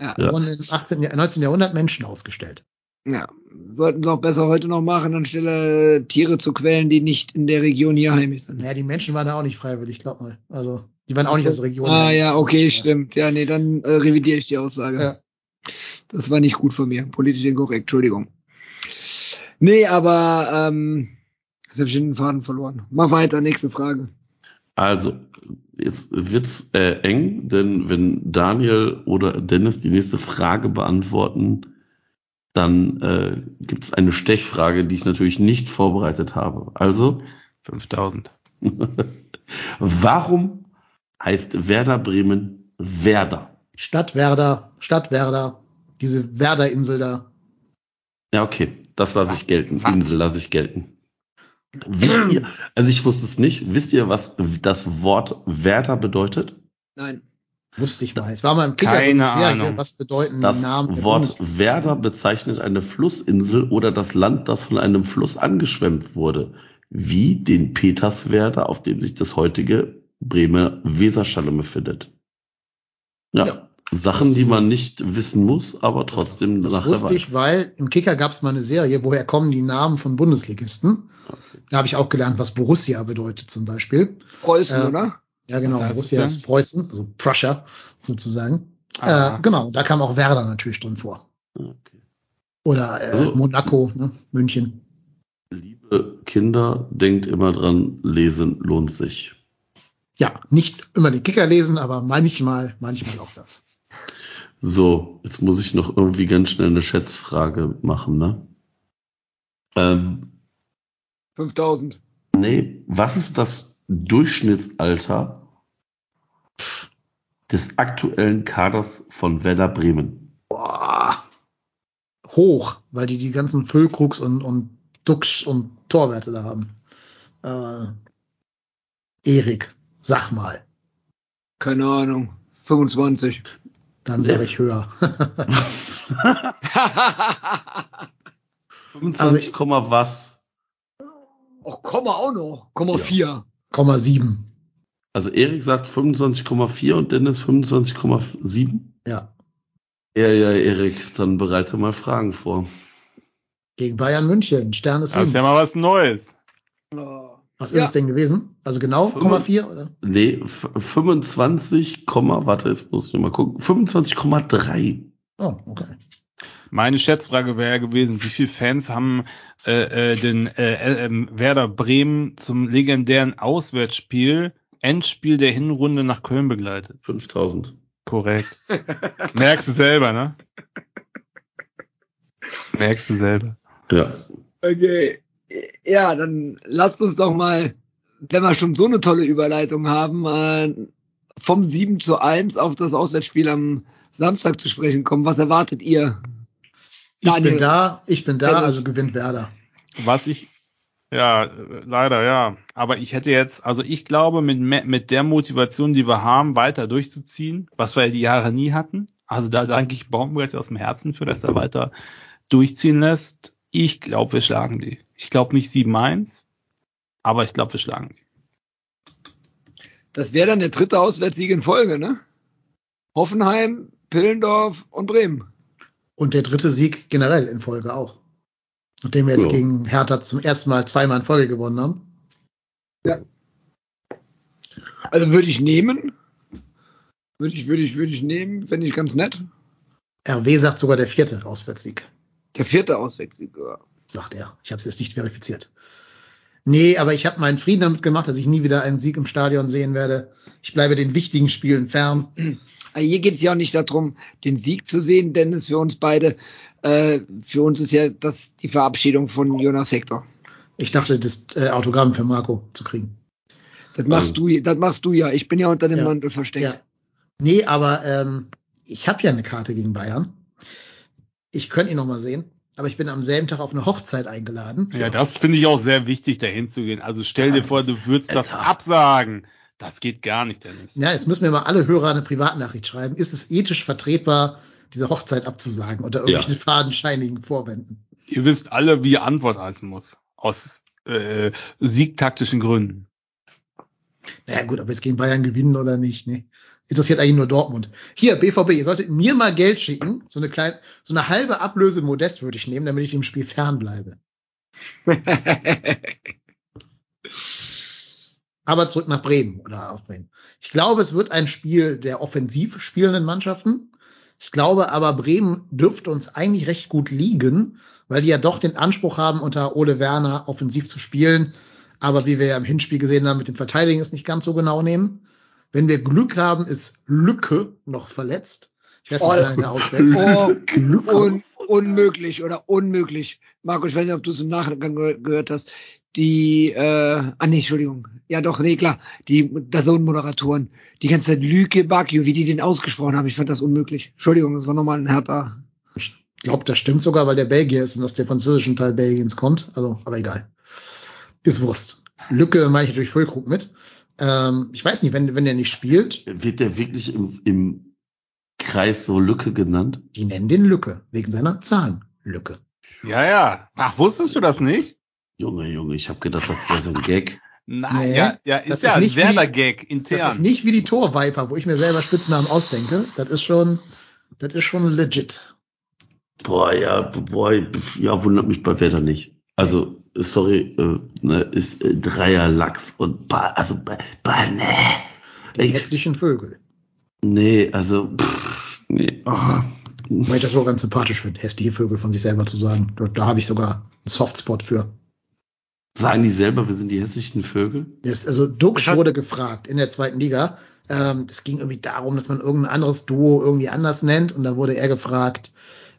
Ja. Ja. Da wurden im 18., Jahr- 19. Jahrhundert Menschen ausgestellt. Ja, sollten sie auch besser heute noch machen, anstelle Tiere zu quälen, die nicht in der Region hier heimisch sind. Naja, die Menschen waren da auch nicht freiwillig, glaub mal. Also, die waren auch nicht aus der Region. Ah ja, okay, stimmt. Ja, nee, dann äh, revidiere ich die Aussage. Ja. Das war nicht gut von mir. Politisch inkorrekt, Entschuldigung. Nee, aber ähm, jetzt habe ich den Faden verloren. Mach weiter, nächste Frage. Also, jetzt wird's äh, eng, denn wenn Daniel oder Dennis die nächste Frage beantworten, dann äh, gibt es eine Stechfrage, die ich natürlich nicht vorbereitet habe. Also, 5000. warum heißt Werder Bremen Werder? Stadt Werder, Stadt Werder, diese Werder-Insel da. Ja, okay, das lasse ich gelten. Insel lasse ich gelten. Wisst ihr, also ich wusste es nicht, wisst ihr, was das Wort Werder bedeutet? Nein. Wusste ich mal. Es war mal im Kicker Keine so Serie, Ahnung. was bedeuten die Das Namen Wort? Werder bezeichnet eine Flussinsel oder das Land, das von einem Fluss angeschwemmt wurde, wie den Peterswerder, auf dem sich das heutige Bremer Weserschalem befindet. Ja, Ja. Sachen, die man nicht wissen muss, aber trotzdem Das nachher wusste ich, weil im Kicker gab es mal eine Serie, woher kommen die Namen von Bundesligisten. Da habe ich auch gelernt, was Borussia bedeutet zum Beispiel. Preußen, Äh, oder? Ja, genau. Borussia ist Preußen, also Prussia sozusagen. Ah. Äh, genau, da kam auch Werder natürlich drin vor. Okay. Oder äh, Also- Monaco, ne? München. Liebe Kinder, denkt immer dran, lesen lohnt sich. Ja, nicht immer den Kicker lesen, aber manchmal, manchmal auch das. So, jetzt muss ich noch irgendwie ganz schnell eine Schätzfrage machen, ne? Ähm, 5000. nee, was ist das Durchschnittsalter des aktuellen Kaders von Werder Bremen? Boah, hoch, weil die die ganzen Füllkrugs und, und Dux und Torwerte da haben. Äh, Erik, sag mal, Keine Ahnung. 25. dann sage ich höher. 25, Komma was? oh, Komma auch noch. Komma Ja. 4. Komma sieben. Also Erik sagt 25,4 und Dennis 25,7? Ja, Ja, ja, Erik, dann bereite mal Fragen vor. gegen Bayern München, Stern des Das ist ja mal was Neues. Oh. Was ist Ja. es denn gewesen? Also genau, Fünf- Komma vier oder? Nee, f- 25, Komma, warte, jetzt muss ich mal gucken. 25,3. Oh, okay. Meine Schätzfrage wäre gewesen, wie viele Fans haben äh, äh, den äh, äh, ähm, Werder Bremen zum legendären Auswärtsspiel, Endspiel der Hinrunde nach Köln begleitet? 5000. Korrekt. Merkst du selber, ne? Merkst du selber. Ja. Okay. Ja, dann lasst uns doch mal, wenn wir schon so eine tolle Überleitung haben, äh, vom 7 zu 1 auf das Auswärtsspiel am Samstag zu sprechen kommen. Was erwartet ihr? Ich Daniel. bin da, ich bin da, Dennis. also gewinnt Werder. Was ich, ja, leider, ja. Aber ich hätte jetzt, also ich glaube, mit, mit der Motivation, die wir haben, weiter durchzuziehen, was wir ja die Jahre nie hatten. Also da danke ich Baumgart aus dem Herzen für, dass er weiter durchziehen lässt. Ich glaube, wir schlagen die. Ich glaube nicht 7-1, aber ich glaube, wir schlagen die. Das wäre dann der dritte Auswärtssieg in Folge, ne? Hoffenheim, Pillendorf und Bremen. Und der dritte Sieg generell in Folge auch. Nachdem wir jetzt Ja. gegen Hertha zum ersten Mal zweimal in Folge gewonnen haben. Also würde ich nehmen. Würde ich, würde ich, würde ich nehmen, fände ich ganz nett. RW sagt sogar der vierte Auswärtssieg, Der vierte. Ja. sagt er. Ich habe es jetzt nicht verifiziert. Nee, aber ich habe meinen Frieden damit gemacht, dass ich nie wieder einen Sieg im Stadion sehen werde. Ich bleibe den wichtigen Spielen fern. Also hier geht es ja auch nicht darum, den Sieg zu sehen, denn es für uns beide, äh, für uns ist ja das die Verabschiedung von Jonas Hector. Ich dachte, das äh, Autogramm für Marco zu kriegen. Das machst du, das machst du ja. Ich bin ja unter dem Ja. Mantel versteckt. Ja. Nee, aber ähm, ich habe ja eine Karte gegen Bayern. Ich könnte ihn noch mal sehen, aber ich bin am selben Tag auf eine Hochzeit eingeladen. Ja, das finde ich auch sehr wichtig, dahin zu gehen. Also stell dir vor, du würdest das absagen. Das geht gar nicht, Dennis. Ja, jetzt müssen mir mal alle Hörer eine Privatnachricht schreiben. Ist es ethisch vertretbar, diese Hochzeit abzusagen unter irgendwelchen fadenscheinigen Vorwänden? Ihr wisst alle, wie Antwort heißen muss. Aus äh, siegtaktischen Gründen. Naja gut, ob jetzt gegen Bayern gewinnen oder nicht, ne? Interessiert eigentlich nur Dortmund. Hier, BVB, ihr solltet mir mal Geld schicken. So eine kleine, so eine halbe Ablöse Modest würde ich nehmen, damit ich dem Spiel fernbleibe. Aber zurück nach Bremen oder auf Bremen. Ich glaube, es wird ein Spiel der offensiv spielenden Mannschaften. Ich glaube aber, Bremen dürfte uns eigentlich recht gut liegen, weil die ja doch den Anspruch haben, unter Ole Werner offensiv zu spielen. Aber wie wir ja im Hinspiel gesehen haben, mit dem Verteidigen ist nicht ganz so genau nehmen. Wenn wir Glück haben, ist Lücke noch verletzt. Ich weiß nicht, wie lange der ausfällt. Oh, un, unmöglich oder unmöglich. Marco, ich weiß nicht, ob du es im Nachgang ge gehört hast. Die, äh, ah nee, Entschuldigung. Ja doch, nee, klar. Die Dazone-Moderatoren, die ganze Zeit Lüke Bakio, wie die den ausgesprochen haben, ich fand das unmöglich. Entschuldigung, das war nochmal ein härter. Ich glaube, das stimmt sogar, weil der Belgier ist und aus dem französischen Teil Belgiens kommt. Also, aber egal. Ist Wurst. Lücke meine ich natürlich Füllkrug mit. Ähm, ich weiß nicht, wenn, wenn der nicht spielt. Wird der wirklich im, im Kreis so Lücke genannt? Die nennen den Lücke, wegen seiner Zahlenlücke. Ja, ja. Ach, wusstest du das nicht? Junge, Junge, ich habe gedacht, das wäre so ein Gag. Nein, Nee, ja, ja, ist ja ist ein nicht Werder-Gag intern. Das ist nicht wie die Torviper, wo ich mir selber Spitznamen ausdenke. Das ist schon, das ist schon legit. Boah, ja, boah, ja, wundert mich bei Werder nicht. Also, sorry, äh, ne, ist äh, Dreier Lachs und ba, also, ba, ba, ne. Die hässlichen Vögel. nee, also, pff, nee, oh. Weil ich das so ganz sympathisch finde, hässliche Vögel von sich selber zu sagen. Da, da habe ich sogar einen Softspot für. Sagen die selber, wir sind die hässlichen Vögel? Das, also Dux wurde gefragt in der zweiten Liga. Ähm, es ging irgendwie darum, dass man irgendein anderes Duo irgendwie anders nennt. Und da wurde er gefragt,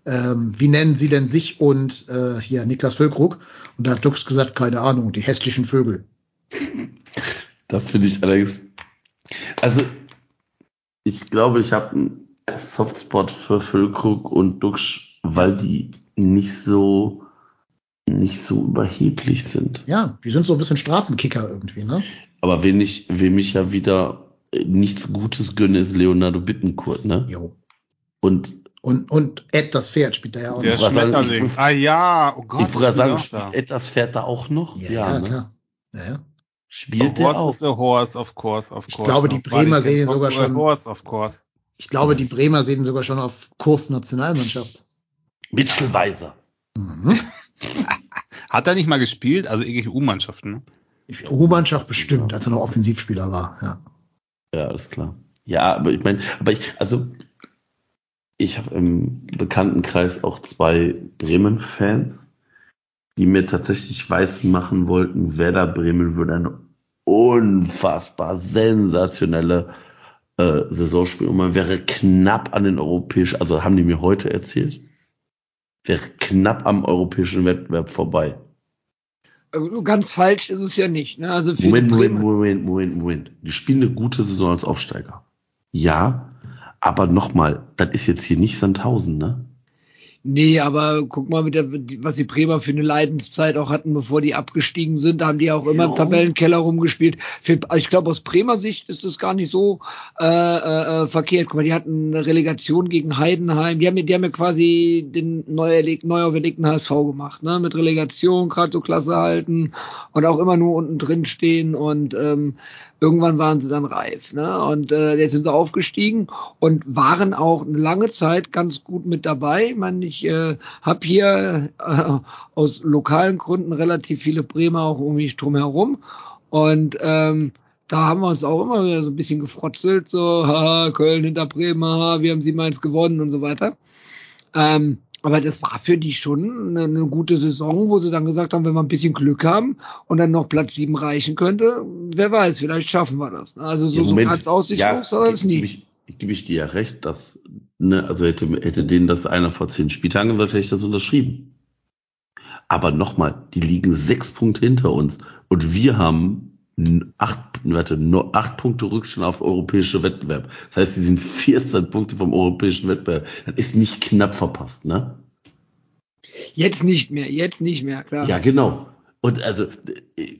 ähm, wie nennen sie denn sich und äh, hier Niklas Füllkrug? Und da hat Dux gesagt, keine Ahnung, die hässlichen Vögel. Das finde ich allerdings. Also, ich glaube, ich habe einen Softspot für Füllkrug und Duxch, weil die nicht so nicht so überheblich sind. Ja, die sind so ein bisschen Straßenkicker irgendwie, ne? Aber wen ich, wem ich ja wieder nichts Gutes gönne, ist Leonardo Bittencourt, ne? Jo. Und Und, und Ed, das Pferd, spielt da ja auch Der noch. Schmetterling. ich- Ah ja, oh Gott. ich wollte gerade sagen, ich spielt etwas fährt da auch noch? Ja, ja, ne? klar. Ja, ja. Spielt der auch? is a horse, of course, of course. glaube, die Bremer sehen talk sogar schon- Horse, of course. Ich glaube, die Bremer sehen sogar schon auf Kurs Nationalmannschaft. Mitchell Weiser. Mhm. Hat er nicht mal gespielt? Also irgendwelche U-Mannschaften, ne? U-Mannschaft bestimmt, als er noch Offensivspieler war, ja. Ja, alles klar. Ja, aber ich meine, aber ich, also ich habe im Bekanntenkreis auch zwei Bremen-Fans, die mir tatsächlich weiß machen wollten, Werder Bremen würde eine unfassbar sensationelle äh, Saison spielen und man wäre knapp an den europäischen, also haben die mir heute erzählt, wäre knapp am europäischen Wettbewerb vorbei. Also Ganz falsch ist es ja nicht. Ne? Also Moment, Moment, Moment, Moment, Moment. Die spielen eine gute Saison als Aufsteiger. Ja, aber nochmal, das ist jetzt hier nicht Sandhausen, ne? Nee, aber guck mal, mit der, was die Bremer für eine Leidenszeit auch hatten, bevor die abgestiegen sind. Da haben die auch immer im Jo. Tabellenkeller rumgespielt. Für, ich glaube, aus Bremer Sicht ist das gar nicht so äh, äh, verkehrt. Guck mal, die hatten eine Relegation gegen Heidenheim. Die haben, die haben ja quasi den neu, erleg, neu auferlegten HSV gemacht, ne? Mit Relegation, gerade so Klasse halten und auch immer nur unten drin stehen und ähm, irgendwann waren sie dann reif, ne? Und äh, jetzt sind sie aufgestiegen und waren auch eine lange Zeit ganz gut mit dabei. Ich meine, ich äh, habe hier äh, aus lokalen Gründen relativ viele Bremer auch um mich drum herum und ähm, da haben wir uns auch immer so ein bisschen gefrotzelt, so, haha, Köln hinter Bremen, haha, wir haben 7-1 gewonnen und so weiter. Ähm, aber das war für die schon eine, eine gute Saison, wo sie dann gesagt haben, wenn wir ein bisschen Glück haben und dann noch Platz 7 reichen könnte, wer weiß, vielleicht schaffen wir das. Also so, Ja, so Moment. ganz aussichtslos war das ich, gebe ich dir ja recht, dass, ne, also hätte, hätte denen das einer vor zehn Spieltagen gesagt, hätte ich das unterschrieben. Aber nochmal, die liegen sechs Punkte hinter uns und wir haben acht, warte, nur acht Punkte Rückstand auf europäische Wettbewerb. Das heißt, die sind 14 Punkte vom europäischen Wettbewerb. Das ist nicht knapp verpasst, ne? Jetzt nicht mehr, jetzt nicht mehr, klar. Ja, genau. Und also, äh,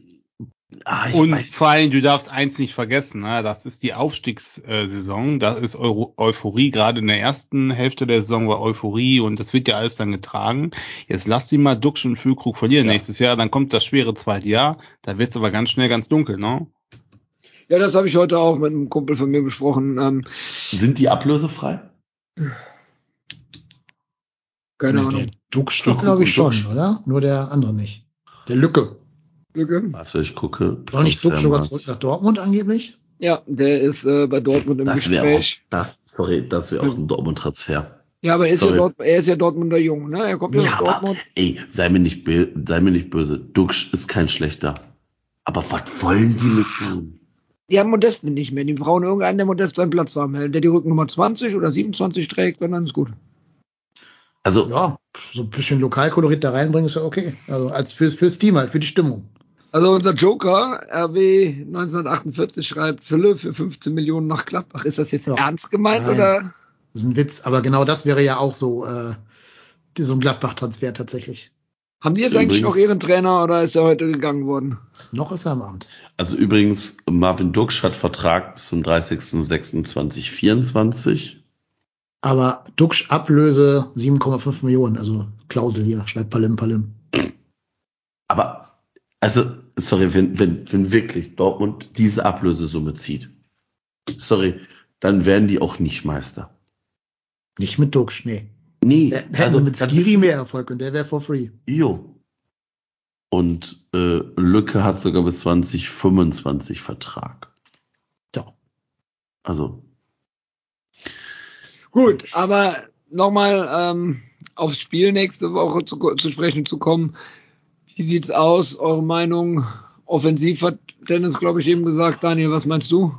ah, ich Und weiß, vor allem, du darfst eins nicht vergessen, ne? das ist die Aufstiegssaison, da ist Euro Euphorie, gerade in der ersten Hälfte der Saison war Euphorie und das wird ja alles dann getragen. Jetzt lass die mal Duxch und Füllkrug verlieren Ja. nächstes Jahr, dann kommt das schwere zweite Jahr, da wird's aber ganz schnell ganz dunkel, ne? Ja, das habe ich heute auch mit einem Kumpel von mir besprochen. Ähm, Sind die ablösefrei? keine Nee, Ahnung. Der Duxch glaube ich, schon, Duxch. oder? Nur der andere nicht. Der Lücke. Lücke? Warte, ich gucke. War nicht Duxch sogar zurück nach Dortmund angeblich? Ja, der ist äh, bei Dortmund im Das wäre auch, Gespräch. das, sorry, das wäre auch ein Dortmund-Transfer. Ja, aber er ist ja. Dort, er ist ja Dortmunder Jung, ne? Er kommt ja, Ja, aus aber, Dortmund. ey, sei mir nicht, sei mir nicht böse. Duxch ist kein schlechter. Aber was wollen die mit dem? Die haben Modest nicht mehr. Die brauchen irgendeinen, der Modest seinen Platz warm hält, der die Rückennummer 20 oder 27 trägt, und dann ist gut. Also, Ja, so ein bisschen Lokalkolorit da reinbringen ist ja okay. Also als fürs, fürs Team halt, für die Stimmung. Also unser Joker, RW 1948, schreibt Fülle für 15 Millionen nach Gladbach. Ist das jetzt Ja. ernst gemeint Nein. oder? Das ist ein Witz, aber genau das wäre ja auch so, äh, so ein Gladbach-Transfer tatsächlich. Haben die jetzt eigentlich Übrigens- noch ihren Trainer oder ist er heute gegangen worden? Noch ist er am Amt. also übrigens, Marvin Duxch hat Vertrag bis zum 30.06.2024. Aber Duxch Ablöse 7,5 Millionen, also Klausel hier, schreibt Palim Palim. Aber, also, sorry, wenn, wenn, wenn wirklich Dortmund diese Ablösesumme zieht, sorry, dann werden die auch nicht Meister. Nicht mit Duxch, nee. Nee, Hätten sie mit Skiri mehr Erfolg und der wäre for free. Jo. Und äh, Lücke hat sogar bis 2025 Vertrag. Ja. Also, Gut, aber nochmal ähm, aufs Spiel nächste Woche zu, zu sprechen zu kommen. Wie sieht's aus? Eure Meinung? Offensiv hat Dennis, glaube ich, eben gesagt. Daniel, was meinst du?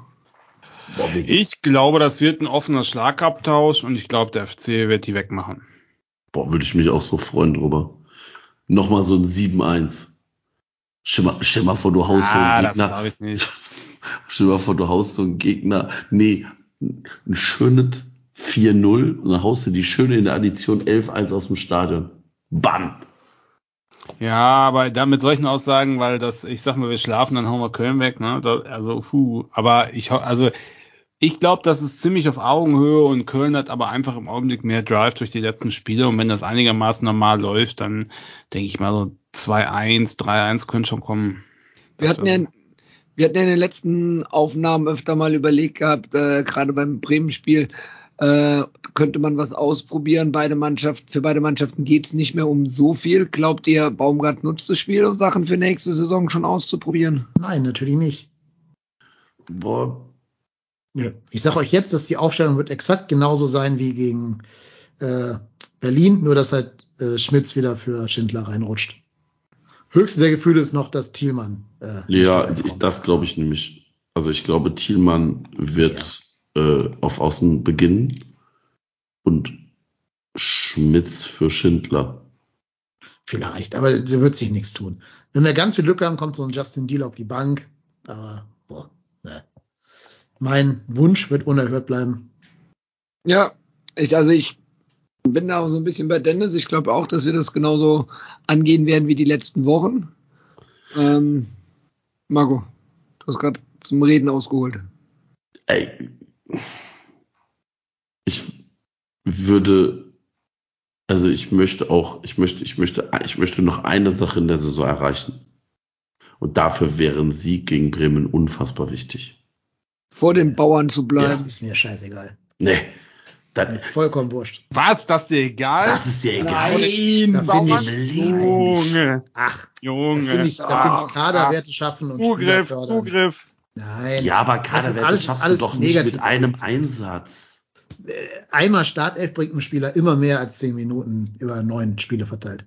Ich glaube, das wird ein offener Schlagabtausch und ich glaube, der FC wird die wegmachen. boah, würde ich mich auch so freuen drüber. Nochmal so ein 7-1. Stell mal, stell mal vor, du haust so Ah, einen das Gegner. glaube ich nicht. Mal vor, du haust so einen Gegner. Nee, ein schönes 4-0 und dann haust du die schöne in der Addition 11-1 aus dem Stadion. Bam! Ja, aber dann mit solchen Aussagen, weil das, ich sag mal, wir schlafen, dann hauen wir Köln weg, ne? Das, also, puh. Aber ich, also, ich glaube, das ist ziemlich auf Augenhöhe und Köln hat aber einfach im Augenblick mehr Drive durch die letzten Spiele und wenn das einigermaßen normal läuft, dann denke ich mal so 2-1, 3-1 können schon kommen. Wir Das hatten, ja, wir hatten ja in den letzten Aufnahmen öfter mal überlegt gehabt, äh, gerade beim Bremen-Spiel, äh, könnte man was ausprobieren. Beide Mannschaften, für beide Mannschaften geht's nicht mehr um so viel. Glaubt ihr, Baumgart nutzt das Spiel, um Sachen für nächste Saison schon auszuprobieren? Nein, natürlich nicht. Boah, Ja. Ich sage euch jetzt, dass die Aufstellung wird exakt genauso sein wie gegen äh, Berlin, nur dass halt äh, Schmitz wieder für Schindler reinrutscht. Höchste der Gefühle ist noch, dass Thielmann. Äh, Ja, ich, das glaube ich nämlich. Also ich glaube, Thielmann wird äh, auf Außen beginnen und Schmitz für Schindler. Vielleicht, aber da wird sich nichts tun. Wenn wir ganz viel Glück haben, kommt so ein Justin Deal auf die Bank. Aber boah, ne. Mein Wunsch wird unerhört bleiben. Ja, ich, also ich bin da auch so ein bisschen bei Dennis. Ich glaube auch, dass wir das genauso angehen werden wie die letzten Wochen. Ähm, Marco, du hast gerade zum Reden ausgeholt. Ey, ich würde, also ich möchte auch, ich möchte, ich möchte, ich möchte noch eine Sache in der Saison erreichen. Und dafür wäre ein Sieg gegen Bremen unfassbar wichtig. Vor den Bauern zu Das bleiben. ist mir scheißegal. Nee, das, Mir vollkommen wurscht. Was, das dir egal? das ist dir egal. Nein, Da Bauern. Junge, ach, da Junge. finde ich, da ich Kaderwerte schaffen und Zugriff. Zugriff. Nein. Ja, aber Das ist Kaderwerte alles- schaffst alles du doch nicht negativ. mit einem Einsatz. Einmal Startelf bringt ein Spieler immer mehr als zehn Minuten über neun Spiele verteilt.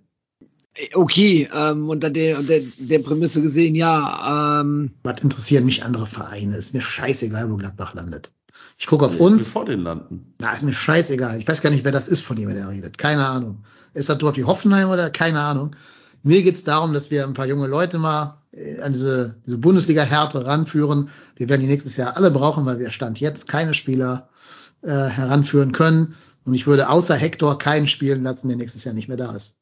Okay, ähm, unter der, unter der Prämisse gesehen, ja, ähm, Was interessieren mich andere Vereine? Ist mir scheißegal, wo Gladbach landet. Ich gucke auf Ich uns. vor den landen. Na, ist mir scheißegal. Ich weiß gar nicht, wer das ist, von dem er redet. Keine Ahnung. Ist das dort wie Hoffenheim oder? Keine Ahnung. Mir geht's darum, dass wir ein paar junge Leute mal äh, an diese, diese Bundesliga-Härte ranführen. Wir werden die nächstes Jahr alle brauchen, weil wir Stand jetzt keine Spieler äh, heranführen können. Und ich würde außer Hector keinen spielen lassen, der nächstes Jahr nicht mehr da ist.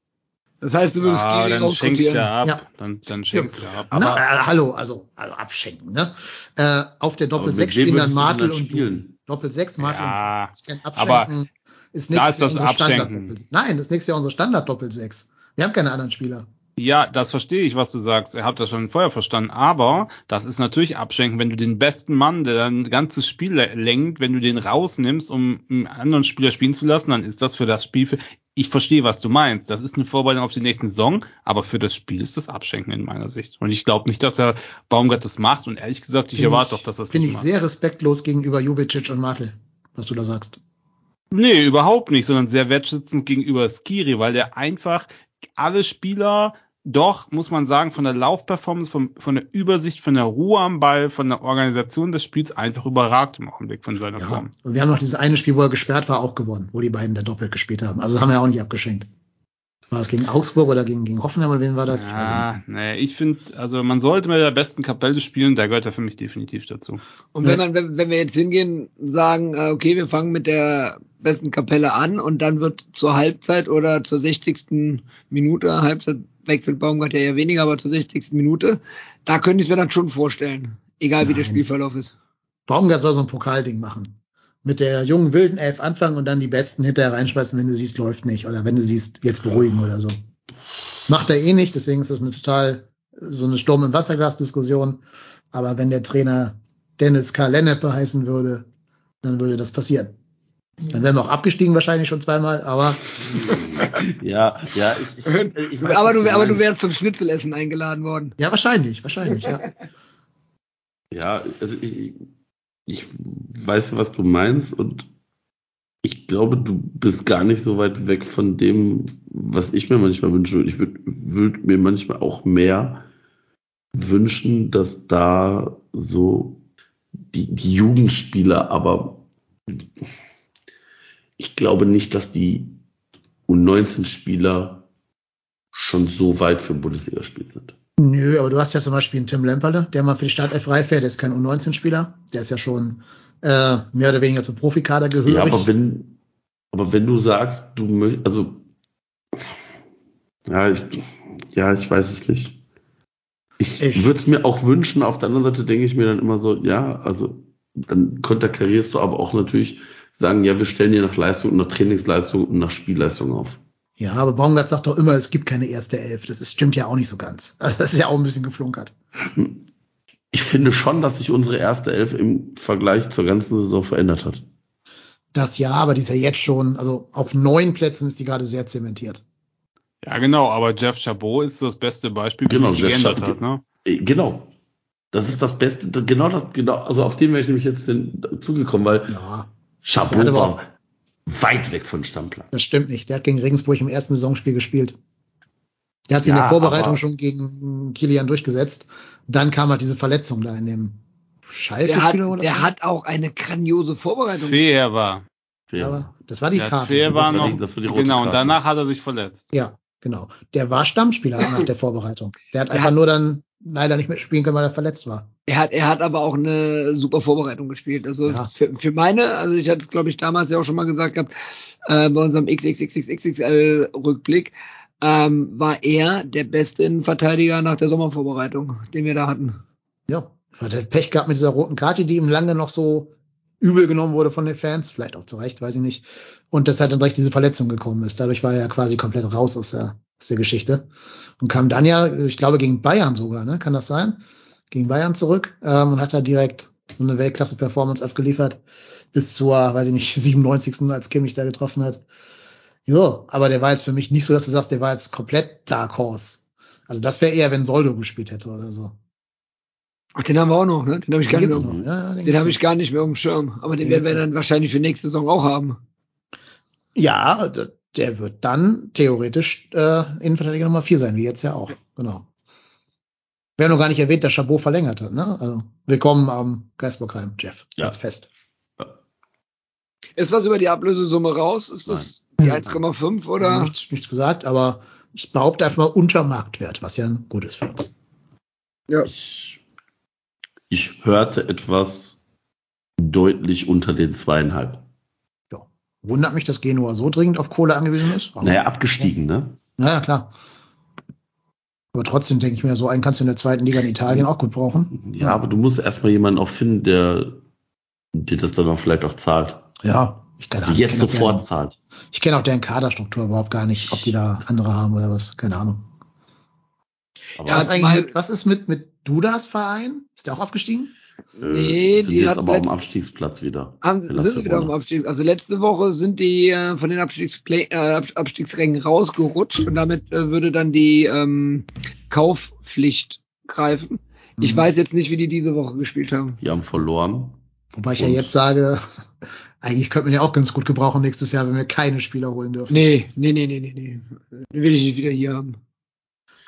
das heißt, du würdest Ah, Skiri dann schenkst du rausrotieren. ab. Ja. Dann, dann schenkst du ab. Na, äh, hallo, also, also abschenken, ne? Äh, auf der Doppel mit 6 wem spielen dann Martel und spielen? Doppel 6, Martel Ja, und. Kein aber Abschenken. ist da nächstes ist Jahr das unser Standard Abschenken. Doppel Nein, das nächste Jahr unser Standard Doppel 6. Wir haben keine anderen Spieler. Ja, das verstehe ich, was du sagst. Ihr habt das schon vorher verstanden. Aber das ist natürlich abschenken, wenn du den besten Mann, der ein ganzes Spiel lenkt, wenn du den rausnimmst, um einen anderen Spieler spielen zu lassen, dann ist das für das Spiel. Für, ich verstehe, was du meinst. Das ist eine Vorbereitung auf die nächste Saison, aber für das Spiel ist das Abschenken in meiner Sicht. Und ich glaube nicht, dass er Baumgart das macht. Und ehrlich gesagt, ich Find erwarte doch, dass das Finde ich macht. sehr respektlos gegenüber Jubicic und Martel, was du da sagst. Nee, überhaupt nicht, sondern sehr wertschätzend gegenüber Skiri, weil der einfach alle Spieler doch, muss man sagen, von der Laufperformance, von, von der Übersicht, von der Ruhe am Ball, von der Organisation des Spiels einfach überragt im Augenblick von seiner Ja, Form. und wir haben noch dieses eine Spiel, wo er gesperrt war, auch gewonnen, wo die beiden da doppelt gespielt haben. Also haben wir auch nicht abgeschenkt. War es gegen Augsburg oder gegen, gegen Hoffenheim oder wen war das? Ich weiß Ja, nicht. nee, ich finde, also man sollte mit der besten Kapelle spielen, da gehört er für mich definitiv dazu. Und wenn man, wenn, wenn wir jetzt hingehen, sagen, äh, okay, wir fangen mit der besten Kapelle an und dann wird zur Halbzeit oder zur 60. Minute, Halbzeit wechselt Baumgart ja eher weniger, aber zur 60. Minute, da könnte ich es mir dann schon vorstellen. Egal wie der. Spielverlauf ist. Baumgart soll so ein Pokalding machen. Mit der jungen wilden Elf anfangen und dann die Besten hinterher reinschmeißen, wenn du siehst, läuft nicht. Oder wenn du siehst, jetzt beruhigen oder so. Macht er eh nicht, deswegen ist das eine total so eine Sturm- im Wasserglas-Diskussion. Aber wenn der Trainer Dennis K. Lennepe heißen würde, dann würde das passieren. Dann wären wir auch abgestiegen wahrscheinlich schon zweimal, aber Ja, ja, ich, ich, ich weiß, Aber du, aber du wärst zum Schnitzelessen eingeladen worden. ja, wahrscheinlich, wahrscheinlich, ja. Ja, also ich, ich weiß, was du meinst und ich glaube, du bist gar nicht so weit weg von dem, was ich mir manchmal wünsche. Ich würde würd mir manchmal auch mehr wünschen, dass da so die, die Jugendspieler, aber ich glaube nicht, dass die U19-Spieler schon so weit für Bundesligaspiel sind. Nö, aber du hast ja zum Beispiel einen Tim Lemperle, der mal für die Startelf reif wäre, der ist kein U19-Spieler, der ist ja schon äh, mehr oder weniger zum Profikader gehörig. Ja, aber wenn, aber wenn du sagst, du möchtest, also, ja, ich, ja, ich weiß es nicht. Ich, Ich- würde es mir auch wünschen, auf der anderen Seite denke ich mir dann immer so, ja, also, dann konterkarierst du aber auch natürlich sagen, ja, wir stellen dir nach Leistung, nach Trainingsleistung und nach Spielleistung auf. Ja, aber Baumgart sagt doch immer, es gibt keine erste Elf. Das ist, stimmt ja auch nicht so ganz. Also das ist ja auch ein bisschen geflunkert. Ich finde schon, dass sich unsere erste Elf im Vergleich zur ganzen Saison verändert hat. Das ja, aber die ist ja jetzt schon, also auf neun Plätzen ist die gerade sehr zementiert. Ja, genau, aber Jeff Chabot ist das beste Beispiel, wie Genau, sich Jeff geändert Chabot- hat, ne? Äh, Genau. Das ist das Beste, genau das, genau, also auf den wäre ich nämlich jetzt zugekommen, weil Ja, Chabot war weit weg von Stammplatz. das stimmt nicht. Der hat gegen Regensburg im ersten Saisonspiel gespielt. Der hat sich in Ja, der Vorbereitung schon gegen Kilian durchgesetzt. Dann kam halt diese Verletzung da in dem Schalke Der hat, oder der so. hat auch eine grandiose Vorbereitung. Fair war. Aber das war die Ja, Karte. Fair war noch, das war die rote genau, und Karte. danach hat er sich verletzt. Ja, genau. Der war Stammspieler nach der Vorbereitung. Der hat Der einfach hat- nur dann leider nicht mitspielen können, weil er verletzt war. Er hat, er hat aber auch eine super Vorbereitung gespielt. Also Ja. für, für meine, also ich hatte es, glaube ich, damals ja auch schon mal gesagt gehabt, äh, bei unserem XXXXXL-Rückblick, ähm, war er der beste Innenverteidiger nach der Sommervorbereitung, den wir da hatten. Ja, hat halt Pech gehabt mit dieser roten Karte, die ihm lange noch so übel genommen wurde von den Fans, vielleicht auch zu Recht, weiß ich nicht. Und dass halt dann direkt diese Verletzung gekommen ist. Dadurch war er ja quasi komplett raus aus der, der Geschichte. Und kam dann ja, ich glaube, gegen Bayern sogar, ne? Kann das sein? Gegen Bayern zurück ähm, und hat da direkt so eine Weltklasse-Performance abgeliefert. Bis zur, weiß ich nicht, 97. als Kimmich da getroffen hat. Jo, aber der war jetzt für mich nicht so, dass du sagst, der war jetzt komplett Dark Horse. Also das wäre eher, wenn Soldo gespielt hätte oder so. Ach, den haben wir auch noch, ne? Den habe ich, Den gar nicht mehr-. Ja, den hab ich gar nicht mehr auf dem Schirm. Aber den Den werden wir dann wahrscheinlich für nächste Saison auch haben. Ja, d- der wird dann theoretisch äh, Innenverteidiger Nummer 4 sein, wie jetzt ja auch. Genau. Wir haben noch gar nicht erwähnt, dass Chabot verlängert hat. Ne? Also willkommen am Geisbockheim, Jeff. Ja. Jetzt fest. Ist was über die Ablösesumme raus? Ist das die Nein. 1,5 oder? Nichts, nichts gesagt, aber ich behaupte einfach mal unter Marktwert, was ja gut ist für uns. Ja. Ich, ich hörte etwas deutlich unter den zweieinhalb. Wundert mich, dass Genua so dringend auf Kohle angewiesen ist. Aber, Naja, abgestiegen, ne? naja, klar. Aber trotzdem denke ich mir, so einen kannst du in der zweiten Liga in Italien auch gut brauchen. Ja, aber du musst erstmal jemanden auch finden, der dir das dann auch vielleicht auch zahlt. Ja, ich kann Also jetzt sofort deren- zahlt. Ich kenne auch deren Kaderstruktur überhaupt gar nicht, ob die da andere haben oder was. Keine Ahnung. Aber Ja, was, eigentlich mal- mit, was ist mit, mit Dudas Verein? Ist der auch abgestiegen? Nee, äh, sind die jetzt aber am Abstiegsplatz wieder. Haben, sind sie wieder am Verona. Abstieg. Also letzte Woche sind die äh, von den Abstiegsplay, äh, Ab- Abstiegsrängen rausgerutscht und damit äh, würde dann die ähm, Kaufpflicht greifen. Ich Mhm. weiß jetzt nicht, wie die diese Woche gespielt haben. Die haben verloren. Wobei ich ja jetzt sage, eigentlich könnte man ja auch ganz gut gebrauchen nächstes Jahr, wenn wir keine Spieler holen dürfen. Nee, nee, nee, nee, nee, nee. Den will ich nicht wieder hier haben.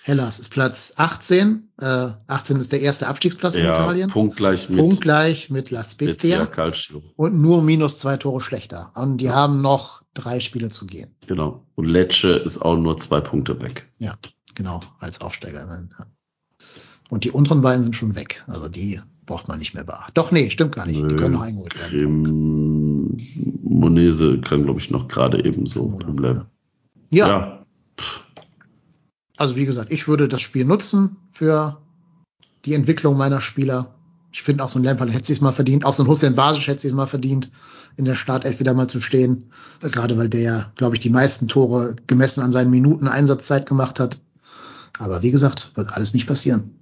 Hellas ist Platz 18. Äh, 18 ist der erste Abstiegsplatz in Ja, Italien. punktgleich mit Punktgleich mit La Spezia Calcio. und nur minus zwei Tore schlechter. Und die haben noch drei Spiele zu gehen. Genau. Und Lecce ist auch nur zwei Punkte weg. Ja, genau, als Aufsteiger. Ja. Und die unteren beiden sind schon weg. Also die braucht man nicht mehr beachten. Doch, nee, stimmt gar nicht. Die Nö. können noch eingeholt werden. Monese kann, glaube ich, noch gerade eben so. Ja, Ja. Also wie gesagt, ich würde das Spiel nutzen für die Entwicklung meiner Spieler. Ich finde auch so ein Lampard hätte sich mal verdient, auch so ein Hussein Basic hätte sich mal verdient, in der Startelf wieder mal zu stehen. Das- Gerade weil der ja, glaube ich, die meisten Tore gemessen an seinen Minuten Einsatzzeit gemacht hat. Aber wie gesagt, wird alles nicht passieren.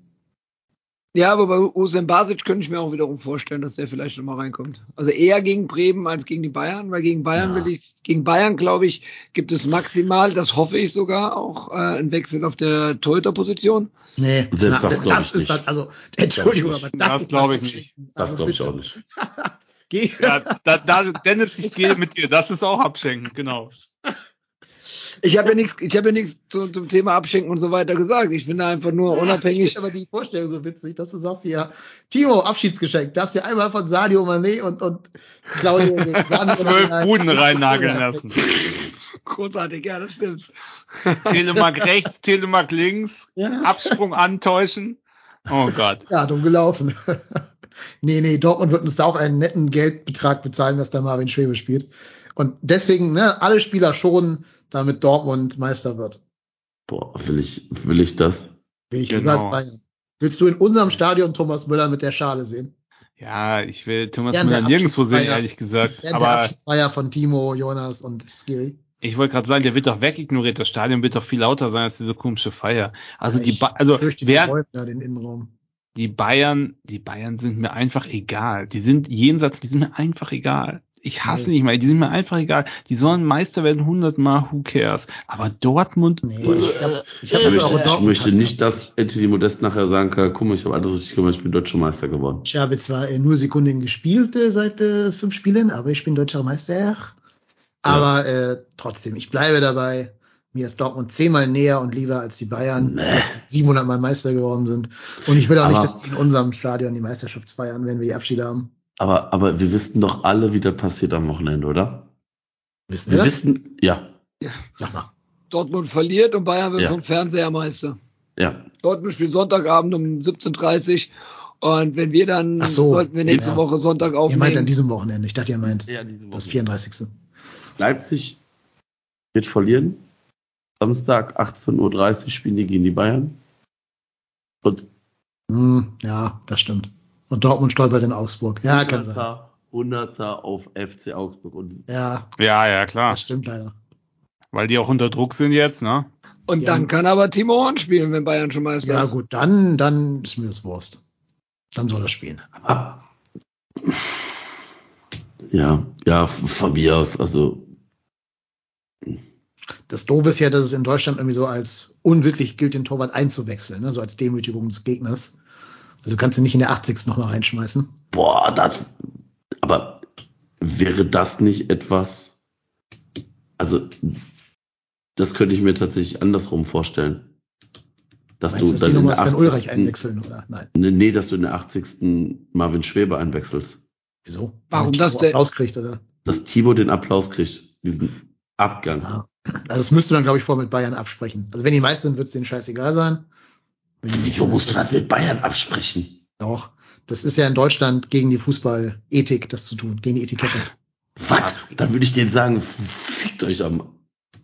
Ja, aber bei Usain Basic könnte ich mir auch wiederum vorstellen, dass der vielleicht noch mal reinkommt. Also eher gegen Bremen als gegen die Bayern, weil gegen Bayern Ja. will ich, gegen Bayern glaube ich, gibt es maximal, das hoffe ich sogar, auch äh, einen Wechsel auf der Torhüterposition. Nee, Selbst das glaub ich ist nicht. dann, also, Entschuldigung, aber das, Das ist glaub dann ich nicht. Das Also glaube ich auch nicht. Ja, da, da, Dennis, ich gehe mit dir. Das ist auch abschenken, genau. Ich habe ja nichts, ich habe ja nichts zu, zum Thema Abschenken und so weiter gesagt. Ich bin da einfach nur Ich unabhängig. finde aber die Vorstellung so witzig, dass du sagst hier, Timo, Abschiedsgeschenk, darfst dir einmal von Sadio Mané und, und Claudio Zwölf Buden reinnageln lassen. Großartig, ja, das stimmt. Telemark rechts, Telemark links, Ja. Absprung antäuschen. Oh Gott. Ja, dumm gelaufen. nee, nee, Dortmund wird uns da auch einen netten Geldbetrag bezahlen, dass da Marvin Schwebe spielt. Und deswegen, ne, alle Spieler schon, damit Dortmund Meister wird. Boah, will ich, will ich das? Will ich Genau. lieber als Bayern. Willst du in unserem Stadion Thomas Müller mit der Schale sehen? Ja, ich will Thomas Ja, Müller nirgendwo sehen, ehrlich gesagt. Der, der Aber Abschiedsfeier von Timo, Jonas und Skiri. ich wollte gerade sagen, der wird doch wegignoriert. Das Stadion wird doch viel lauter sein als diese komische Feier. Also die, Ich ba also die wer, den Innenraum. die Bayern, die Bayern sind mir einfach egal. Die sind jenseits, die sind mir einfach egal. Ich hasse Nee. nicht mal, die sind mir einfach egal. Die sollen Meister werden hundertmal, who cares. Aber Dortmund, Nee, ich hab, ich hab Ich möchte, ich möchte nicht, dass Anthony Modest nachher sagen kann, guck mal, ich habe alles richtig gemacht, ich bin deutscher Meister geworden. Ich habe zwar äh, nur Sekunden gespielt äh, seit äh, fünf Spielen, aber ich bin deutscher Meister. Aber äh, trotzdem, ich bleibe dabei. Mir ist Dortmund zehnmal näher und lieber als die Bayern, Nee. die 700 Mal Meister geworden sind. Und ich will auch Aber- nicht, dass die in unserem Stadion die Meisterschaft feiern, wenn wir die Abschiede haben. Aber, aber wir wissen doch alle, wie das passiert am Wochenende, oder? Wissen wir Wir wissen, ja, Sag mal. Dortmund verliert und Bayern wird Ja. vom Fernseher Meister. ja. Dortmund spielt Sonntagabend um 17.30 und wenn wir dann, Ach so, sollten wir nächste ja. Woche Sonntag Ihr meint an aufnehmen. diesem Wochenende. Ich dachte, ihr meint ja diese das 34. Leipzig wird verlieren. Samstag 18.30 Uhr spielen die gegen die Bayern. Und Hm, ja, das stimmt. Und Dortmund stolpert in Augsburg. Ja, kann sein. 100er, 100er auf FC Augsburg. Und Ja, ja, ja, klar. das stimmt leider. Weil die auch unter Druck sind jetzt, ne? Und Ja. dann kann aber Timo Horn spielen, wenn Bayern schon Ja, ist. gut, dann, dann ist mir das Wurst. Dann soll er spielen. aber, ja, ja, von mir aus, also Das Doofe ist ja, dass es in Deutschland irgendwie so als unsittlich gilt, den Torwart einzuwechseln, ne? so als Demütigung des Gegners. Also du kannst ihn nicht in der 80. nochmal reinschmeißen. Boah, das, aber wäre das nicht etwas, also, das könnte ich mir tatsächlich andersrum vorstellen. Dass Meinst du, dass dann die in der Sven Ulreich 80. einwechseln, oder? Nein. Nee, dass du in der 80. Marvin Schwebe einwechselst. Wieso? Warum das denn? Applaus kriegt, oder? Dass Timo den Applaus kriegt, diesen Abgang. Ja. Also das müsste dann, glaube ich, vor mit Bayern absprechen. Also wenn die meisten sind, wird es denen scheißegal sein. Wieso musst du das mit Bayern absprechen? Doch. Das ist ja in Deutschland gegen die Fußballethik, das zu tun, gegen die Etikette. Was? Dann würde ich denen sagen, fickt euch am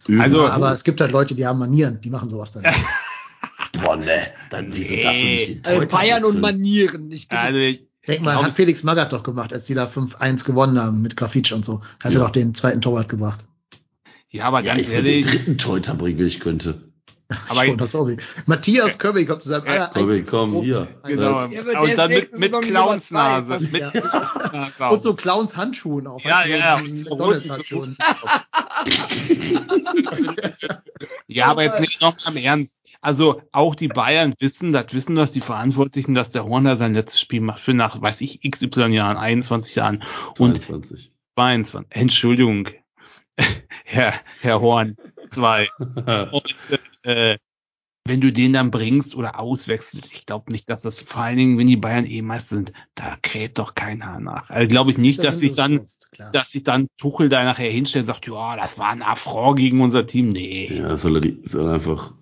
Üben. Also- Ja, aber es gibt halt Leute, die haben Manieren, die machen sowas dann. Boah, ne, dann wieso Nee. darfst du nicht den Also Bayern und? Manieren. Ich bin Also, ich, Denk mal, hat Felix Magath doch gemacht, als die da 5-1 gewonnen haben mit Grafitsch und so. Hat er Ja. doch den zweiten Torwart gebracht. ja, aber Ja, ganz ich will den ehrlich, dritten Torhüter bringen, ich könnte. Aber Jonas Obi. Matthias Kirby kommt zu seinem Ja, einzigsten komm, Profi- hier. genau. Ja, Und dann mit, mit Clownsnase. Mit Ja. Und so Clowns Handschuhen auch. Ja, du, ja, so ja. Handschuhen. Ja, aber jetzt nicht noch am Ernst. Also auch die Bayern wissen, das wissen doch die Verantwortlichen, dass der Horner sein letztes Spiel macht für nach, weiß ich, XY Jahren, 21 Jahren und 22. 22. Entschuldigung, Herr, Herr Horn, zwei. Und äh, wenn du den dann bringst oder auswechselst, ich glaube nicht, dass das vor allen Dingen, wenn die Bayern eh Meister sind, da kräht doch kein Haar nach. Also glaube ich nicht, dass sich dann, dass sich dann Tuchel da nachher hinstellt und sagt, ja, das war ein Affront gegen unser Team. Nee, ja, soll er, die, soll er einfach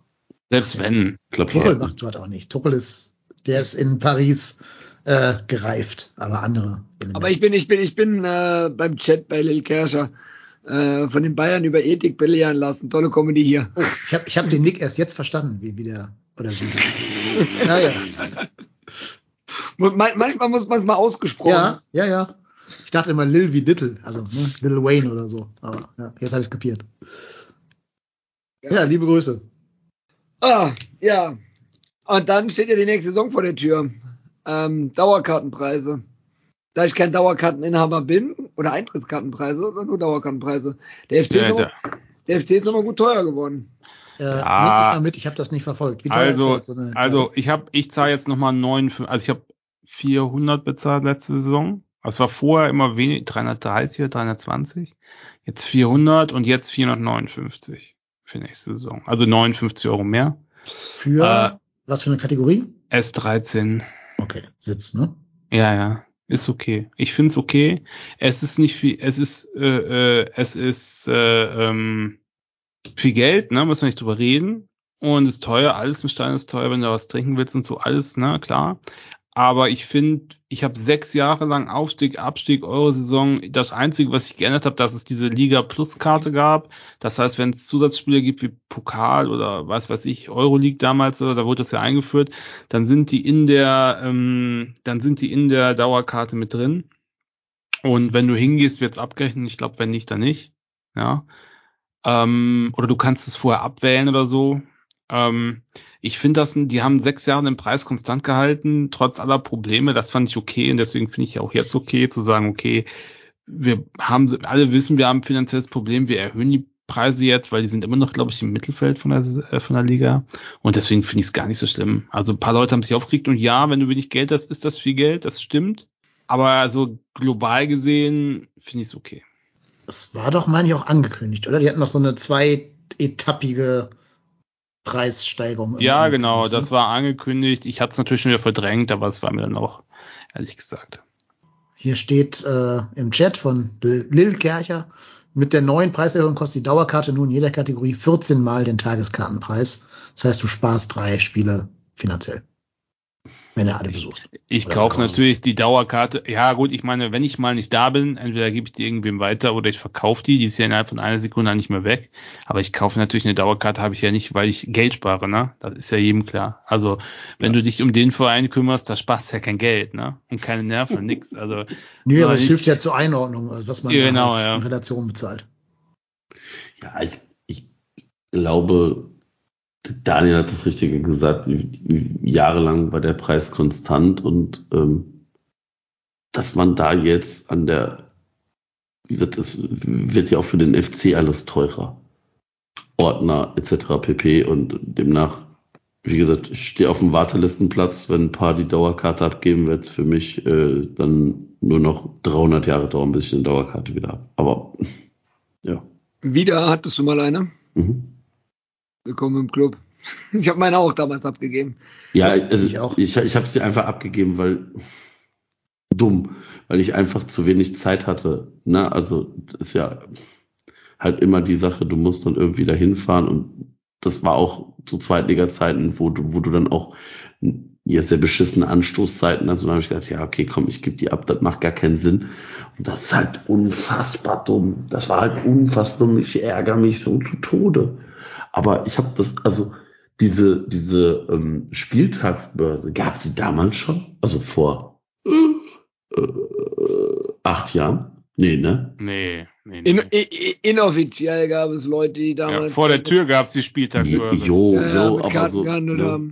selbst wenn. Klappe Tuchel halten. macht sowas auch nicht. Tuchel ist, der ist in Paris äh, gereift, aber andere. Aber ich bin, ich bin, ich bin äh, beim Chat bei Lil Kerscher äh, von den Bayern über Ethik belehren lassen. Tolle Comedy hier. oh, ich habe ich hab den Nick erst jetzt verstanden, wie, wie der oder sie. Ja, ja. Man, manchmal muss man es mal ausgesprochen. Ja, ja, ja. Ich dachte immer Lil wie Little, also ne, Lil Wayne oder so. Aber ja, jetzt habe ich es kapiert. Ja, liebe Grüße. Ah, ja. Und dann steht ja die nächste Saison vor der Tür. Ähm, Dauerkartenpreise. Da ich kein Dauerkarteninhaber bin, oder Eintrittskartenpreise, oder nur Dauerkartenpreise. Der FC, Ja, ist, noch, da- der FC ist nochmal gut teuer geworden. Äh, Ja. Ich mal mit, ich habe das nicht verfolgt. Wie teuer ist Also, so eine also ich habe, ich zahle jetzt nochmal 9, also ich habe 400 bezahlt letzte Saison. Das war vorher immer wenig, 330 oder 320. Jetzt 400 und jetzt 459 für nächste Saison. Also 59 Euro mehr. für äh, was für eine Kategorie? S13. Okay, Sitz, ne? Ja, ja. Ist okay. Ich find's okay. Es ist nicht viel, es ist, äh, äh, es ist äh, ähm, viel Geld, ne, muss man nicht drüber reden. Und ist teuer, alles im Stein ist teuer, wenn du was trinken willst und so, alles, ne, klar. Aber ich finde, ich habe sechs Jahre lang Aufstieg, Abstieg, Euro-Saison. Das Einzige, was ich geändert habe, dass es diese Liga Plus-Karte gab. Das heißt, wenn es Zusatzspiele gibt wie Pokal oder was weiß ich, Euroleague damals, oder da wurde das ja eingeführt, dann sind die in der, ähm, dann sind die in der Dauerkarte mit drin. Und wenn du hingehst, wird's abgerechnet. Ich glaube, wenn nicht, dann nicht. Ja. Ähm, oder du kannst es vorher abwählen oder so. Ähm, ich finde das, die haben sechs Jahre den Preis konstant gehalten, trotz aller Probleme. Das fand ich okay und deswegen finde ich auch jetzt okay zu sagen, okay, wir haben, alle wissen, wir haben ein finanzielles Problem, wir erhöhen die Preise jetzt, weil die sind immer noch, glaube ich, im Mittelfeld von der, äh, von der Liga. Und deswegen finde ich es gar nicht so schlimm. Also ein paar Leute haben sich aufgeregt und ja, wenn du wenig Geld hast, ist das viel Geld, das stimmt. Aber so global gesehen finde ich es okay. Das war doch, meine ich, auch angekündigt, oder? Die hatten noch so eine zweietappige Preissteigerung. Ja, genau, angekündigt, das ne? war angekündigt. Ich hatte es natürlich schon wieder verdrängt, aber es war mir dann auch, ehrlich gesagt. Hier steht äh, im Chat von Lil Kercher, mit der neuen Preiserhöhung kostet die Dauerkarte nun in jeder Kategorie 14 Mal den Tageskartenpreis. Das heißt, du sparst drei Spiele finanziell, wenn er alle besucht. Ich kaufe natürlich die Dauerkarte. Ja, gut, ich meine, wenn ich mal nicht da bin, entweder gebe ich die irgendwem weiter oder ich verkaufe die. Die ist ja innerhalb von einer Sekunde nicht mehr weg. Aber ich kaufe natürlich eine Dauerkarte, habe ich ja nicht, weil ich Geld spare, ne? Das ist ja jedem klar. Also, wenn du dich um den Verein kümmerst, da sparst du ja kein Geld, ne? Und keine Nerven, nix. Also, Nö, aber es hilft ja zur Einordnung, also was man Ja, da genau, halt ja. in Relation bezahlt. Ja, ich, ich glaube, Daniel hat das Richtige gesagt. Jahrelang war der Preis konstant und ähm, dass man da jetzt an der, wie gesagt, es wird ja auch für den FC alles teurer. Ordner etc. pp. Und demnach, wie gesagt, ich stehe auf dem Wartelistenplatz. Wenn ein paar die Dauerkarte abgeben, wird es für mich äh, dann nur noch 300 Jahre dauern, bis ich eine Dauerkarte wieder habe. Aber ja. Wieder hattest du mal eine. Mhm. Willkommen im Club. Ich habe meine auch damals abgegeben. Ja, also Ich auch. ich, ich habe sie einfach abgegeben, weil dumm, weil ich einfach zu wenig Zeit hatte. Ne? Also das ist ja halt immer die Sache, du musst dann irgendwie dahin fahren und das war auch zu Zweitliga-Zeiten, wo du, wo du dann auch ja, sehr beschissene Anstoßzeiten hast. Und dann habe ich gedacht, ja, okay, komm, ich gebe die ab, das macht gar keinen Sinn. Und das ist halt unfassbar dumm. Das war halt unfassbar dumm. Ich ärgere mich so zu Tode. Aber ich habe das, also diese, diese ähm, Spieltagsbörse, gab sie damals schon? Also vor äh, acht Jahren? Nee, ne? Nee, nee, nee. In, i- inoffiziell gab es Leute, die ja, damals vor der Tür gab's die Spieltagsbörse. Jo, ja, ja, jo, mit aber so. ne?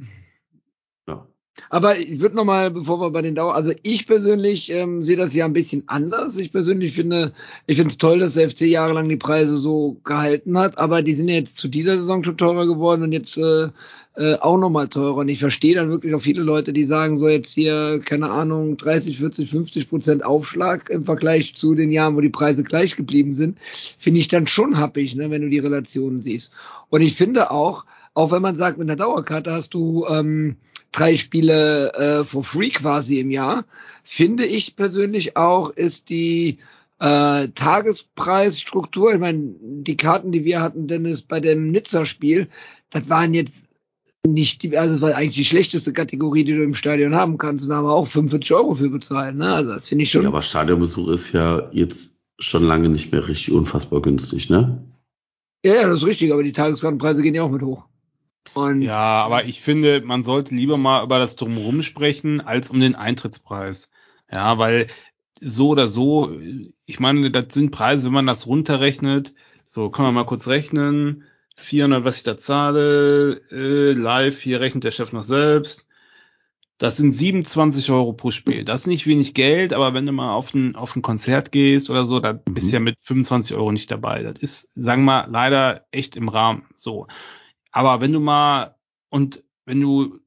Aber ich würde noch mal, bevor wir bei den Dauer, also ich persönlich ähm, sehe das ja ein bisschen anders. Ich persönlich finde, ich finde es toll, dass der FC jahrelang die Preise so gehalten hat, aber die sind ja jetzt zu dieser Saison schon teurer geworden und jetzt äh, äh, auch noch mal teurer. Und ich verstehe dann wirklich auch viele Leute, die sagen, so jetzt hier, keine Ahnung, 30, 40, 50 Prozent Aufschlag im Vergleich zu den Jahren, wo die Preise gleich geblieben sind, finde ich dann schon happig, ne, wenn du die Relationen siehst. Und ich finde auch, auch wenn man sagt, mit einer Dauerkarte hast du ähm, drei Spiele äh, for free quasi im Jahr, finde ich persönlich auch, ist die äh, Tagespreisstruktur, ich meine, die Karten, die wir hatten, Dennis, bei dem Nizza-Spiel, das waren jetzt nicht die, also das war eigentlich die schlechteste Kategorie, die du im Stadion haben kannst. Und da haben wir auch 45 Euro für bezahlt. Ne? Also das finde ich schon. Ja, aber Stadionbesuch ist ja jetzt schon lange nicht mehr richtig unfassbar günstig, ne? Ja, ja, das ist richtig, aber die Tageskartenpreise gehen ja auch mit hoch. Und Ja, aber ich finde, man sollte lieber mal über das Drumherum sprechen, als um den Eintrittspreis. Ja, weil so oder so, ich meine, das sind Preise, wenn man das runterrechnet, so, können wir mal kurz rechnen, 400, was ich da zahle, äh, live, hier rechnet der Chef noch selbst. Das sind 27 Euro pro Spiel. Das ist nicht wenig Geld, aber wenn du mal auf ein, auf ein Konzert gehst oder so, da bist du ja mit 25 Euro nicht dabei. Das ist, sagen wir mal, leider echt im Rahmen. So. Aber wenn du mal, und wenn du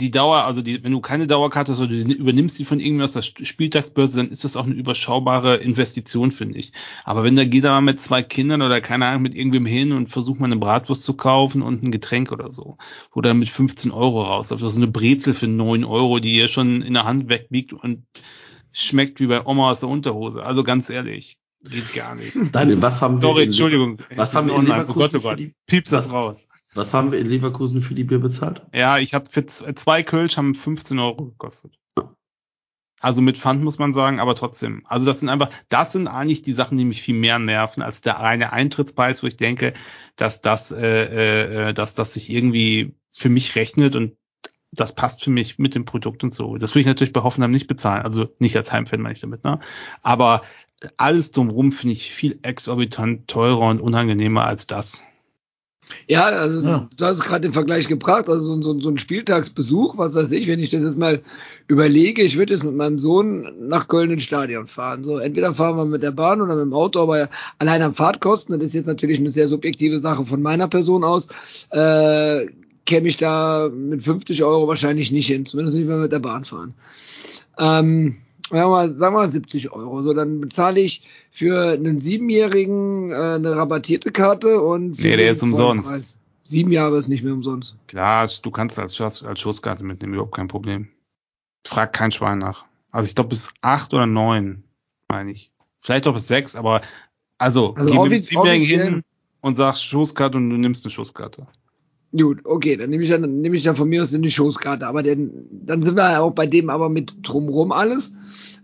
die Dauer, also die, wenn du keine Dauerkarte hast oder du übernimmst die von irgendwas, das Spieltagsbörse, dann ist das auch eine überschaubare Investition, finde ich. Aber wenn da da mal mit zwei Kindern oder keine Ahnung mit irgendwem hin und versucht mal eine Bratwurst zu kaufen und ein Getränk oder so, wo dann mit 15 Euro raus, also so eine Brezel für 9 Euro, die ihr schon in der Hand wegbiegt und schmeckt wie bei Oma aus der Unterhose. Also ganz ehrlich, geht gar nicht. Daniel, was haben wir Sorry, in- Entschuldigung. Was haben wir in online. Oh Gott, oh Leverkusen Gott. die- Pieps das was- raus. Was haben wir in Leverkusen für die Bier bezahlt? Ja, ich habe für zwei Kölsch haben 15 Euro gekostet. Also mit Pfand muss man sagen, aber trotzdem. Also das sind einfach, das sind eigentlich die Sachen, die mich viel mehr nerven als der reine Eintrittspreis, wo ich denke, dass das, äh, äh, dass das sich irgendwie für mich rechnet und das passt für mich mit dem Produkt und so. Das will ich natürlich bei Hoffenheim nicht bezahlen. Also nicht als Heimfan meine ich damit, ne? Aber alles drumherum finde ich viel exorbitant teurer und unangenehmer als das. Ja, also Ja. du hast es gerade den Vergleich gebracht, also so, so, so ein Spieltagsbesuch, was weiß ich, wenn ich das jetzt mal überlege, ich würde jetzt mit meinem Sohn nach Köln ins Stadion fahren. So, entweder fahren wir mit der Bahn oder mit dem Auto, aber allein am Fahrtkosten, das ist jetzt natürlich eine sehr subjektive Sache von meiner Person aus, äh, käme ich da mit 50 Euro wahrscheinlich nicht hin, zumindest nicht, wenn wir mit der Bahn fahren. Ähm, sagen wir mal, sagen wir mal 70 Euro. So, dann bezahle ich für einen Siebenjährigen äh, eine rabattierte Karte und Nee, der den ist umsonst. Vollpreis. Sieben Jahre ist nicht mehr umsonst. Klar, du kannst als, Schuss- als Schusskarte mitnehmen, überhaupt kein Problem. Frag kein Schwein nach. Also ich glaube bis acht oder neun, meine ich. Vielleicht auch bis sechs, aber also, Also geh mit dem Siebenjährigen hin und sagst Schusskarte und du nimmst eine Schusskarte. Gut, okay, dann nehme ich dann, dann nehme ich dann von mir aus in die Schosskarte. Aber dann, dann sind wir ja auch bei dem aber mit drumrum alles.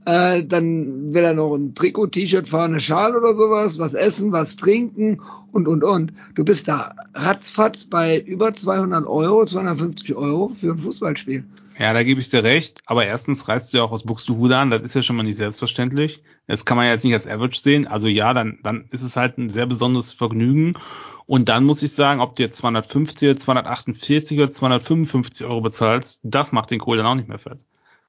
Äh, dann will er noch ein Trikot, T-Shirt fahren, eine Schal oder sowas, was essen, was trinken und, und, und. Du bist da ratzfatz bei über 200 Euro, 250 Euro für ein Fußballspiel. Ja, da gebe ich dir recht. Aber erstens reist du ja auch aus Buxtehude an. Das ist ja schon mal nicht selbstverständlich. Das kann man ja jetzt nicht als Average sehen. Also ja, dann, dann ist es halt ein sehr besonderes Vergnügen. Und dann muss ich sagen, ob du jetzt 250, oder 248 oder 255 Euro bezahlst, das macht den Kohl dann auch nicht mehr fett.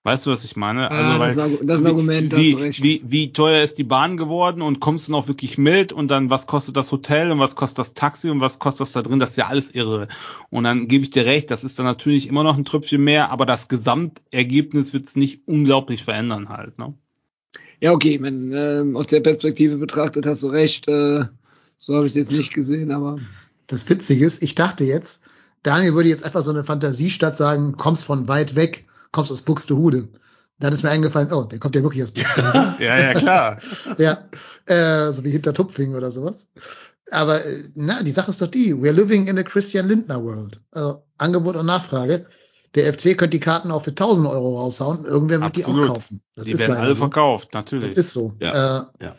Weißt du, was ich meine? Also, Ah, das ist ein Argu- das ein Argument, wie, du recht. wie, wie teuer ist die Bahn geworden und kommst du noch wirklich mit und dann was kostet das Hotel und was kostet das Taxi und was kostet das da drin? Das ist ja alles irre. Und dann gebe ich dir recht, das ist dann natürlich immer noch ein Tröpfchen mehr, aber das Gesamtergebnis wird es nicht unglaublich verändern halt. Ne? Ja, okay, wenn, ähm, aus der Perspektive betrachtet hast du recht. Äh, so habe ich es jetzt nicht gesehen, aber Das Witzige ist, ich dachte jetzt, Daniel würde jetzt einfach so eine Fantasiestadt sagen, kommst von weit weg, kommst aus Buxtehude. Dann ist mir eingefallen, oh, der kommt ja wirklich aus Buxtehude. Ja, ja, klar. ja, äh, so wie hinter Tupfing oder sowas. Aber äh, na, die Sache ist doch die, we're living in a Christian Lindner world. Also Angebot und Nachfrage. Der FC könnte die Karten auch für 1000 Euro raushauen, irgendwer wird die Absolut. auch kaufen. Das Die ist werden alle so. verkauft, Das natürlich. ist so. Ja, Äh, ja.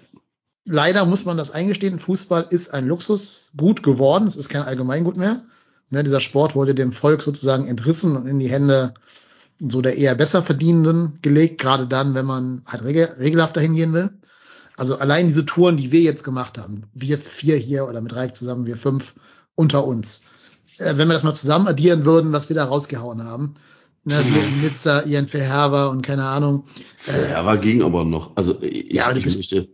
Leider muss man das eingestehen, Fußball ist ein Luxusgut geworden, es ist kein Allgemeingut mehr. Ne, dieser Sport wurde dem Volk sozusagen entrissen und in die Hände so der eher besser Verdienenden gelegt, gerade dann, wenn man halt regel regelhaft dahin gehen will. Also allein diese Touren, die wir jetzt gemacht haben, wir vier hier oder mit Reik zusammen, wir fünf unter uns. Äh, wenn wir das mal zusammen addieren würden, was wir da rausgehauen haben, ne, in Nizza, Ian Verherber und keine Ahnung. Äh, ja, aber ging aber noch. Also ich, Ja, aber du bist- möchte.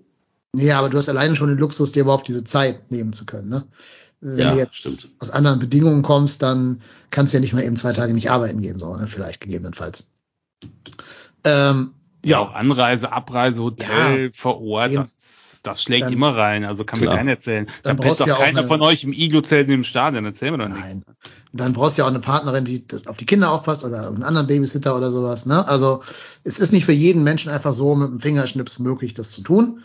Ja, aber du hast alleine schon den Luxus, dir überhaupt diese Zeit nehmen zu können. Ne? Wenn Ja, du jetzt stimmt. aus anderen Bedingungen kommst, dann kannst du ja nicht mal eben zwei Tage nicht arbeiten gehen, so, ne? vielleicht gegebenenfalls. Ähm, Ja, auch Anreise, Abreise, Hotel vor Ort, das, das schlägt Dann- immer rein. Also kann mir Klar. keiner erzählen. Dann brauchst du doch ja auch keiner eine- von euch im Iglo-Zelt neben dem Stadion. Erzähl mir doch nichts. Nein. Und dann brauchst du ja auch eine Partnerin, die das auf die Kinder aufpasst oder einen anderen Babysitter oder sowas. Ne? Also es ist nicht für jeden Menschen einfach so mit dem Fingerschnips möglich, das zu tun.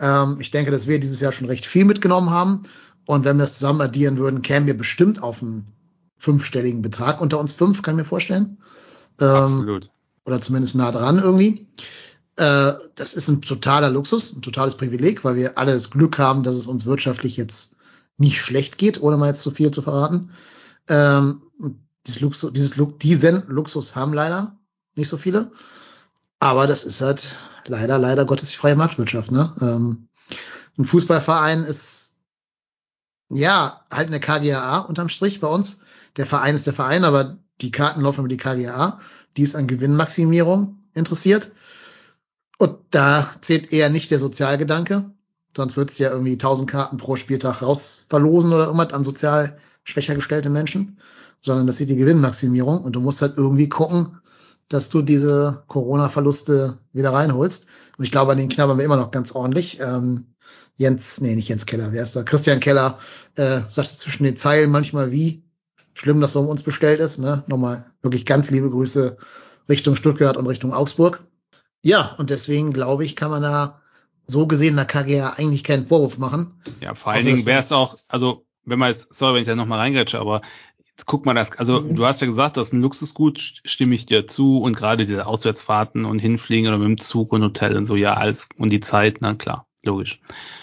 Ähm, ich denke, dass wir dieses Jahr schon recht viel mitgenommen haben. Und wenn wir es zusammen addieren würden, kämen wir bestimmt auf einen fünfstelligen Betrag. Unter uns fünf, kann ich mir vorstellen. Ähm, Absolut. oder zumindest nah dran irgendwie. Äh, das ist ein totaler Luxus, ein totales Privileg, weil wir alle das Glück haben, dass es uns wirtschaftlich jetzt nicht schlecht geht, ohne mal jetzt zu viel zu verraten. Ähm, dieses Luxus, dieses Lu diesen Luxus haben leider nicht so viele. Aber das ist halt leider, leider Gottes die freie Marktwirtschaft. Ne? Ähm, ein Fußballverein ist ja halt eine KGAA unterm Strich bei uns. Der Verein ist der Verein, aber die Karten laufen über die KGAA. Die ist an Gewinnmaximierung interessiert. Und da zählt eher nicht der Sozialgedanke. Sonst würdest du ja irgendwie 1000 Karten pro Spieltag rausverlosen oder irgendwas an sozial schwächer gestellte Menschen. Sondern das ist die Gewinnmaximierung. Und du musst halt irgendwie gucken, dass du diese Corona-Verluste wieder reinholst. Und ich glaube, an den knabbern wir immer noch ganz ordentlich. Ähm, Jens, nee, nicht Jens Keller, wer ist da? Christian Keller äh, sagte zwischen den Zeilen manchmal, wie schlimm das so um uns bestellt ist. Ne? Nochmal wirklich ganz liebe Grüße Richtung Stuttgart und Richtung Augsburg. Ja, und deswegen glaube ich, kann man da so gesehen der KGA eigentlich keinen Vorwurf machen. Ja, vor allen Also Dingen wäre es auch, also wenn man jetzt, sorry, wenn ich da nochmal reingrätsche, aber jetzt guck mal das, also Mhm. du hast ja gesagt, das ist ein Luxusgut, st- stimme ich dir zu und gerade diese Auswärtsfahrten und hinfliegen oder mit dem Zug und Hotel und so, ja, alles und die Zeit, na klar, logisch.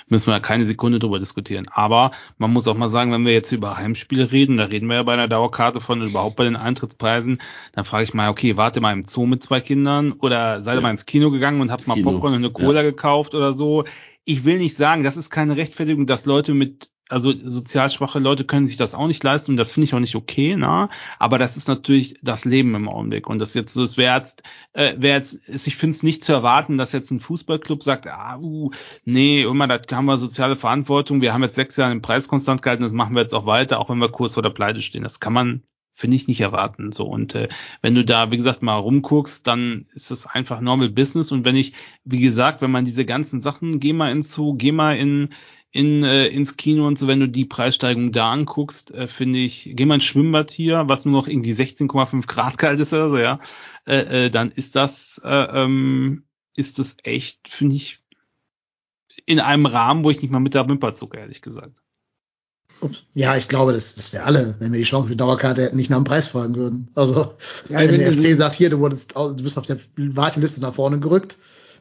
Müssen wir keine Sekunde drüber diskutieren. Aber man muss auch mal sagen, wenn wir jetzt über Heimspiele reden, da reden wir ja bei einer Dauerkarte von überhaupt bei den Eintrittspreisen, dann frage ich mal, okay, wart ihr mal im Zoo mit zwei Kindern oder seid ihr mal ins Kino gegangen und habt mal Popcorn und eine Cola gekauft oder so? Ich will nicht sagen, das ist keine Rechtfertigung, dass Leute mit also sozial schwache Leute können sich das auch nicht leisten und das finde ich auch nicht okay, na. Aber das ist natürlich das Leben im Augenblick und das jetzt es wäre jetzt, äh, wäre jetzt, ich finde es nicht zu erwarten, dass jetzt ein Fußballclub sagt, ah, uh, nee, immer, da haben wir soziale Verantwortung, wir haben jetzt sechs Jahre den Preis konstant gehalten, das machen wir jetzt auch weiter, auch wenn wir kurz vor der Pleite stehen. Das kann man finde ich nicht erwarten so und äh, wenn du da wie gesagt mal rumguckst, dann ist das einfach normal Business und wenn ich wie gesagt, wenn man diese ganzen Sachen, geh mal ins Zoo, geh mal in in, äh, ins Kino und so, wenn du die Preissteigerung da anguckst, äh, finde ich, geh mal ins Schwimmbad hier, was nur noch irgendwie 16,5 Grad kalt ist oder so, ja, äh, äh, dann ist das, äh, ähm, ist das echt, finde ich, in einem Rahmen, wo ich nicht mal mit der Wimper zucke, ehrlich gesagt. Ups. Ja, ich glaube, das, das wäre alle, wenn wir die Chance für die Dauerkarte hätten, nicht nach dem Preis fragen würden. Also, Ja, wenn der FC sagt, hier, du wurdest, du bist auf der Warteliste nach vorne gerückt,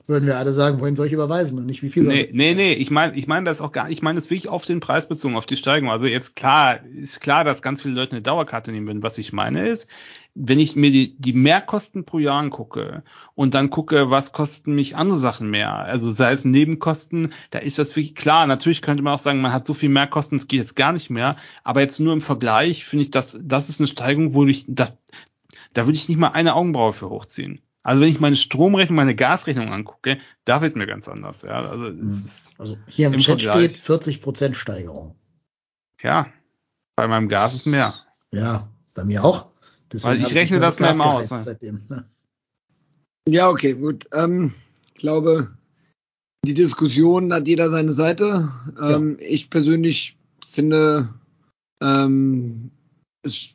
würden wir alle sagen, wohin soll ich überweisen und nicht wie viel soll Nee, nee, nee, ich meine, ich meine das auch gar, ich meine das wirklich auf den Preis bezogen, auf die Steigerung. Also jetzt klar, ist klar, dass ganz viele Leute eine Dauerkarte nehmen würden. Was ich meine ist, wenn ich mir die, die Mehrkosten pro Jahr angucke und dann gucke, was kosten mich andere Sachen mehr, also sei es Nebenkosten, da ist das wirklich klar. Natürlich könnte man auch sagen, man hat so viel Mehrkosten, es geht jetzt gar nicht mehr. Aber jetzt nur im Vergleich finde ich, dass das ist eine Steigerung, wo ich das, da würde ich nicht mal eine Augenbraue für hochziehen. Also wenn ich meine Stromrechnung, meine Gasrechnung angucke, da wird mir ganz anders. Ja, also es Hm. ist, Also hier im, Im Chat Vergleich. steht 40 Prozent Steigerung. ja, bei meinem Gas ist mehr. Ja, bei mir auch. Weil ich rechne das immer Gas aus, ne? Seitdem, ne? Ja, okay, gut. Ähm, ich glaube, die Diskussion hat jeder seine Seite. Ähm, Ich persönlich finde, ähm, es,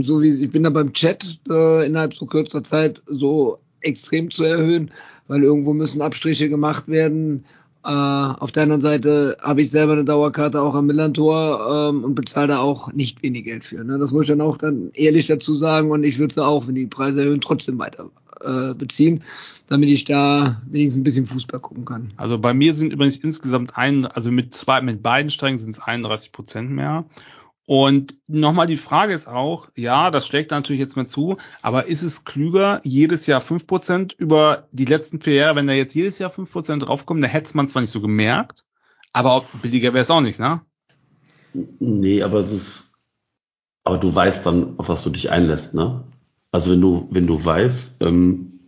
so wie ich bin da beim Chat äh, innerhalb so kurzer Zeit so extrem zu erhöhen, weil irgendwo müssen Abstriche gemacht werden. Äh, auf der anderen Seite habe ich selber eine Dauerkarte auch am Millantor ähm, und bezahle da auch nicht wenig Geld für. Ne? Das muss ich dann auch dann ehrlich dazu sagen und ich würde sie auch, wenn die Preise erhöhen, trotzdem weiter äh, beziehen, damit ich da wenigstens ein bisschen Fußball gucken kann. Also bei mir sind übrigens insgesamt ein, also mit zwei, mit beiden Strengen sind es 31 Prozent mehr. Und nochmal die Frage ist auch, ja, das schlägt natürlich jetzt mal zu, aber ist es klüger, jedes Jahr fünf Prozent über die letzten vier Jahre, wenn da jetzt jedes Jahr fünf Prozent draufkommen, dann hätte man zwar nicht so gemerkt, aber billiger wäre es auch nicht, ne? Nee, aber es ist, aber du weißt dann, auf was du dich einlässt, ne? Also wenn du, wenn du weißt, ähm,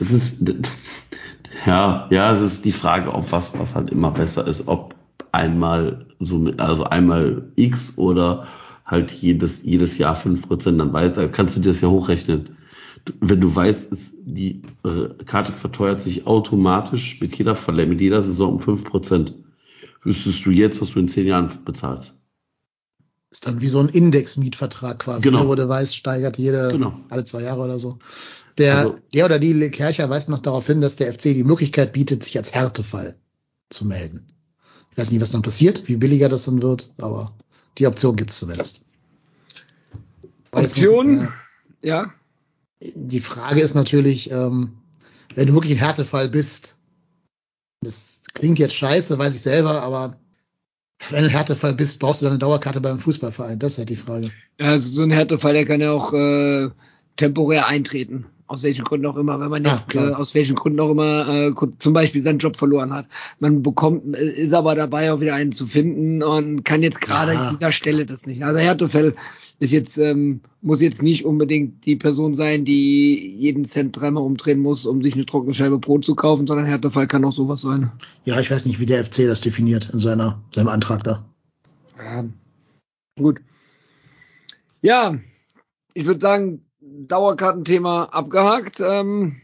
es ist, ja, ja, es ist die Frage, ob was, was halt immer besser ist, ob einmal so mit, also einmal X oder halt jedes, jedes Jahr fünf Prozent dann weiter, kannst du dir das ja hochrechnen. Wenn du weißt, ist die äh, Karte verteuert sich automatisch mit jeder, mit jeder Saison um fünf Prozent. Wüsstest du jetzt, was du in zehn Jahren bezahlst. Ist dann wie so ein Index-Mietvertrag quasi, Genau. ne, wo du weißt, steigert jede, Genau. alle zwei Jahre oder so. Der, Also- der oder die Kercher weist noch darauf hin, dass der FC die Möglichkeit bietet, sich als Härtefall zu melden. Ich weiß nicht, was dann passiert, wie billiger das dann wird, aber die Option gibt's zumindest. Option? Ja. Ja. Die Frage ist natürlich, ähm, wenn du wirklich ein Härtefall bist, das klingt jetzt scheiße, weiß ich selber, aber wenn du ein Härtefall bist, brauchst du dann eine Dauerkarte beim Fußballverein. Das ist halt die Frage. Also so ein Härtefall, der kann ja auch äh, temporär eintreten. Aus welchen Gründen auch immer, wenn man jetzt klar. äh, aus welchen Gründen auch immer äh, zum Beispiel seinen Job verloren hat. Man bekommt, äh, ist aber dabei auch wieder einen zu finden und kann jetzt gerade Ja. an dieser Stelle das nicht. Also Härtefall ist jetzt, ähm, muss jetzt nicht unbedingt die Person sein, die jeden Cent dreimal umdrehen muss, um sich eine trockene Scheibe Brot zu kaufen, sondern Härtefall kann auch sowas sein. Ja, ich weiß nicht, wie der FC das definiert in seiner, seinem Antrag da. Ja, gut. Ja, ich würde sagen, Dauerkartenthema abgehakt. Ähm,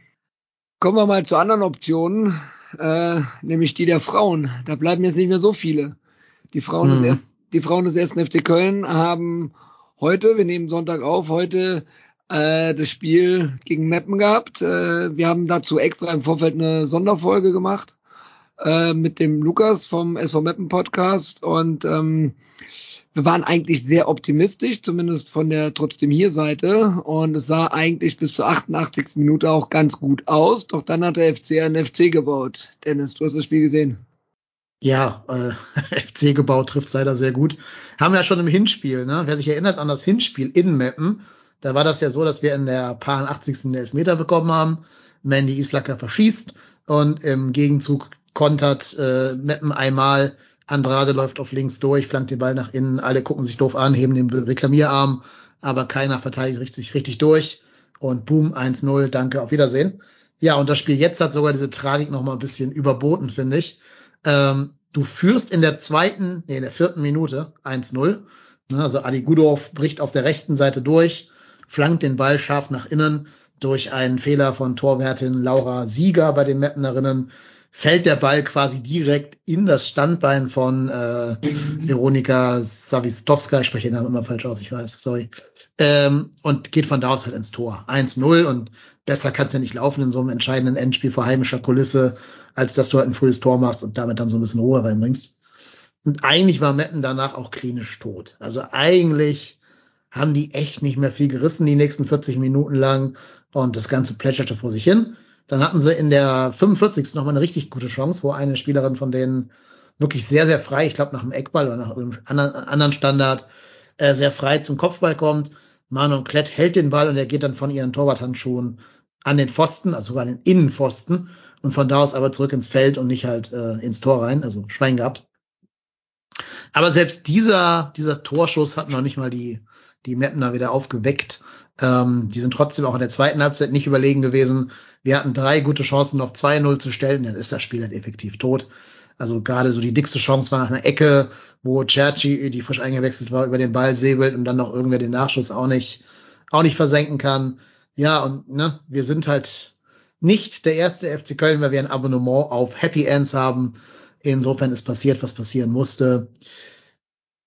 kommen wir mal zu anderen Optionen, äh, nämlich die der Frauen. Da bleiben jetzt nicht mehr so viele. Die Frauen, des, Mhm. erst, die Frauen des ersten FC Köln haben heute, wir nehmen Sonntag auf, heute äh, das Spiel gegen Meppen gehabt. Äh, wir haben dazu extra im Vorfeld eine Sonderfolge gemacht äh, mit dem Lukas vom SV Meppen Podcast und ähm, wir waren eigentlich sehr optimistisch, zumindest von der trotzdem hier Seite und es sah eigentlich bis zur 88. Minute auch ganz gut aus, doch dann hat der FC einen FC gebaut. Dennis, du hast das Spiel gesehen. Ja, äh, FC gebaut trifft leider sehr gut. Haben wir ja schon im Hinspiel, ne? Wer sich erinnert an das Hinspiel in Meppen, da war das ja so, dass wir in der paar 80. den Elfmeter bekommen haben. Mandy Islacker verschießt und im Gegenzug kontert äh, Meppen einmal. Andrade läuft auf links durch, flankt den Ball nach innen. Alle gucken sich doof an, heben den Reklamierarm, aber keiner verteidigt richtig, richtig durch. Und boom, 1-0, danke, auf Wiedersehen. Ja, und das Spiel jetzt hat sogar diese Tragik noch mal ein bisschen überboten, finde ich. Ähm, du führst in der zweiten, nee, in der vierten Minute 1-0. Ne, also Adi Gudorf bricht auf der rechten Seite durch, flankt den Ball scharf nach innen. Durch einen Fehler von Torwärtin Laura Sieger bei den Meppenerinnen fällt der Ball quasi direkt in das Standbein von äh, Veronika Savistowska. Ich spreche den Namen immer falsch aus, ich weiß, sorry. Ähm, und geht von da aus halt ins Tor. 1-0 und besser kann es ja nicht laufen in so einem entscheidenden Endspiel vor heimischer Kulisse, als dass du halt ein frühes Tor machst und damit dann so ein bisschen Ruhe reinbringst. Und eigentlich war Metten danach auch klinisch tot. Also eigentlich haben die echt nicht mehr viel gerissen die nächsten 40 Minuten lang und das Ganze plätscherte vor sich hin. Dann hatten sie in der 45. nochmal eine richtig gute Chance, wo eine Spielerin von denen wirklich sehr, sehr frei, ich glaube nach dem Eckball oder nach einem anderen, anderen Standard, äh, sehr frei zum Kopfball kommt. Manon Klett hält den Ball und er geht dann von ihren Torwarthandschuhen an den Pfosten, also sogar an den Innenpfosten und von da aus aber zurück ins Feld und nicht halt äh, ins Tor rein, also Schwein gehabt. Aber selbst dieser, dieser Torschuss hat noch nicht mal die, die Mapner wieder aufgeweckt. Ähm, die sind trotzdem auch in der zweiten Halbzeit nicht überlegen gewesen. Wir hatten drei gute Chancen, noch 2-0 zu stellen, dann ist das Spiel halt effektiv tot. Also gerade so die dickste Chance war nach einer Ecke, wo Cerci, die frisch eingewechselt war, über den Ball säbelt und dann noch irgendwer den Nachschuss auch nicht, auch nicht versenken kann. Ja, und ne, wir sind halt nicht der erste FC Köln, weil wir ein Abonnement auf Happy Ends haben. Insofern ist passiert, was passieren musste.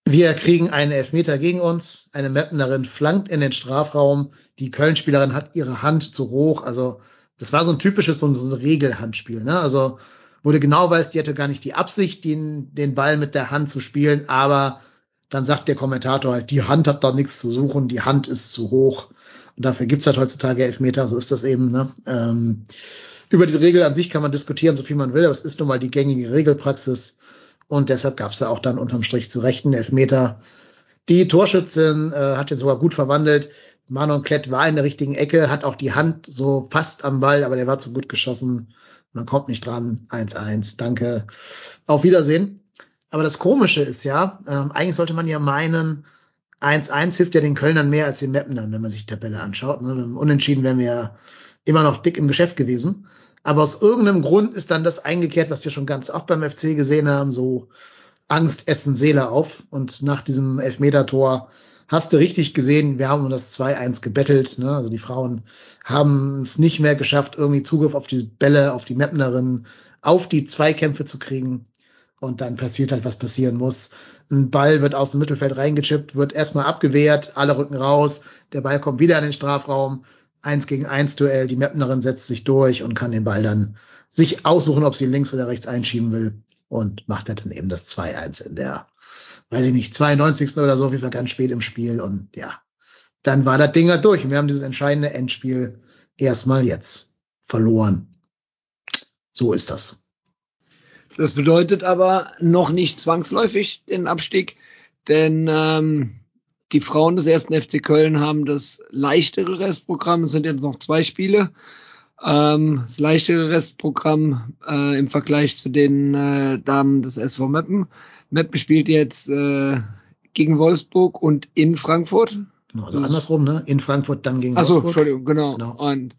Wir kriegen einen Elfmeter gegen uns. Eine Mapnerin flankt in den Strafraum. Die Köln-Spielerin hat ihre Hand zu hoch. Also das war so ein typisches so ein, Regelhandspiel. Ne? Also wo du genau weißt, die hatte gar nicht die Absicht, den, den Ball mit der Hand zu spielen, aber dann sagt der Kommentator halt, die Hand hat da nichts zu suchen, die Hand ist zu hoch. Und dafür gibt's halt heutzutage Elfmeter, so ist das eben. Ne? Ähm, über diese Regel an sich kann man diskutieren, so viel man will, aber es ist nun mal die gängige Regelpraxis. Und deshalb gab es ja auch dann unterm Strich zu rechten Elfmeter. Die Torschützin äh, hat jetzt sogar gut verwandelt. Manon Klett war in der richtigen Ecke, hat auch die Hand so fast am Ball, aber der war zu gut geschossen. Man kommt nicht dran. 1-1. Danke. Auf Wiedersehen. Aber das Komische ist ja, ähm, eigentlich sollte man ja meinen, 1-1 hilft ja den Kölnern mehr als den Mappenern, wenn man sich die Tabelle anschaut. Ne? Unentschieden wären wir ja immer noch dick im Geschäft gewesen. Aber aus irgendeinem Grund ist dann das eingekehrt, was wir schon ganz oft beim FC gesehen haben, so Angst essen Seele auf. Und nach diesem Elfmeter-Tor hast du richtig gesehen, wir haben um das 2-1 gebettelt. Ne? Also die Frauen haben es nicht mehr geschafft, irgendwie Zugriff auf diese Bälle, auf die Mapnerinnen, auf die Zweikämpfe zu kriegen. Und dann passiert halt, was passieren muss. Ein Ball wird aus dem Mittelfeld reingechippt, wird erstmal abgewehrt, alle rücken raus, der Ball kommt wieder in den Strafraum, eins gegen eins Duell, die Mapnerin setzt sich durch und kann den Ball dann sich aussuchen, ob sie links oder rechts einschieben will und macht dann eben das 2-1 in der, weiß ich nicht, 92. oder so, wie viel ganz spät im Spiel und ja, dann war das Ding halt durch und wir haben dieses entscheidende Endspiel erstmal jetzt verloren. So ist das. Das bedeutet aber noch nicht zwangsläufig den Abstieg, denn ähm, die Frauen des ersten FC Köln haben das leichtere Restprogramm. Es sind jetzt noch zwei Spiele. Ähm, das leichtere Restprogramm äh, im Vergleich zu den äh, Damen des SV Meppen. Meppen spielt jetzt äh, gegen Wolfsburg und in Frankfurt. Genau, also andersrum, ne? In Frankfurt dann gegen Achso, Wolfsburg. Entschuldigung, genau. Genau. Und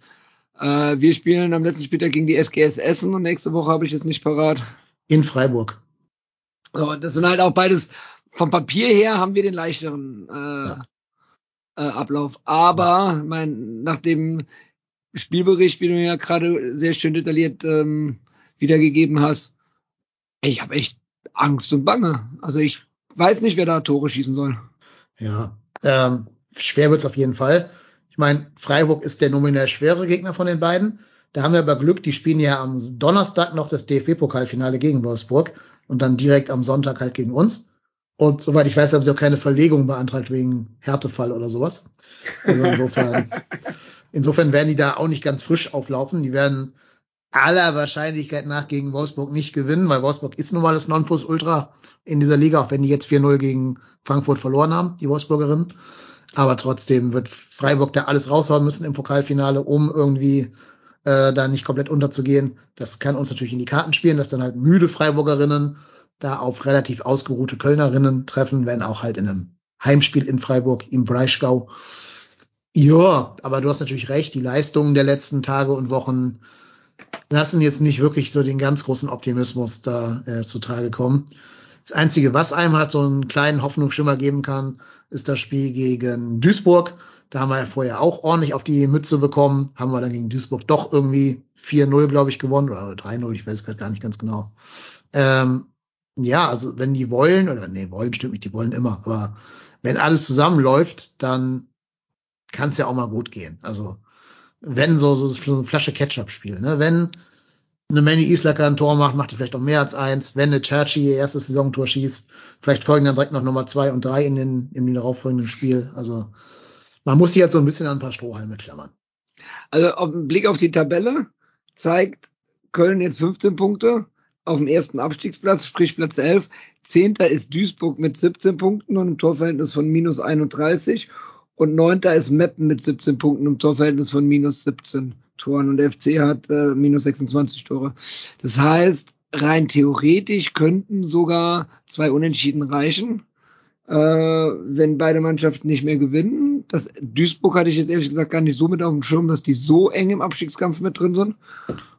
äh, wir spielen am letzten Spieltag gegen die SGS Essen und nächste Woche habe ich jetzt nicht parat. In Freiburg. So, das sind halt auch beides vom Papier her haben wir den leichteren äh, Ja. äh, Ablauf. Aber mein, nach dem Spielbericht, wie du ja gerade sehr schön detailliert ähm, wiedergegeben hast, ich habe echt Angst und Bange. Also ich weiß nicht, wer da Tore schießen soll. Ja, ähm, schwer wird's auf jeden Fall. Ich meine, Freiburg ist der nominell schwere Gegner von den beiden. Da haben wir aber Glück, die spielen ja am Donnerstag noch das DFB-Pokalfinale gegen Wolfsburg und dann direkt am Sonntag halt gegen uns. Und soweit ich weiß, haben sie auch keine Verlegung beantragt wegen Härtefall oder sowas. Also insofern, insofern werden die da auch nicht ganz frisch auflaufen. Die werden aller Wahrscheinlichkeit nach gegen Wolfsburg nicht gewinnen, weil Wolfsburg ist nun mal das Nonplusultra in dieser Liga, auch wenn die jetzt 4-0 gegen Frankfurt verloren haben, die Wolfsburgerinnen. Aber trotzdem wird Freiburg da alles raushauen müssen im Pokalfinale, um irgendwie äh, da nicht komplett unterzugehen. Das kann uns natürlich in die Karten spielen, dass dann halt müde Freiburgerinnen da auf relativ ausgeruhte Kölnerinnen treffen, wenn auch halt in einem Heimspiel in Freiburg im Breisgau. Ja, aber du hast natürlich recht, die Leistungen der letzten Tage und Wochen lassen jetzt nicht wirklich so den ganz großen Optimismus da äh, zutage kommen. Das Einzige, was einem halt so einen kleinen Hoffnungsschimmer geben kann, ist das Spiel gegen Duisburg. Da haben wir ja vorher auch ordentlich auf die Mütze bekommen, haben wir dann gegen Duisburg doch irgendwie 4-0, glaube ich, gewonnen oder 3-0, ich weiß gerade gar nicht ganz genau. Ähm, ja, also wenn die wollen, oder nee, wollen stimmt nicht, die wollen immer, aber wenn alles zusammenläuft, dann kann es ja auch mal gut gehen. Also wenn so, so, so eine Flasche Ketchup spielen, ne? Wenn eine Manny Islacker ein Tor macht, macht er vielleicht auch mehr als eins. Wenn eine Churchy ihr erstes Saisontor schießt, vielleicht folgen dann direkt noch Nummer zwei und drei in den, den darauffolgenden Spiel. Also man muss sich jetzt so ein bisschen an ein paar Strohhalme klammern. Also auf den Blick auf die Tabelle zeigt Köln jetzt 15 Punkte auf dem ersten Abstiegsplatz, sprich Platz 11. Zehnter ist Duisburg mit 17 Punkten und einem Torverhältnis von minus 31. Und neunter ist Meppen mit 17 Punkten im Torverhältnis von minus 17 Toren. Und der FC hat äh, minus 26 Tore. Das heißt, rein theoretisch könnten sogar zwei Unentschieden reichen, wenn beide Mannschaften nicht mehr gewinnen. Das, Duisburg hatte ich jetzt ehrlich gesagt gar nicht so mit auf dem Schirm, dass die so eng im Abstiegskampf mit drin sind.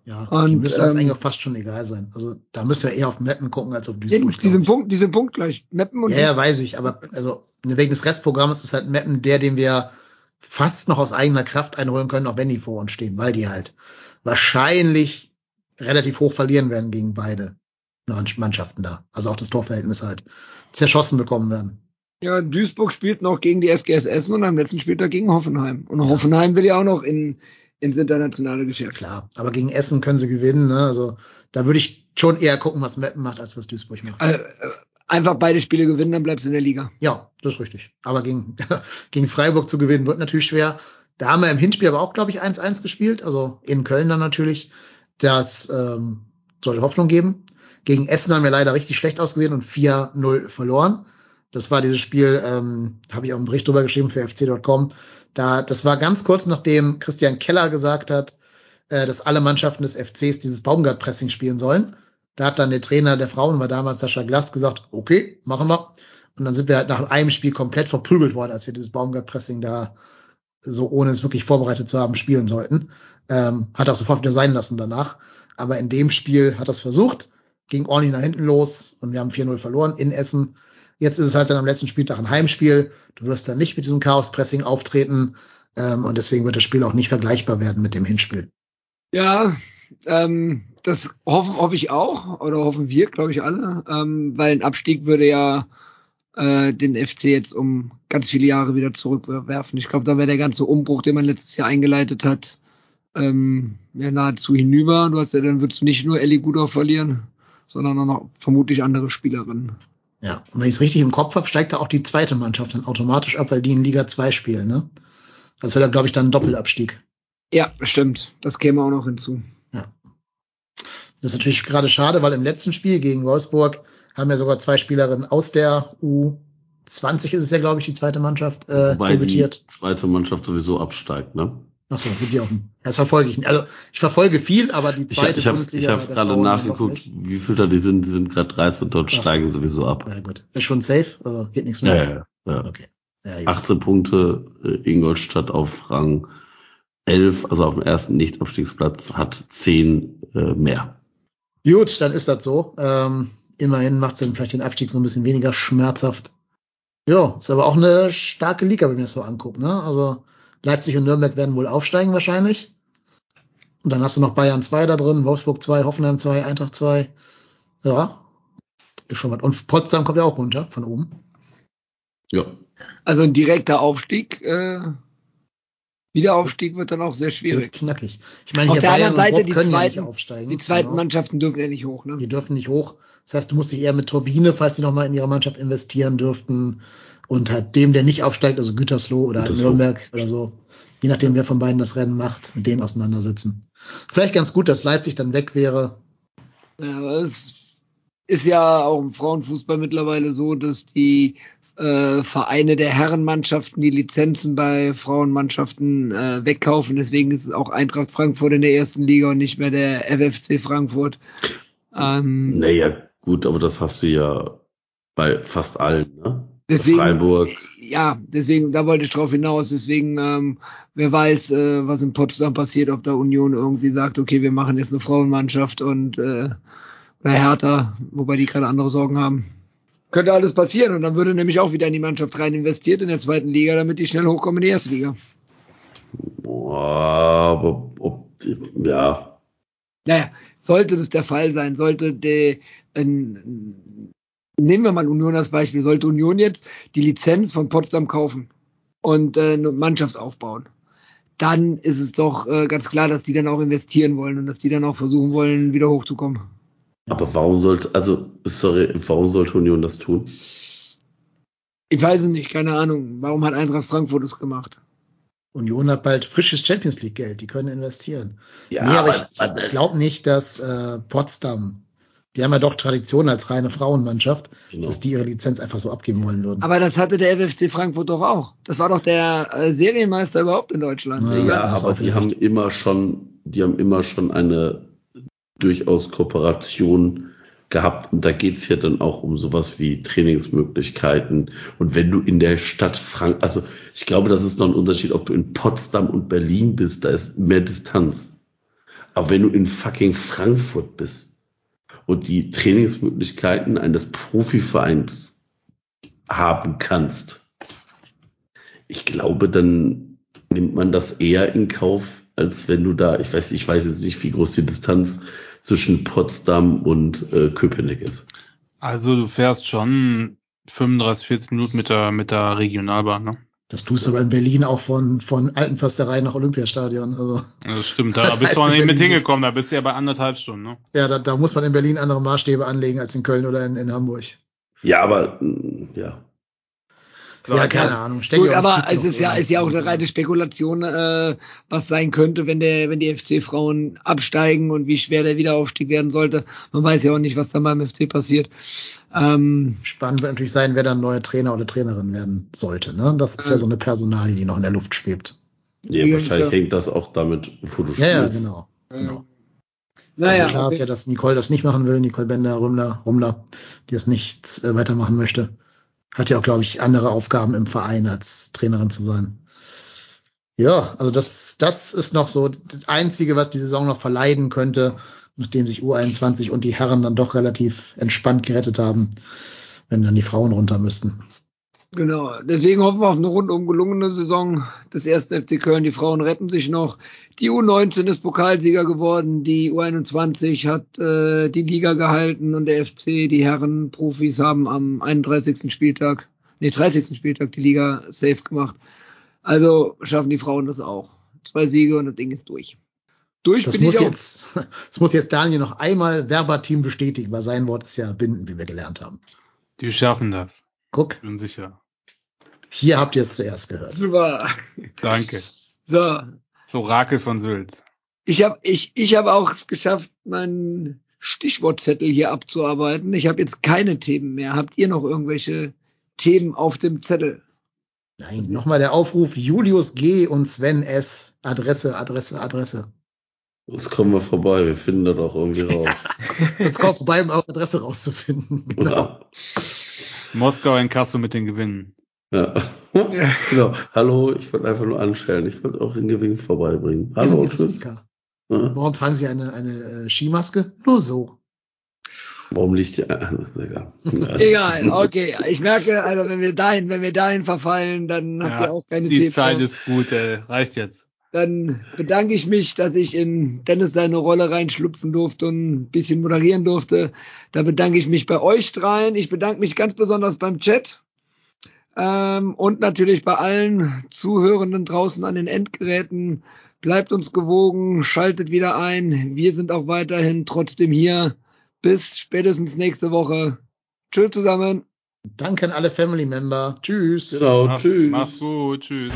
Ja, Und, die müssen uns ähm, eigentlich fast schon egal sein. Also da müssen wir eher auf Meppen gucken als auf Eben, Duisburg. die glaub sind ich. Punkt, die sind punktgleich. Meppen und Ja, ja, weiß ich, aber also wegen des Restprogramms ist halt Meppen der, den wir fast noch aus eigener Kraft einholen können, auch wenn die vor uns stehen, weil die halt wahrscheinlich relativ hoch verlieren werden gegen beide Mannschaften da. Also auch das Torverhältnis halt zerschossen bekommen werden. Ja, Duisburg spielt noch gegen die SGS Essen und am letzten Spieltag gegen Hoffenheim. Und Hoffenheim will ja auch noch in, ins internationale Geschäft. Klar, aber gegen Essen können sie gewinnen. Ne? Also da würde ich schon eher gucken, was Meppen macht, als was Duisburg macht. Äh, einfach beide Spiele gewinnen, dann bleibst du in der Liga. Ja, das ist richtig. Aber gegen, gegen Freiburg zu gewinnen wird natürlich schwer. Da haben wir im Hinspiel aber auch, glaube ich, 1-1 gespielt. Also in Köln dann natürlich. Das ähm, sollte Hoffnung geben. Gegen Essen haben wir leider richtig schlecht ausgesehen und 4-0 verloren. Das war dieses Spiel, ähm, habe ich auch einen Bericht drüber geschrieben für fc.com. Da, das war ganz kurz nachdem Christian Keller gesagt hat, äh, dass alle Mannschaften des FCs dieses Baumgart-Pressing spielen sollen. Da hat dann der Trainer der Frauen, war damals Sascha Glast, gesagt, okay, machen wir. Und dann sind wir halt nach einem Spiel komplett verprügelt worden, als wir dieses Baumgart-Pressing da so ohne es wirklich vorbereitet zu haben spielen sollten. Ähm, hat auch sofort wieder sein lassen danach. Aber in dem Spiel hat er es versucht, ging ordentlich nach hinten los und wir haben 4-0 verloren in Essen. Jetzt ist es halt dann am letzten Spieltag ein Heimspiel. Du wirst dann nicht mit diesem Chaos-Pressing auftreten ähm, und deswegen wird das Spiel auch nicht vergleichbar werden mit dem Hinspiel. Ja, ähm, das hoffe, hoffe ich auch oder hoffen wir, glaube ich, alle, ähm, weil ein Abstieg würde ja äh, den FC jetzt um ganz viele Jahre wieder zurückwerfen. Ich glaube, da wäre der ganze Umbruch, den man letztes Jahr eingeleitet hat, ähm, ja, nahezu hinüber. Du hast ja, dann würdest du nicht nur Ellie Gudor verlieren, sondern auch noch vermutlich andere Spielerinnen. Ja, und wenn ich es richtig im Kopf habe, steigt da auch die zweite Mannschaft dann automatisch ab, weil die in Liga 2 spielen, ne? Das wäre, glaube ich, dann ein Doppelabstieg. Ja, stimmt. Das käme auch noch hinzu. Ja. Das ist natürlich gerade schade, weil im letzten Spiel gegen Wolfsburg haben ja sogar zwei Spielerinnen aus der U20 ist es ja, glaube ich, die zweite Mannschaft äh, Wobei debütiert. die zweite Mannschaft sowieso absteigt, ne? Achso, sind die auch. Das verfolge ich nicht. Also ich verfolge viel, aber die Ich, zweite ich habe ich Bundesliga hab's der gerade Frauen noch nachgeguckt, wie viel da die sind. Die sind gerade 13 dort steigen sowieso ab. Ja gut, ist schon safe, also geht nichts Ja, mehr. ja, ja. Okay. Ja, gut. 18 Punkte, äh, Ingolstadt auf Rang 11, also auf dem ersten Nicht-Abstiegsplatz, hat 10 äh, mehr. Gut, dann ist das so. Ähm, immerhin macht es dann vielleicht den Abstieg so ein bisschen weniger schmerzhaft. Ja, ist aber auch eine starke Liga, wenn man das so anguckt. Ne? Also Leipzig und Nürnberg werden wohl aufsteigen wahrscheinlich. Und dann hast du noch Bayern 2 da drin, Wolfsburg 2, Hoffenheim 2, Eintracht 2. Ja, ist schon was. Und Potsdam kommt ja auch runter von oben. Ja. Also ein direkter Aufstieg, äh, Wiederaufstieg wird dann auch sehr Wird schwierig. knackig. Ich meine, Auf hier der Bayern anderen und Seite die können ja nicht zweiten, aufsteigen. die zweiten Genau. Mannschaften dürfen ja nicht hoch, ne? Die dürfen nicht hoch. Das heißt, du musst dich eher mit Turbine, falls sie nochmal in ihre Mannschaft investieren dürften. Und halt dem, der nicht aufsteigt, also Gütersloh oder Gütersloh. Nürnberg oder so, je nachdem, wer von beiden das Rennen macht, mit dem auseinandersetzen. Vielleicht ganz gut, dass Leipzig dann weg wäre. Ja, aber es ist ja auch im Frauenfußball mittlerweile so, dass die äh, Vereine der Herrenmannschaften die Lizenzen bei Frauenmannschaften äh, wegkaufen. Deswegen ist es auch Eintracht Frankfurt in der ersten Liga und nicht mehr der FFC Frankfurt. Ähm, Naja, gut, aber das hast du ja bei fast allen, ne? Deswegen- Freiburg. ja, deswegen, da wollte ich drauf hinaus. Deswegen, ähm, wer weiß, äh, was in Potsdam passiert, ob da Union irgendwie sagt, okay, wir machen jetzt eine Frauenmannschaft und äh, bei Hertha, wobei die gerade andere Sorgen haben. Könnte alles passieren und dann würde nämlich auch wieder in die Mannschaft rein investiert in der zweiten Liga, damit die schnell hochkommen in die erste Liga. Boah, aber ob, ja, Naja, sollte das der Fall sein, sollte der, äh, nehmen wir mal Union als Beispiel, sollte Union jetzt die Lizenz von Potsdam kaufen und äh, eine Mannschaft aufbauen, dann ist es doch äh, ganz klar, dass die dann auch investieren wollen und dass die dann auch versuchen wollen, wieder hochzukommen. aber warum sollte, also, sorry, warum sollte Union das tun? Ich weiß es nicht, keine Ahnung. Warum hat Eintracht Frankfurt es gemacht? Union hat bald frisches Champions League Geld, die können investieren. Ja, nee, aber aber- ich, ich glaube nicht, dass äh, Potsdam, die haben ja doch Tradition als reine Frauenmannschaft, Genau. dass die ihre Lizenz einfach so abgeben wollen würden. Aber das hatte der FFC Frankfurt doch auch. Das war doch der äh, Serienmeister überhaupt in Deutschland. Ja, Ja, aber die haben immer schon, die haben immer schon eine durchaus Kooperation gehabt und da geht's ja dann auch um sowas wie Trainingsmöglichkeiten. Und wenn du in der Stadt Frank, also ich glaube, das ist noch ein Unterschied, ob du in Potsdam und Berlin bist, da ist mehr Distanz. Aber wenn du in fucking Frankfurt bist und die Trainingsmöglichkeiten eines Profivereins haben kannst, ich glaube, dann nimmt man das eher in Kauf, als wenn du da, ich weiß, ich weiß jetzt nicht, wie groß die Distanz zwischen Potsdam und äh, Köpenick ist. Also du fährst schon 35, 40 Minuten mit der, mit der Regionalbahn, ne? Das tust du aber in Berlin auch von, von Altenförsterei nach Olympiastadion. Also, Das stimmt, da Das bist du auch in nicht mit hingekommen, da bist du ja bei anderthalb Stunden, ne? ja, da, da muss man in Berlin andere Maßstäbe anlegen als in Köln oder in, in Hamburg. Ja, aber mh, ja. Ja, keine Ahnung. Steck Gut, aber es ist ja, ist ja auch eine reine Spekulation, äh, was sein könnte, wenn der, wenn die FC-Frauen absteigen und wie schwer der Wiederaufstieg werden sollte. Man weiß ja auch nicht, was dann beim FC passiert. Ähm, Spannend wird natürlich sein, wer dann neuer Trainer oder Trainerin werden sollte. Ne? Das ist ja Ja. so eine Personalie, die noch in der Luft schwebt. Ja, Ja, wahrscheinlich klar. hängt das auch damit, wo du Ja, ja, genau. genau. naja, also klar ist okay. ja, dass Nicole das nicht machen will, Nicole Bender, Rümmler, Rummler, die das nicht äh, weitermachen möchte. Hat ja auch, glaube ich, andere Aufgaben im Verein als Trainerin zu sein. Ja, also das, das ist noch so das Einzige, was die Saison noch verleiden könnte, nachdem sich U21 und die Herren dann doch relativ entspannt gerettet haben, wenn dann die Frauen runter müssten. Genau, deswegen hoffen wir auf eine rundum gelungene Saison des ersten FC Köln. Die Frauen retten sich noch. Die U19 ist Pokalsieger geworden, die U21 hat äh, die Liga gehalten und der FC, die Herren Profis haben am 31. Spieltag, nee, 30. Spieltag die Liga safe gemacht. Also schaffen die Frauen das auch. Zwei Siege und das Ding ist durch. Durch Das bin muss ich auch. jetzt, das muss jetzt Daniel noch einmal verbatim bestätigen, weil sein Wort ist ja binden, wie wir gelernt haben. Die schaffen das. Guck, Bin sicher. hier habt ihr es zuerst gehört. Super. Danke. So, So Rakel von Sülz. Ich habe ich, ich hab auch es geschafft, meinen Stichwortzettel hier abzuarbeiten. Ich habe jetzt keine Themen mehr. Habt ihr noch irgendwelche Themen auf dem Zettel? Nein, nochmal der Aufruf, Julius G. und Sven S. Adresse, Adresse, Adresse. Das kommen wir vorbei, wir finden das auch irgendwie raus. Es kommt vorbei, um eure Adresse rauszufinden. Genau. ja. Moskau in Kassel mit den Gewinnen. ja. genau. Hallo, ich wollte einfach nur anstellen. Ich wollte auch den Gewinn vorbeibringen. Hallo, die tschüss. Ja. Warum tragen Sie eine, eine äh, Skimaske? Nur so. Warum liegt die? Ist egal. Egal, okay. Ich merke, also wenn wir dahin, wenn wir dahin verfallen, dann habt ihr auch keine die Themen Zeit ist gut, äh, reicht jetzt. Dann bedanke ich mich, dass ich in Dennis seine Rolle reinschlüpfen durfte und ein bisschen moderieren durfte. Da bedanke ich mich bei euch dreien. Ich bedanke mich ganz besonders beim Chat. Ähm, und natürlich bei allen Zuhörenden draußen an den Endgeräten. Bleibt uns gewogen, schaltet wieder ein. Wir sind auch weiterhin trotzdem hier. Bis spätestens nächste Woche. Tschüss zusammen. Danke an alle Family Member. Tschüss. Genau, Mach- tschüss. Mach's gut. Tschüss.